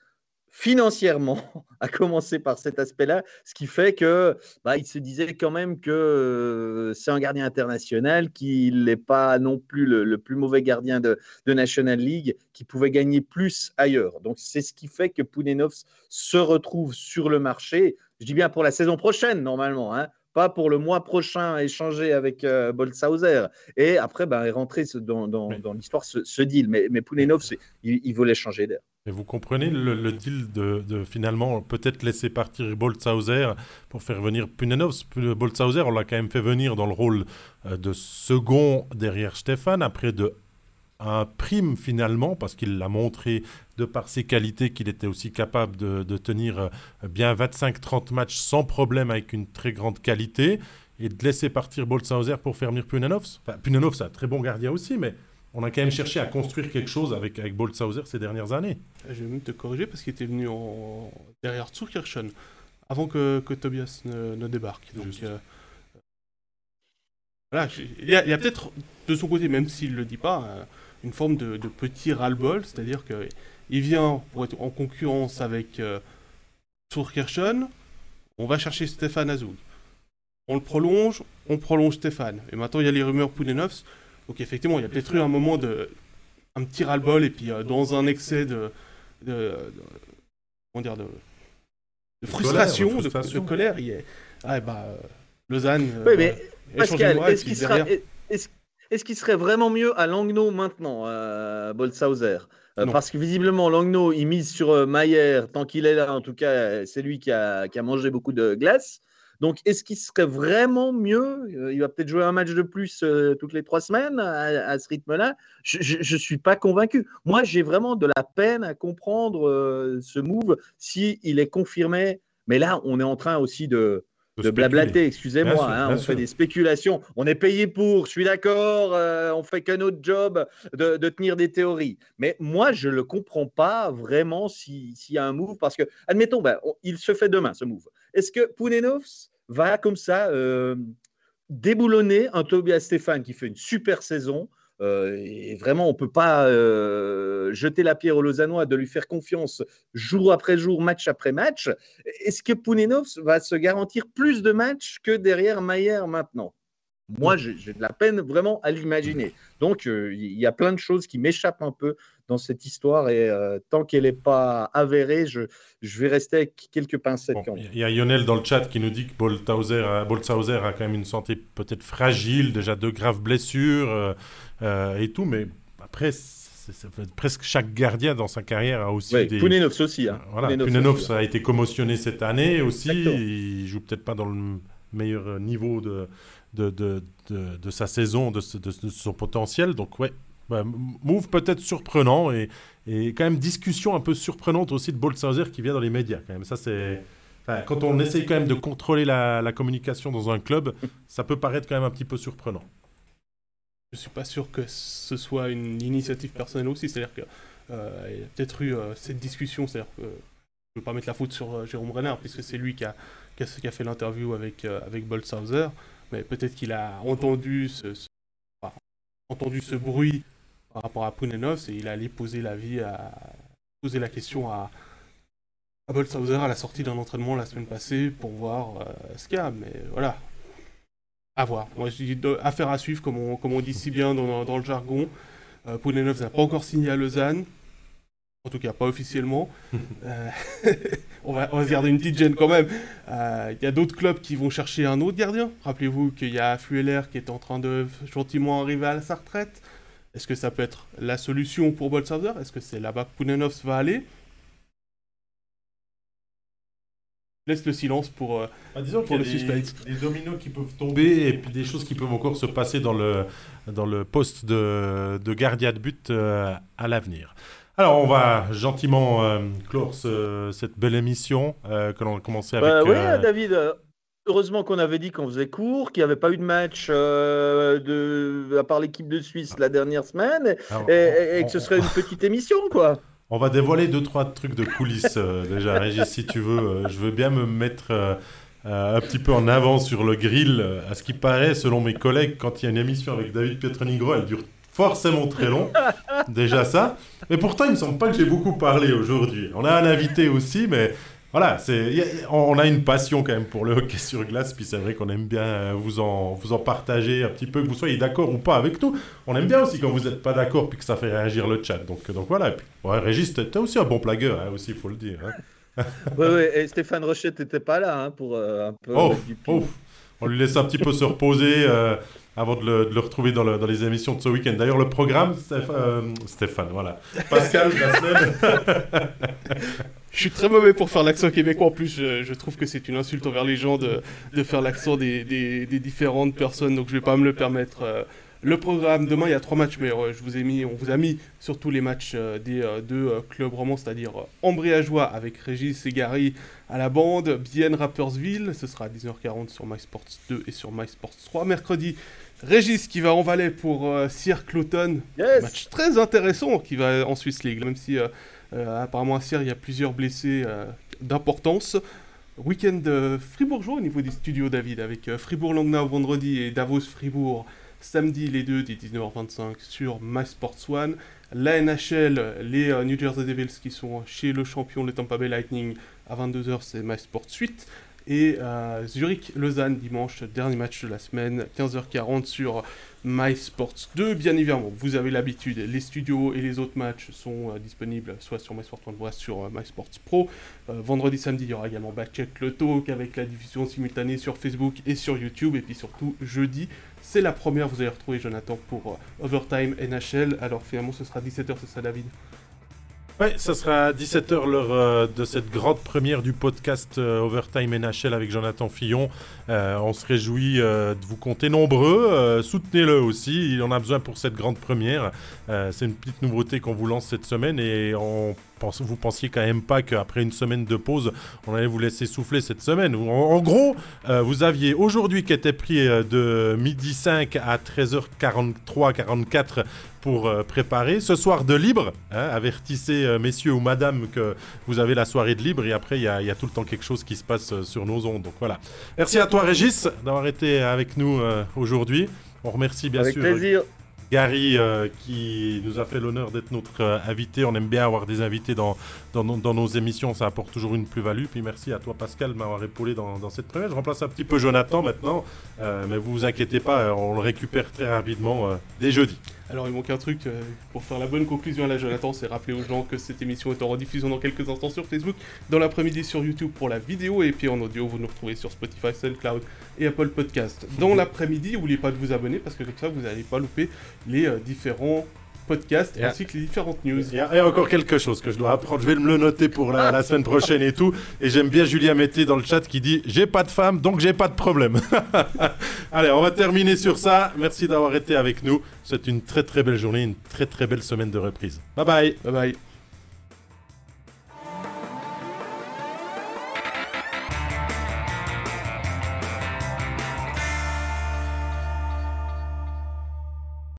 financièrement, à commencer par cet aspect-là, ce qui fait que bah, il se disait quand même que euh, c'est un gardien international, qu'il n'est pas non plus le, plus mauvais gardien de, National League, qui pouvait gagner plus ailleurs. Donc c'est ce qui fait que Pounenovs se retrouve sur le marché. Je dis bien pour la saison prochaine normalement, hein, pas pour le mois prochain échanger avec euh. Et après, bah, rentré dans, dans, l'histoire ce, deal. Mais, mais Pounenovs, il, il voulait changer d'air. Et vous comprenez le, deal de, finalement peut-être laisser partir Boltzhauser pour faire venir Punenovs. Boltzhauser, on l'a quand même fait venir dans le rôle euh, de second derrière Stéphane, après de un prime finalement, parce qu'il l'a montré de par ses qualités qu'il était aussi capable de, tenir euh, bien 25-30 matchs sans problème avec une très grande qualité, et de laisser partir Boltzhauser pour faire venir Punenovs. Enfin, Punenovs, c'est un très bon gardien aussi, mais on a quand même cherché à construire quelque chose avec, avec Boltzhauser ces dernières années. Je vais même te corriger parce qu'il était venu en... derrière Zurkirchen avant que, que Tobias ne, débarque. Donc, euh, voilà, il y a, peut-être de son côté, même s'il ne le dit pas, euh, une forme de, petit ras-le-bol, c'est-à-dire qu'il vient pour être en concurrence avec euh, on va chercher Stéphane Azoug. On le prolonge, on prolonge Stéphane. Et maintenant, il y a les rumeurs Pounenovs. Donc effectivement, il y a peut-être eu un moment de un petit ras-le-bol et puis euh, dans un excès de, de, comment dire de, frustration, de, colère, il est ah bah euh, Lausanne. Euh, oui, mais Pascal, est-ce qu'il serait, est serait vraiment mieux à Langnau maintenant, Boltzhauser parce que visiblement, Langnau, il mise sur Mayer, tant qu'il est là, en tout cas, c'est lui qui a, qui a, mangé beaucoup de glace. Donc, est-ce qu'il serait vraiment mieux euh, Il va peut-être jouer un match de plus euh, toutes les trois semaines à, ce rythme-là? Je ne suis pas convaincu. Moi, j'ai vraiment de la peine à comprendre euh, ce move s'il il est confirmé. Mais là, on est en train aussi de, de, blablater, excusez-moi, hein, on fait des spéculations. On est payé pour, je suis d'accord, on fait qu'un autre job de, de, tenir des théories. Mais moi, je ne le comprends pas vraiment s'il y a un move, parce que, admettons, ben, il se fait demain, ce move. Est-ce que Pounenovs va comme ça euh, déboulonner un Tobias Stéphane qui fait une super saison euh, et vraiment, on ne peut pas euh, jeter la pierre aux Lausannois de lui faire confiance jour après jour, match après match. Est-ce que Pounenovs va se garantir plus de matchs que derrière Mayer maintenant? Moi, j'ai de la peine vraiment à l'imaginer. Donc, euh, il y a plein de choses qui m'échappent un peu dans cette histoire et euh, tant qu'elle n'est pas avérée, je, je, vais rester avec quelques pincettes. Il y a Lionel dans le chat qui nous dit que Boltzhauser a, a quand même une santé peut-être fragile, déjà de graves blessures euh, et tout, mais après, presque chaque gardien dans sa carrière a aussi ouais, des. Pounenovs aussi. Hein. Voilà, Pounenovs a été commotionné cette année aussi. Il joue peut-être pas dans le meilleur niveau de, de, de, de, de sa saison, de, son potentiel. Donc, ouais, bah, move peut-être surprenant et, et, quand même discussion un peu surprenante aussi de Boltzhauser qui vient dans les médias. Quand même, ça c'est. Enfin, quand on essaye quand même de contrôler la, la, communication dans un club, ça peut paraître quand même un petit peu surprenant. Je suis pas sûr que ce soit une initiative personnelle aussi. C'est-à-dire qu'il euh, y a peut-être eu euh, cette discussion. C'est-à-dire que je ne veux pas mettre la faute sur euh, Jérôme Renard puisque c'est lui qui a, qui a, qui a fait l'interview avec, avec Boltzhauser. Mais peut-être qu'il a entendu ce, entendu ce bruit par rapport à Pounenovs et il allait poser la vie à poser la question à, à Boltzhauser à la sortie d'un entraînement la semaine passée pour voir euh, ce qu'il y a. Mais voilà, à voir. Moi, affaire à suivre, comme on, comme on dit si bien dans, dans le jargon. Euh, n'a pas encore signé à Lausanne. En tout cas, pas officiellement. euh, on, va, on va se garder une petite gêne quand même. Il euh, y a d'autres clubs qui vont chercher un autre gardien. Rappelez-vous qu'il y a Fueller qui est en train de gentiment arriver à sa retraite. Est-ce que ça peut être la solution pour Boltzhauser Est-ce que c'est là-bas que Pounenovs va aller? Laisse le silence pour, euh, bah, disons pour le des, suspense. Des dominos qui peuvent tomber et puis des choses qui peuvent encore se passer dans le, dans le poste de, de gardien de but euh, à l'avenir. Alors, on va gentiment euh, clore ce, cette belle émission euh, que l'on a commencé avec. Bah, oui, David. Heureusement qu'on avait dit qu'on faisait court, qu'il n'y avait pas eu de match de, à part l'équipe de Suisse la dernière semaine, Alors, et, et, que ce serait une petite émission, quoi. On va dévoiler deux trois trucs de coulisses euh, déjà, Régis, si tu veux. Euh, je veux bien me mettre euh, un petit peu en avant sur le grill. À ce qui paraît, selon mes collègues, quand il y a une émission avec David Pietronigro, elle dure forcément très long. Déjà ça. Mais pourtant, il me semble pas que j'ai beaucoup parlé aujourd'hui. On a un invité aussi, mais voilà, c'est, on a une passion quand même pour le hockey sur glace, puis c'est vrai qu'on aime bien vous en, vous en partager un petit peu, que vous soyez d'accord ou pas avec tout. On aime bien aussi quand vous n'êtes pas d'accord, puis que ça fait réagir le chat. Donc, donc voilà, et puis, ouais, Régis, t'es aussi un bon plagueur, hein, aussi, il faut le dire. Hein. oui, oui, et Stéphane Rochette n'était pas là hein, pour euh, un peu... Oh, oh, on lui laisse un petit peu se reposer. Euh, avant de le, retrouver dans, le, dans, les émissions de ce week-end. D'ailleurs, le programme, Stéphane, euh, voilà. Pascal. Je suis très mauvais pour faire l'accent québécois. En plus, je, trouve que c'est une insulte envers les gens de, faire l'accent des, différentes personnes, donc je vais pas me le permettre. Euh, le programme, demain, il y a trois matchs, mais euh, je vous ai mis, on vous a mis sur tous les matchs euh, des euh, deux clubs romans, c'est-à-dire Ambriageois avec Régis et Gary à la bande, Bienne Rappersville, ce sera à 19h40 sur MySports 2 et sur MySports 3. Mercredi, Régis qui va en Valais pour Sierre Cloton. Yes. Match très intéressant qui va en Swiss League, même si apparemment à Sierre il y a plusieurs blessés d'importance. Week-end fribourgeois au niveau des studios David, avec Fribourg-Langnau vendredi et Davos-Fribourg samedi les deux dès 19h25 sur MySports One. La NHL, les New Jersey Devils qui sont chez le champion, le Tampa Bay Lightning à 22h, c'est MySports 8 et euh, Zurich-Lausanne dimanche, dernier match de la semaine, 15h40 sur MySports 2. Bien évidemment, vous avez l'habitude, les studios et les autres matchs sont euh, disponibles soit sur MySports 1, soit sur euh, MySports Pro. vendredi, samedi, il y aura également Backcheck le Talk avec la diffusion simultanée sur Facebook et sur YouTube. Et puis surtout, jeudi, c'est la première, vous allez retrouver Jonathan pour Overtime NHL. Alors finalement, ce sera 17h, c'est ça David Ouais, ça sera à 17h l'heure euh, de cette grande première du podcast euh, Overtime NHL avec Jonathan Fillon. Euh, on se réjouit de vous compter nombreux. Soutenez-le aussi, il en a besoin pour cette grande première. C'est une petite nouveauté qu'on vous lance cette semaine et on vous pensiez quand même pas qu'après une semaine de pause, on allait vous laisser souffler cette semaine. En, en gros, vous aviez aujourd'hui qui était pris de midi 5 à 13h43, 44 pour euh, préparer. Ce soir de libre, hein, avertissez euh, messieurs ou madame que vous avez la soirée de libre et après il y, y, a tout le temps quelque chose qui se passe euh, sur nos ondes. Donc voilà. Merci à toi Régis d'avoir été avec nous euh, aujourd'hui. On remercie bien avec sûr plaisir. Gary euh, qui nous a fait l'honneur d'être notre euh, invité. On aime bien avoir des invités dans, dans, nos émissions, ça apporte toujours une plus-value. Puis merci à toi Pascal de m'avoir épaulé dans, dans, cette première. Je remplace un petit peu Jonathan maintenant, euh, mais vous vous inquiétez pas, on le récupère très rapidement dès jeudi. Alors il manque un truc euh, pour faire la bonne conclusion à la Jonathan, c'est rappeler aux gens que cette émission est en rediffusion dans quelques instants sur Facebook, dans l'après-midi sur YouTube pour la vidéo et puis en audio vous nous retrouvez sur Spotify, SoundCloud et Apple Podcast. Dans l'après-midi, n'oubliez pas de vous abonner parce que comme ça vous n'allez pas louper les euh, différents podcast Et- ainsi que les différentes news. Il y, a, encore quelque chose que je dois apprendre. Je vais me le noter pour la, la semaine prochaine et tout. Et j'aime bien Julia Mété dans le chat qui dit J'ai pas de femme, donc j'ai pas de problème. Allez, on va terminer sur ça. Merci d'avoir été avec nous. C'est une très très belle journée, une très très belle semaine de reprise. Bye bye. Bye bye.